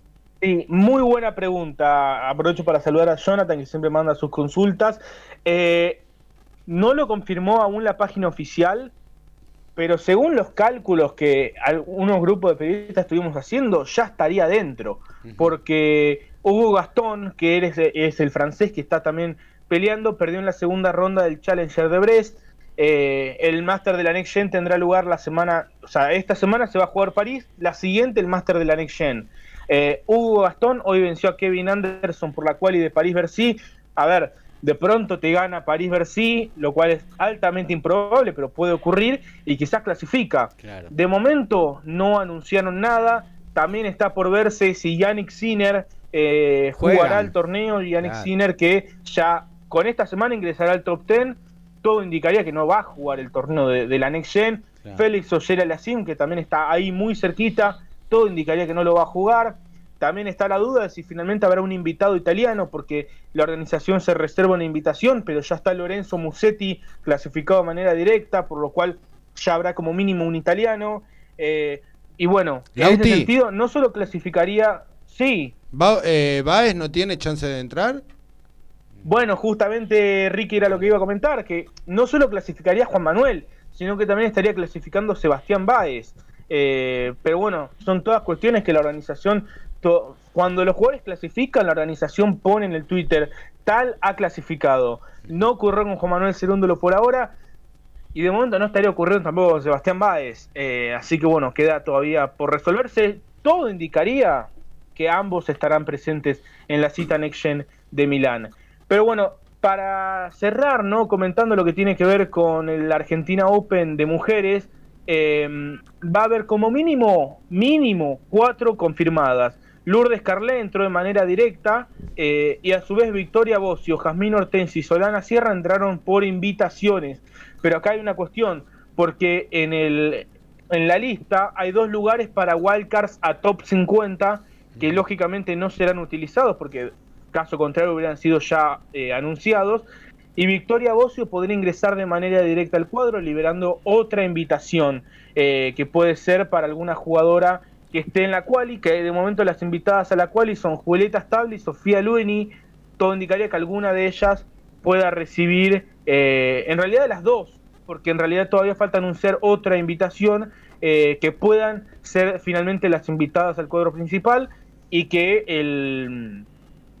Sí, muy buena pregunta. Aprovecho para saludar a Jonathan, que siempre manda sus consultas. Eh, no lo confirmó aún la página oficial, pero según los cálculos que algunos grupos de periodistas estuvimos haciendo, ya estaría dentro. Porque Hugo Gastón, que es, el francés que está también peleando, perdió en la segunda ronda del Challenger de Brest. Eh, el Master de la Next Gen tendrá lugar la semana, o sea, esta semana se va a jugar París, la siguiente el Master de la Next Gen. Eh, Hugo Gastón hoy venció a Kevin Anderson por la cual y de París-Bercy. A ver, de pronto te gana París-Bercy, lo cual es altamente improbable, pero puede ocurrir y quizás clasifica. De momento no anunciaron nada, también está por verse si Yannick Sinner eh, jugará el torneo, Yannick Sinner que ya con esta semana ingresará al top 10, todo indicaría que no va a jugar el torneo de, la Next Gen. Félix Ollera Lassim, que también está ahí muy cerquita, todo indicaría que no lo va a jugar. También está la duda de si finalmente habrá un invitado italiano, porque la organización se reserva una invitación, pero ya está Lorenzo Musetti clasificado de manera directa, por lo cual ya habrá como mínimo un italiano. Eh, y bueno, en ese sentido, no solo clasificaría, sí, eh, ¿Baez no tiene chance de entrar? Bueno, justamente Ricky era lo que iba a comentar, que no solo clasificaría Juan Manuel, sino que también estaría clasificando Sebastián Báez. Eh, pero bueno, son todas cuestiones que la organización, cuando los jugadores clasifican, la organización pone en el Twitter, tal ha clasificado. No ocurrió con Juan Manuel Cerúndolo por ahora, y de momento no estaría ocurriendo tampoco con Sebastián Báez. Eh, así que bueno, queda todavía por resolverse. Todo indicaría que ambos estarán presentes en la cita Next Gen de Milán. Pero bueno, para cerrar, ¿no? Comentando lo que tiene que ver con el Argentina Open de mujeres, eh, va a haber como mínimo, mínimo, cuatro confirmadas. Lourdes Carlé entró de manera directa eh, y a su vez Victoria Bocio, Jazmín Hortensi y Solana Sierra entraron por invitaciones. Pero acá hay una cuestión, porque en, el, en la lista hay dos lugares para wildcards a top 50 que lógicamente no serán utilizados porque caso contrario hubieran sido ya eh, anunciados. Y Victoria Bocio podría ingresar de manera directa al cuadro, liberando otra invitación eh, que puede ser para alguna jugadora que esté en la quali, que de momento las invitadas a la quali son Julieta y Sofía Lueni. Todo indicaría que alguna de ellas pueda recibir, eh, en realidad las dos, porque en realidad todavía falta anunciar otra invitación que puedan ser finalmente las invitadas al cuadro principal y que el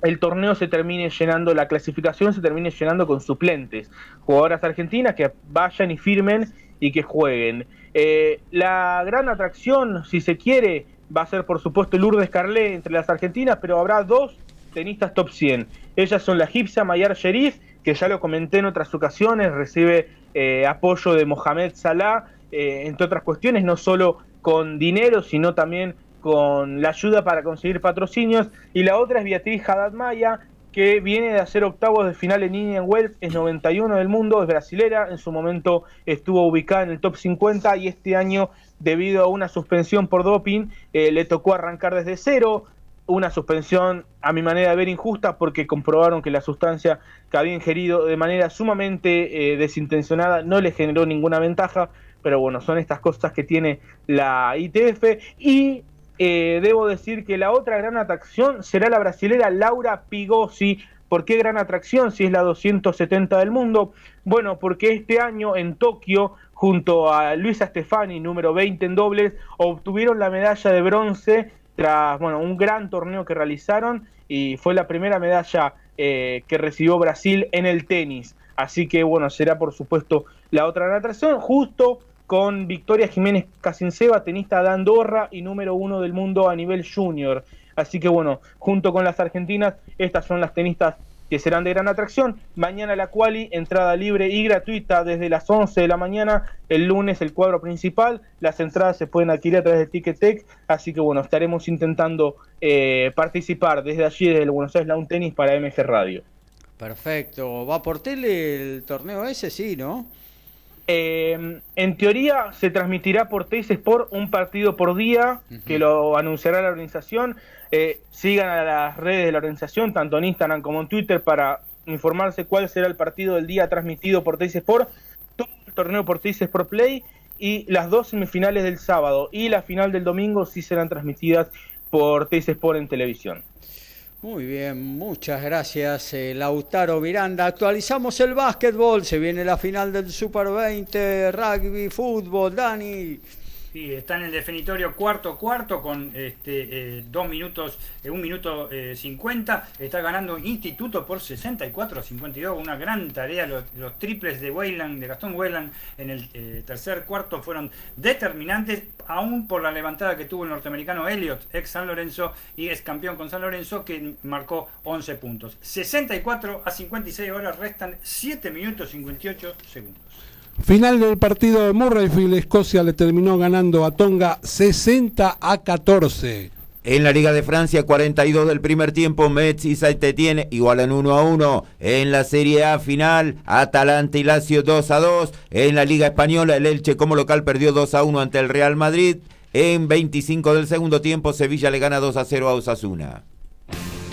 el torneo se termine llenando, la clasificación se termine llenando con suplentes, jugadoras argentinas que vayan y firmen y que jueguen. Eh, la gran atracción, si se quiere, va a ser por supuesto Lourdes Carlé entre las argentinas, pero habrá dos tenistas top 100. Ellas son la egipcia Mayar Sherif, que ya lo comenté en otras ocasiones, recibe eh, apoyo de Mohamed Salah, eh, entre otras cuestiones, no solo con dinero, sino también con la ayuda para conseguir patrocinios. Y la otra es Beatriz Haddad Maya, que viene de hacer octavos de final en Indian Wells, es 91 del mundo, es brasilera, en su momento estuvo ubicada en el top 50 y este año, debido a una suspensión por doping, eh, le tocó arrancar desde cero, una suspensión a mi manera de ver injusta porque comprobaron que la sustancia que había ingerido de manera sumamente eh, desintencionada no le generó ninguna ventaja, pero bueno, son estas cosas que tiene la ITF y eh, debo decir que la otra gran atracción será la brasilera Laura Pigosi. ¿Por qué gran atracción si es la 270 del mundo? Bueno, porque este año en Tokio, junto a Luisa Stefani, número 20 en dobles, obtuvieron la medalla de bronce tras bueno, un gran torneo que realizaron y fue la primera medalla eh, que recibió Brasil en el tenis. Así que bueno, será por supuesto la otra gran atracción, justo con Victoria Jiménez Casinceba, tenista de Andorra y número uno del mundo a nivel junior. Así que bueno, junto con las argentinas, estas son las tenistas que serán de gran atracción. Mañana la quali, entrada libre y gratuita desde las 11 de la mañana. El lunes el cuadro principal. Las entradas se pueden adquirir a través de Ticketek. Así que bueno, estaremos intentando eh, participar desde allí, desde el Buenos Aires Lawn Tennis para MG Radio. Perfecto. ¿Va por tele el torneo ese? Sí, ¿no? Eh, en teoría se transmitirá por Teis Sport un partido por día, que lo anunciará la organización. Eh, sigan a las redes de la organización, tanto en Instagram como en Twitter, para informarse cuál será el partido del día transmitido por Teis Sport. Todo el torneo por Teis Sport Play y las dos semifinales del sábado y la final del domingo sí serán transmitidas por Teis Sport en televisión. Muy bien, muchas gracias eh, Lautaro Miranda. Actualizamos el básquetbol, se viene la final del Super 20, rugby, fútbol, Dani. Sí, está en el definitorio cuarto cuarto con este, eh, dos minutos, eh, un minuto eh, cincuenta. Está ganando Instituto por 64 a 52. Una gran tarea. Los, triples de Weyland, de Gastón Weyland en el tercer cuarto fueron determinantes, aún por la levantada que tuvo el norteamericano Elliot, ex San Lorenzo y ex campeón con San Lorenzo, que marcó 11 puntos. 64 a 56 horas, restan 7 minutos 58 segundos. Final del partido de Murrayfield, Escocia le terminó ganando a Tonga 60 a 14. En la Liga de Francia, 42 del primer tiempo, Metz y Saint-Étienne igualan 1 a 1. En la Serie A final, Atalanta y Lazio 2 a 2. En la Liga Española, el Elche como local perdió 2 a 1 ante el Real Madrid. En 25 del segundo tiempo, Sevilla le gana 2 a 0 a Osasuna.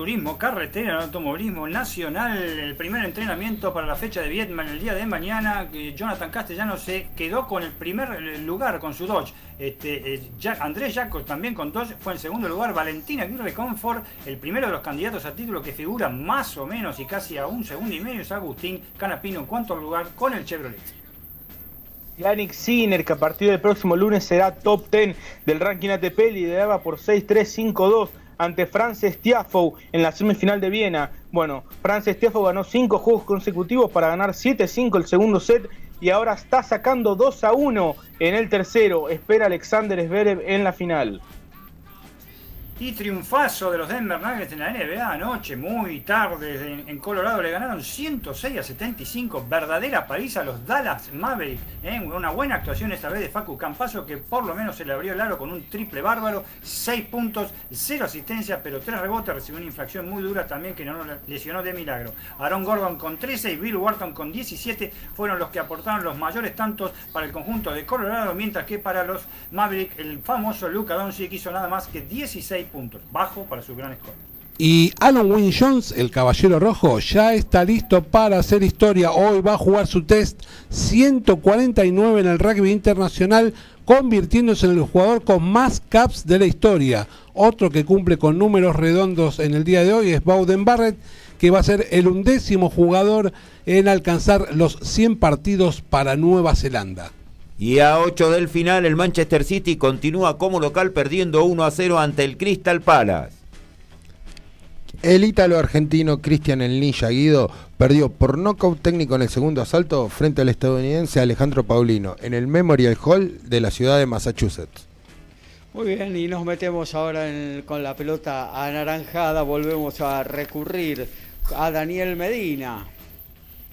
Turismo carretera, automovilismo nacional, el primer entrenamiento para la fecha de Vietnam el día de mañana. Jonathan Castellano se quedó con el primer lugar con su Dodge. Este, eh, Andrés Jacos también con Dodge fue en segundo lugar. Valentina Aguirre Comfort, el primero de los candidatos a título que figura más o menos y casi a un segundo y medio es Agustín Canapino en cuanto lugar con el Chevrolet. Yannick Sinner, que a partir del próximo lunes será top 10 del ranking ATP, lideraba por 6-3-5-2 ante Frances Tiafoe en la semifinal de Viena. Bueno, Frances Tiafoe ganó 5 juegos consecutivos para ganar 7-5 el segundo set y ahora está sacando 2 1 en el tercero. Espera Alexander Zverev en la final. Y triunfazo de los Denver Nuggets en la NBA anoche, muy tarde en, Colorado. Le ganaron 106 a 75. Verdadera paliza a los Dallas Mavericks. ¿eh? Una buena actuación esta vez de Facu Campaso, que por lo menos se le abrió el aro con un triple bárbaro. 6 puntos, 0 asistencia, pero 3 rebotes. Recibió una infracción muy dura también que no lesionó de milagro. Aaron Gordon con 13 y Bill Wharton con 17 fueron los que aportaron los mayores tantos para el conjunto de Colorado, mientras que para los Mavericks el famoso Luca Doncic hizo nada más que 16 puntos, bajo para su gran score. Y Alan Wynne Jones, el caballero rojo, ya está listo para hacer historia. Hoy va a jugar su test 149 en el rugby internacional, convirtiéndose en el jugador con más caps de la historia. Otro que cumple con números redondos en el día de hoy es Bowden Barrett, que va a ser el undécimo jugador en alcanzar los 100 partidos para Nueva Zelanda. Y a 8 del final, el Manchester City continúa como local perdiendo 1 a 0 ante el Crystal Palace. El ítalo argentino Cristian El Ninja Guido perdió por nocaut técnico en el segundo asalto frente al estadounidense Alejandro Paulino en el Memorial Hall de la ciudad de Massachusetts. Muy bien, y nos metemos ahora con la pelota anaranjada, volvemos a recurrir a Daniel Medina.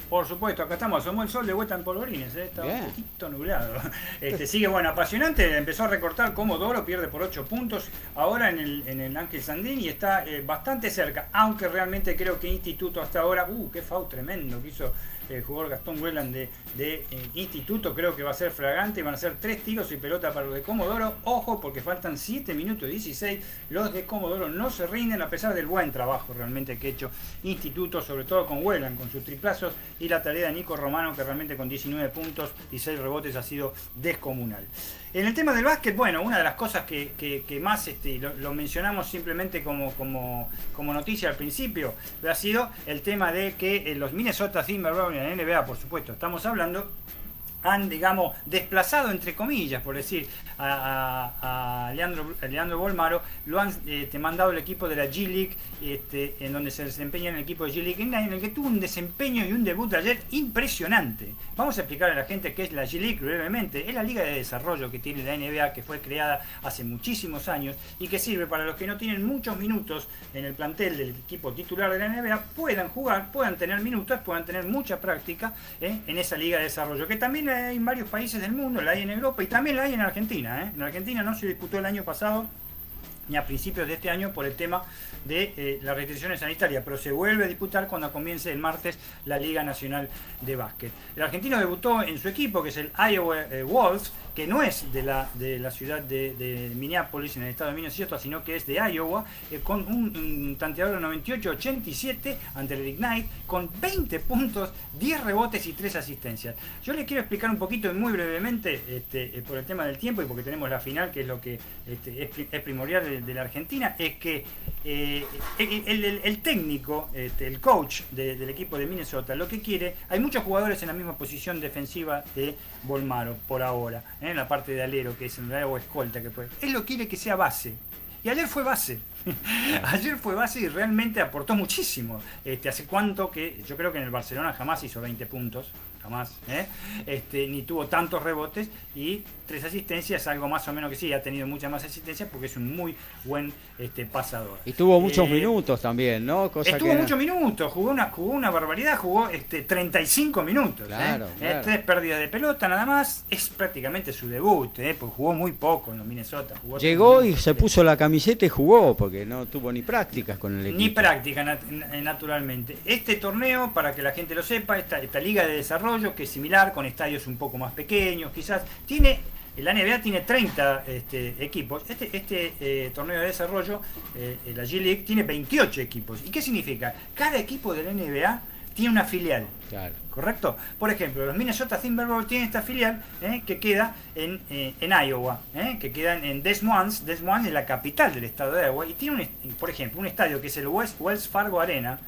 Por supuesto, acá estamos, somos el sol de vuelta en polvorines, ¿eh? está un poquito nublado. Este, sigue bueno, apasionante, empezó a recortar como Doro, pierde por 8 puntos ahora en el, en el Ángel Sandín y está eh, bastante cerca, aunque realmente creo que Instituto hasta ahora, uh, qué FAU tremendo que hizo el jugador Gastón Whelan de, de eh, Instituto, creo que va a ser fragante, van a ser tres tiros y pelota para los de Comodoro. Ojo, porque faltan 7 minutos 16. Los de Comodoro no se rinden a pesar del buen trabajo realmente que ha hecho Instituto, sobre todo con Whelan, con sus triplazos y la tarea de Nico Romano, que realmente con 19 puntos y 6 rebotes ha sido descomunal. En el tema del básquet, bueno, una de las cosas que, más este, lo, mencionamos simplemente como, como, noticia al principio, ha sido el tema de que eh, los Minnesota Timberwolves en NBA, por supuesto, estamos hablando, han, digamos, desplazado, entre comillas, por decir, a, Leandro, Bolmaro, lo han este, mandado el equipo de la G-League, este, en donde se desempeña en el equipo de G-League, en el que tuvo un desempeño y un debut ayer impresionante. Vamos a explicar a la gente qué es la G-League brevemente. Es la liga de desarrollo que tiene la NBA, que fue creada hace muchísimos años y que sirve para los que no tienen muchos minutos en el plantel del equipo titular de la NBA, puedan jugar, puedan tener minutos, puedan tener mucha práctica ¿eh? en esa liga de desarrollo, que también hay en varios países del mundo, la hay en Europa y también la hay en Argentina. ¿eh? En Argentina no se disputó el año pasado ni a principios de este año por el tema de eh, las restricciones sanitarias, pero se vuelve a disputar cuando comience el martes la Liga Nacional de Básquet. El argentino debutó en su equipo, que es el Iowa eh, Wolves, que no es de la, de la ciudad de, Minneapolis, en el estado de Minnesota, sino que es de Iowa, eh, con un, tanteador de 98-87 ante el Ignite, con 20 puntos, 10 rebotes y 3 asistencias. Yo les quiero explicar un poquito y muy brevemente, este, por el tema del tiempo y porque tenemos la final, que es lo que este, es, primordial de, la Argentina, es que eh, el, técnico, este, el coach del equipo de Minnesota, lo que quiere, hay muchos jugadores en la misma posición defensiva de Bolmaro por ahora, ¿eh? en la parte de alero, que es en o escolta que puede. Él lo quiere que sea base. Y ayer fue base. ayer fue base y realmente aportó muchísimo. Este, ¿Hace cuánto que yo creo que en el Barcelona jamás hizo 20 puntos? Jamás. ¿eh? Este, ni tuvo tantos rebotes y tres asistencias, algo más o menos que sí, ha tenido muchas más asistencias porque es un muy buen este, pasador. Y tuvo muchos eh, minutos también, ¿no? estuvo muchos minutos, jugó una, jugó una barbaridad, jugó este, 35 minutos. ¿eh? ¿eh? Tres pérdidas de pelota nada más, es prácticamente su debut, porque jugó muy poco en los Minnesota. Llegó y se puso la camiseta y jugó, porque no tuvo ni prácticas con el equipo. Ni práctica, naturalmente. Este torneo, para que la gente lo sepa, esta, esta liga de desarrollo, que es similar, con estadios un poco más pequeños, quizás, tiene La NBA tiene 30 este, equipos. Este, este eh, torneo de desarrollo, eh, la G-League, tiene 28 equipos. ¿Y qué significa? Cada equipo de la NBA tiene una filial. Claro. ¿Correcto? Por ejemplo, los Minnesota Timberwolves tienen esta filial ¿eh? que queda en, eh, en Iowa, ¿eh? que queda en Des Moines. Des Moines es la capital del estado de Iowa y tiene, un, por ejemplo, un estadio que es el West, Wells Fargo Arena,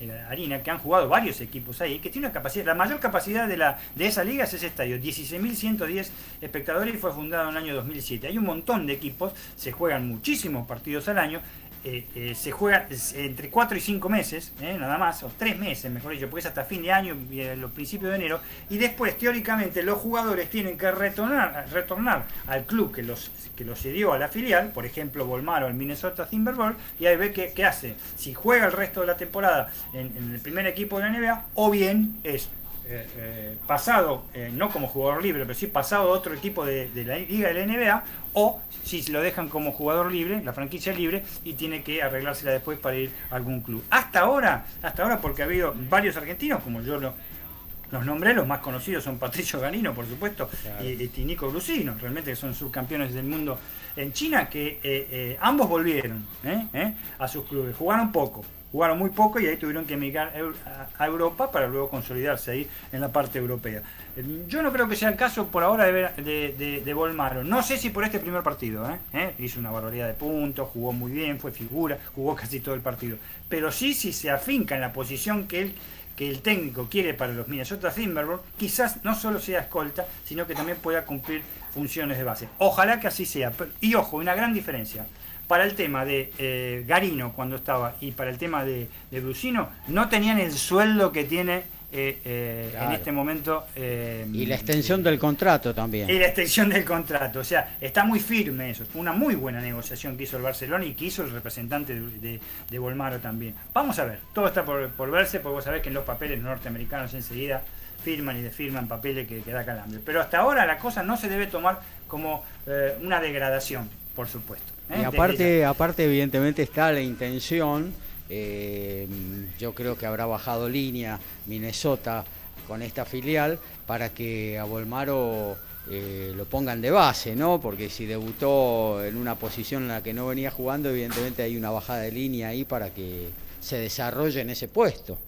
la arena que han jugado varios equipos ahí, que tiene una capacidad, la mayor capacidad de, la, de esa liga es ese estadio, 16.110 espectadores y fue fundado en el año 2007. Hay un montón de equipos, se juegan muchísimos partidos al año eh, eh, se juega entre 4 y 5 meses, eh, nada más, o 3 meses, mejor dicho, porque es hasta fin de año y los principios de enero, y después, teóricamente, los jugadores tienen que retornar, retornar al club que los, que los cedió a la filial, por ejemplo, Volmar o el Minnesota Timberwolves, y ahí ve qué, hace, si juega el resto de la temporada en, el primer equipo de la NBA, o bien es pasado, no como jugador libre, pero sí pasado a otro equipo de, la liga de la NBA, o si lo dejan como jugador libre, la franquicia libre, y tiene que arreglársela después para ir a algún club. Hasta ahora, hasta ahora porque ha habido varios argentinos, como yo lo, los nombré, los más conocidos son Patricio Ganino, por supuesto, y, Nico Grusino, realmente que son subcampeones del mundo en China, que ambos volvieron a sus clubes, jugaron poco, Jugaron muy poco y ahí tuvieron que emigrar a Europa para luego consolidarse ahí en la parte europea. Eh, yo no creo que sea el caso por ahora de, de, de, Volmaro. No sé si por este primer partido. ¿eh? ¿Eh? Hizo una barbaridad de puntos, jugó muy bien, fue figura, jugó casi todo el partido. Pero sí, si se afinca en la posición que él que el técnico quiere para los Minnesota Timberwolves, quizás no solo sea escolta, sino que también pueda cumplir funciones de base. Ojalá que así sea. Y ojo, una gran diferencia para el tema de eh, Garino cuando estaba y para el tema de, de Brusino, no tenían el sueldo que tiene eh, eh, en este momento. y la extensión del contrato también. Y la extensión del contrato. O sea, está muy firme eso. Fue una muy buena negociación que hizo el Barcelona y que hizo el representante de, de, Volmaro también. Vamos a ver, todo está por, por, verse, porque vos sabés que en los papeles norteamericanos enseguida firman y desfirman papeles que, que da calambre. Pero hasta ahora la cosa no se debe tomar como una degradación, por supuesto. Y aparte, aparte, evidentemente, está la intención. Eh, yo creo que habrá bajado línea Minnesota con esta filial para que a Volmaro eh, lo pongan de base, ¿no? Porque si debutó en una posición en la que no venía jugando, evidentemente hay una bajada de línea ahí para que se desarrolle en ese puesto.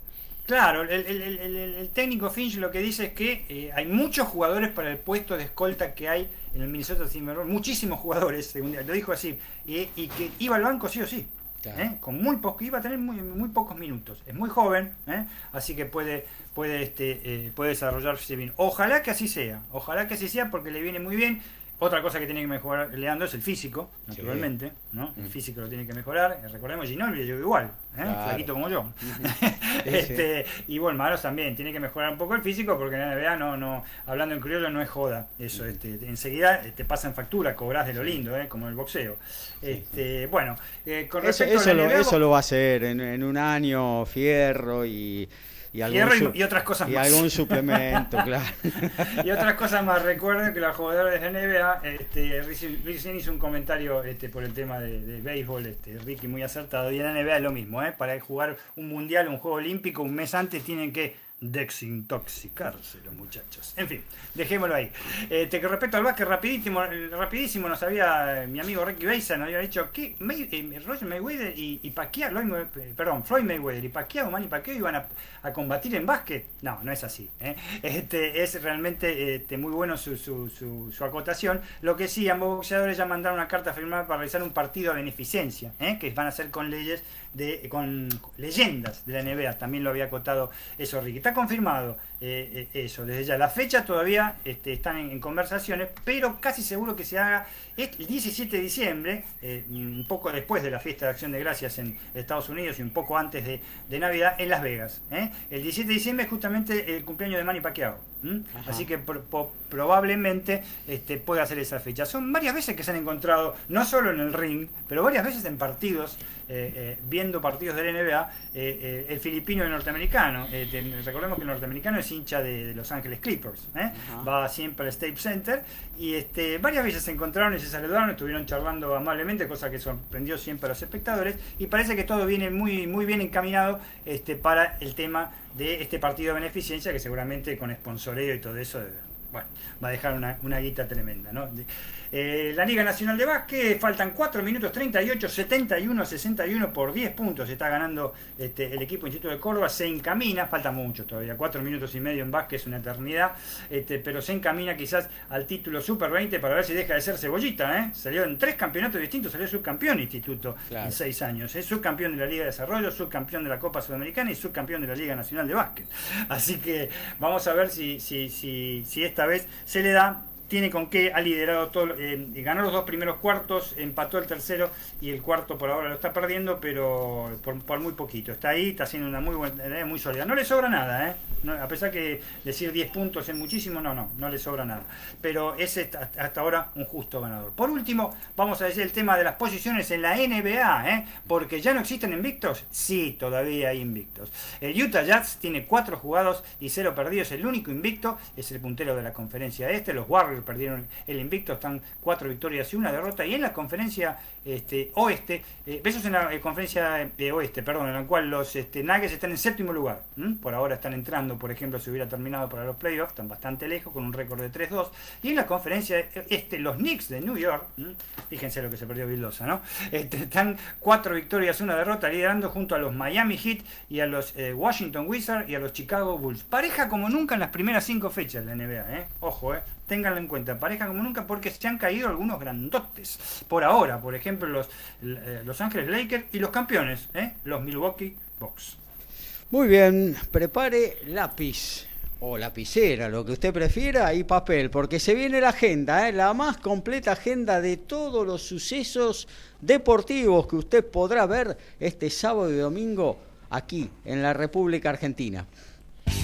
Claro, el, técnico Finch lo que dice es que eh, hay muchos jugadores para el puesto de escolta que hay en el Minnesota Timberwolves, muchísimos jugadores, según lo dijo así, y, que iba al banco sí o sí. ¿eh? Con muy poco, iba a tener muy, muy pocos minutos. Es muy joven, ¿eh? así que puede, puede, este, puede desarrollarse bien. Ojalá que así sea, ojalá que así sea porque le viene muy bien. Otra cosa que tiene que mejorar Leandro es el físico, naturalmente, ¿no? El mm. físico lo tiene que mejorar. Recordemos, Ginobili llegó igual, ¿eh? flaquito como yo. este, y bueno, Maros también tiene que mejorar un poco el físico porque en la NBA no, no, hablando en criollo no es joda. Eso, este, enseguida te pasan factura, cobras de lo lindo, ¿eh? como el boxeo. Este, bueno, eh, con respecto eso, a la lo, eso lo va a hacer en, en un año, fierro y y, y, otras cosas y algún suplemento, claro. y otras cosas más. Recuerden que los jugadores de NBA, este, Ricky hizo un comentario este, por el tema de, béisbol, este, Ricky muy acertado. Y en la NBA es lo mismo, ¿eh? para jugar un mundial, un juego olímpico, un mes antes tienen que desintoxicarse los muchachos. En fin, dejémoslo ahí. Eh, te que respecto al básquet, rapidísimo, rapidísimo nos había, mi amigo Ricky Beisa nos había dicho que May, eh, Roger Mayweather y, y Pacquiao, eh, perdón, Floyd Mayweather y Pacquiao, Manny Pacquiao iban a, a, combatir en básquet. No, no es así. ¿eh? Este, es realmente este, muy bueno su, su, su, su, acotación. Lo que sí, ambos boxeadores ya mandaron una carta firmada para realizar un partido a beneficencia, que van a ser con leyes de, con leyendas de la NBA. También lo había acotado eso Ricky confirmado eh, eh, eso, desde ya. La fecha todavía este, están en, conversaciones, pero casi seguro que se haga el 17 de diciembre, eh, un poco después de la fiesta de Acción de Gracias en Estados Unidos y un poco antes de, Navidad en Las Vegas. El 17 de diciembre es justamente el cumpleaños de Manny Pacquiao. Así que probablemente este, pueda hacer esa fecha. Son varias veces que se han encontrado, no solo en el ring, pero varias veces en partidos, viendo partidos de la NBA, el filipino y el norteamericano recordemos que el norteamericano es hincha de, Los Ángeles Clippers, ¿eh? va siempre al State Center y este, varias veces se encontraron y se saludaron, estuvieron charlando amablemente, cosa que sorprendió siempre a los espectadores y parece que todo viene muy, muy bien encaminado este, para el tema de este partido de beneficencia que seguramente con sponsoreo y todo eso bueno, va a dejar una, una guita tremenda, ¿no? Eh, la Liga Nacional de Básquet, faltan 4 minutos 38, 71, 61 por 10 puntos. Está ganando este, el equipo Instituto de Córdoba, se encamina, falta mucho todavía, 4 minutos y medio en básquet es una eternidad, este, pero se encamina quizás al título Super 20 para ver si deja de ser cebollita. ¿eh? Salió en tres campeonatos distintos, salió subcampeón Instituto en 6 años. Es subcampeón de la Liga de Desarrollo, subcampeón de la Copa Sudamericana y subcampeón de la Liga Nacional de Básquet. Así que vamos a ver si, si, si, si esta vez se le da tiene con qué, ha liderado todo, eh, ganó los dos primeros cuartos, empató el tercero y el cuarto por ahora lo está perdiendo, pero por, muy poquito. Está ahí, está haciendo una muy buena, muy sólida. No le sobra nada, ¿eh? a pesar que decir 10 puntos es muchísimo, no, no, no le sobra nada. Pero es hasta ahora un justo ganador. Por último, vamos a decir el tema de las posiciones en la NBA, ¿eh? Porque ya no existen invictos. Sí, todavía hay invictos. El Utah Jazz tiene 4 jugados y 0 perdidos. El único invicto es el puntero de la conferencia este. Los Warriors perdieron el invicto, están cuatro victorias y una derrota. Y en la conferencia este, oeste, eh, besos en la eh, conferencia eh, oeste, perdón, en la cual los este, Nuggets están en séptimo lugar. Por ahora están entrando, por ejemplo, si hubiera terminado para los playoffs, están bastante lejos, con un récord de 3-2. Y en la conferencia este, los Knicks de New York, fíjense lo que se perdió Vildosa, ¿no? Este, están cuatro victorias, una derrota, liderando junto a los Miami Heat y a los Washington Wizards y a los Chicago Bulls. Pareja como nunca en las primeras cinco fechas de la NBA, ¿eh? Ojo, ¿eh? Ténganlo en cuenta, pareja como nunca porque se han caído algunos grandotes. Por ahora, por ejemplo, los eh, Los Ángeles Lakers y los campeones, ¿eh? los Milwaukee Bucks. Muy bien, prepare lápiz o lapicera, lo que usted prefiera, y papel, porque se viene la agenda, ¿eh? la más completa agenda de todos los sucesos deportivos que usted podrá ver este sábado y domingo aquí en la República Argentina.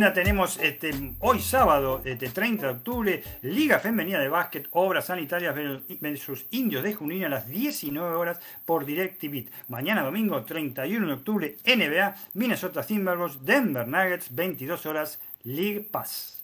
Agenda tenemos este, hoy sábado, este, 30 de octubre, Liga Femenina de Básquet, Obras Sanitarias versus Indios de Junín a las 19 horas por DirecTV. Mañana domingo, 31 de octubre, NBA, Minnesota Timberwolves, Denver Nuggets, 22 horas, League Pass.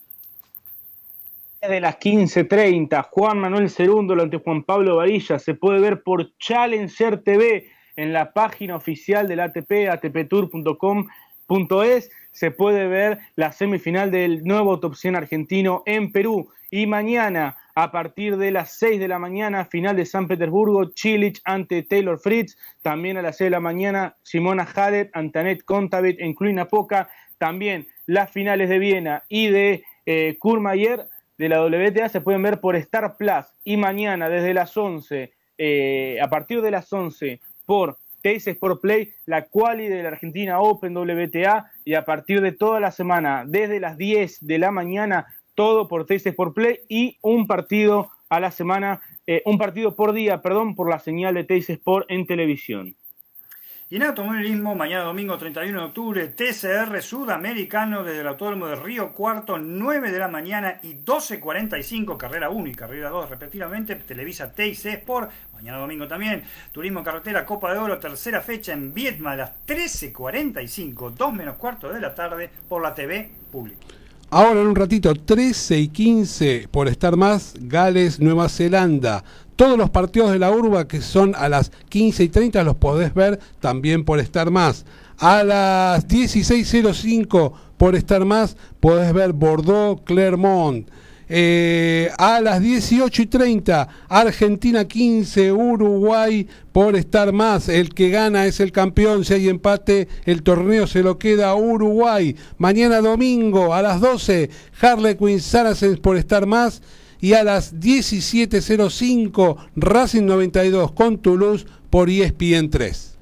De las 15.30, Juan Manuel Cerundo ante Juan Pablo Varilla se puede ver por Challenger TV en la página oficial del ATP, atptour.com.es se puede ver la semifinal del nuevo Top 100 argentino en Perú. Y mañana, a partir de las 6 de la mañana, final de San Petersburgo, Chilich ante Taylor Fritz. También a las 6 de la mañana, Simona Hadet, Antanet Contavit en Cluina Poca. También las finales de Viena y de eh, Kurmayer de la WTA se pueden ver por Star Plus. Y mañana, desde las 11, eh, a partir de las 11, por Teis Sport Play, la quali de la Argentina Open WTA y a partir de toda la semana, desde las 10 de la mañana, todo por Teis Sport Play y un partido a la semana, eh, un partido por día, perdón, por la señal de Teis Sport en televisión. Y en automovilismo, mañana domingo 31 de octubre, TCR Sudamericano desde el Autódromo de Río Cuarto, 9 de la mañana y 12.45, carrera 1 y carrera 2 respectivamente, Televisa TIC Sport, mañana domingo también, Turismo Carretera Copa de Oro, tercera fecha en Vietma a las 13.45, 2 menos cuarto de la tarde por la TV pública. Ahora en un ratito, 13 y 15 por estar más, Gales, Nueva Zelanda. Todos los partidos de la urba que son a las 15 y 30 los podés ver también por estar más. A las 16.05 por estar más podés ver Bordeaux, Clermont. Eh, a las 18 y 30, Argentina 15, Uruguay por estar más. El que gana es el campeón. Si hay empate, el torneo se lo queda a Uruguay. Mañana domingo a las 12, Harlequin Saracens por estar más. Y a las 17.05, Racing 92 con Toulouse por ESPN 3.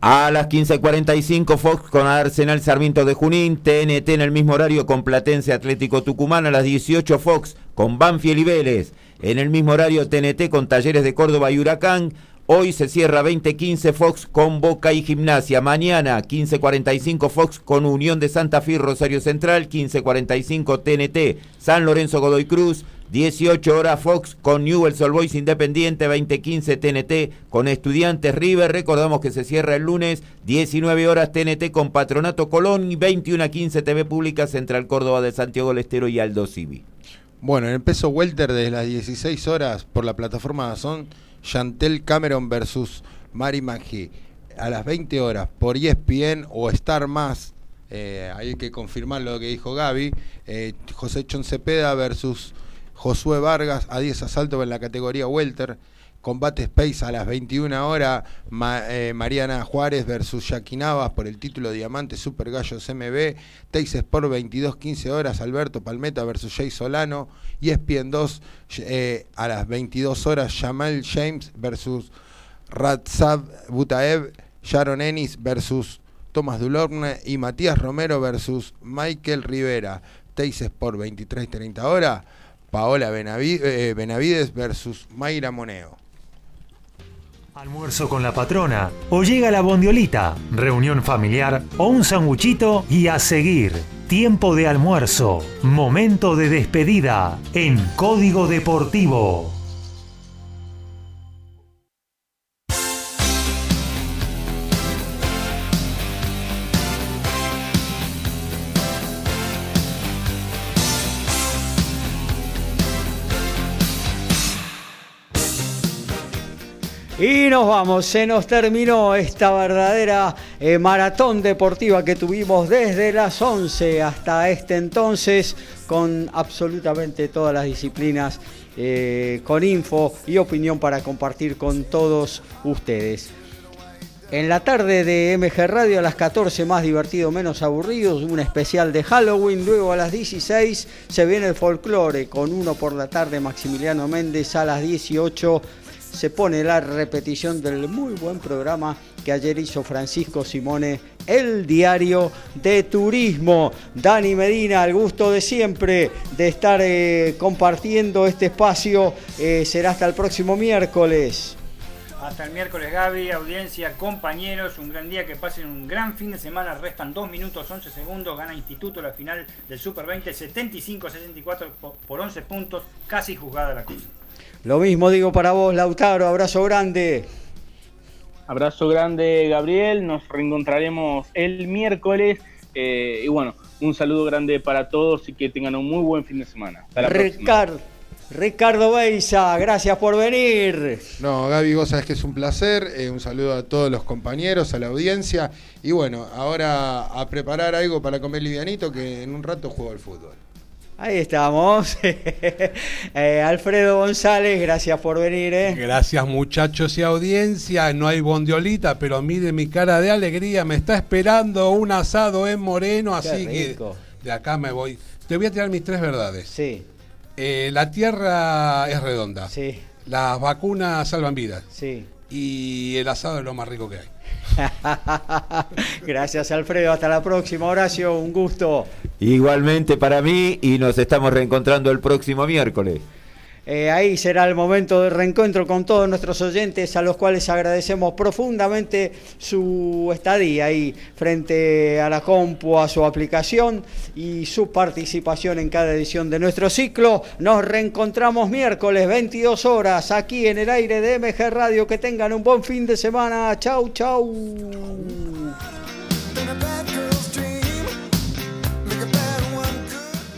A las 15.45 Fox con Arsenal Sarmiento de Junín, TNT en el mismo horario con Platense Atlético Tucumán, a las 18 Fox con Banfield y Vélez, en el mismo horario TNT con Talleres de Córdoba y Huracán, Hoy se cierra 20.15 Fox con Boca y Gimnasia. Mañana 15.45 Fox con Unión de Santa Fe Rosario Central. 15.45 TNT San Lorenzo Godoy Cruz. 18 horas Fox con Newell's Old Boys Independiente, 2015 TNT con Estudiantes River. Recordamos que se cierra el lunes, 19 horas TNT con Patronato Colón y 21 a 15 TV Pública Central Córdoba de Santiago del Estero y Aldo Civi. Bueno, en el peso welter de las 16 horas por la plataforma Dazón, Chantel Cameron versus Mari Maggi. A las 20 horas por ESPN o Star Más, eh, hay que confirmar lo que dijo Gaby, eh, José Chon Cepeda versus Josué Vargas a 10 asaltos en la categoría welter. Combate Space a las 21 horas, eh, Mariana Juárez versus Jackie Navas por el título Diamante Super Gallos MB, Teis Sport 22-15 horas, Alberto Palmeta versus Jay Solano, y ESPN 2 eh, a las 22 horas, Jamal James versus Ratzab Butaev, Sharon Ennis versus Tomás Dulorne y Matías Romero versus Michael Rivera. Teis Sport 23-30 horas, Paola eh, Benavides versus Mayra Moneo. Almuerzo con la patrona, o llega la bondiolita, reunión familiar o un sanguchito y a seguir. Tiempo de almuerzo, momento de despedida en Código Deportivo. Y nos vamos, se nos terminó esta verdadera eh, maratón deportiva que tuvimos desde las 11 hasta este entonces con absolutamente todas las disciplinas, eh, con info y opinión para compartir con todos ustedes. En la tarde de MG Radio a las 14 más divertido, menos aburrido, un especial de Halloween, luego a las 16 se viene el folclore con uno por la tarde Maximiliano Méndez a las 18 se pone la repetición del muy buen programa que ayer hizo Francisco Simone, el diario de turismo. Dani Medina, al gusto de siempre de estar eh, compartiendo este espacio. Eh, será hasta el próximo miércoles. Hasta el miércoles, Gaby, audiencia, compañeros, un gran día, que pasen un gran fin de semana. Restan 2 minutos 11 segundos, gana Instituto la final del Super 20, 75-64 por 11 puntos, casi juzgada la cosa. Lo mismo digo para vos, Lautaro, abrazo grande. Abrazo grande, Gabriel. Nos reencontraremos el miércoles. Eh, y bueno, un saludo grande para todos y que tengan un muy buen fin de semana. Hasta Ricardo, Ricardo Beisa, gracias por venir. No, Gaby, vos sabés que es un placer. Eh, un saludo a todos los compañeros, a la audiencia. Y bueno, ahora a preparar algo para comer livianito que en un rato juego al fútbol. Ahí estamos. Eh, Alfredo González, gracias por venir. Eh. Gracias muchachos y audiencia. No hay bondiolita, pero mire mi cara de alegría. Me está esperando un asado en Moreno, así que de acá me voy. Te voy a tirar mis tres verdades. Sí. Eh, la tierra es redonda. Sí. Las vacunas salvan vidas. Sí. Y el asado es lo más rico que hay. Gracias Alfredo, hasta la próxima Horacio, un gusto. Igualmente para mí y nos estamos reencontrando el próximo miércoles. Eh, ahí será el momento de reencuentro con todos nuestros oyentes, a los cuales agradecemos profundamente su estadía ahí frente a la compu, a su aplicación y su participación en cada edición de nuestro ciclo. Nos reencontramos miércoles 22 horas aquí en el aire de MG Radio. Que tengan un buen fin de semana. Chau, chau.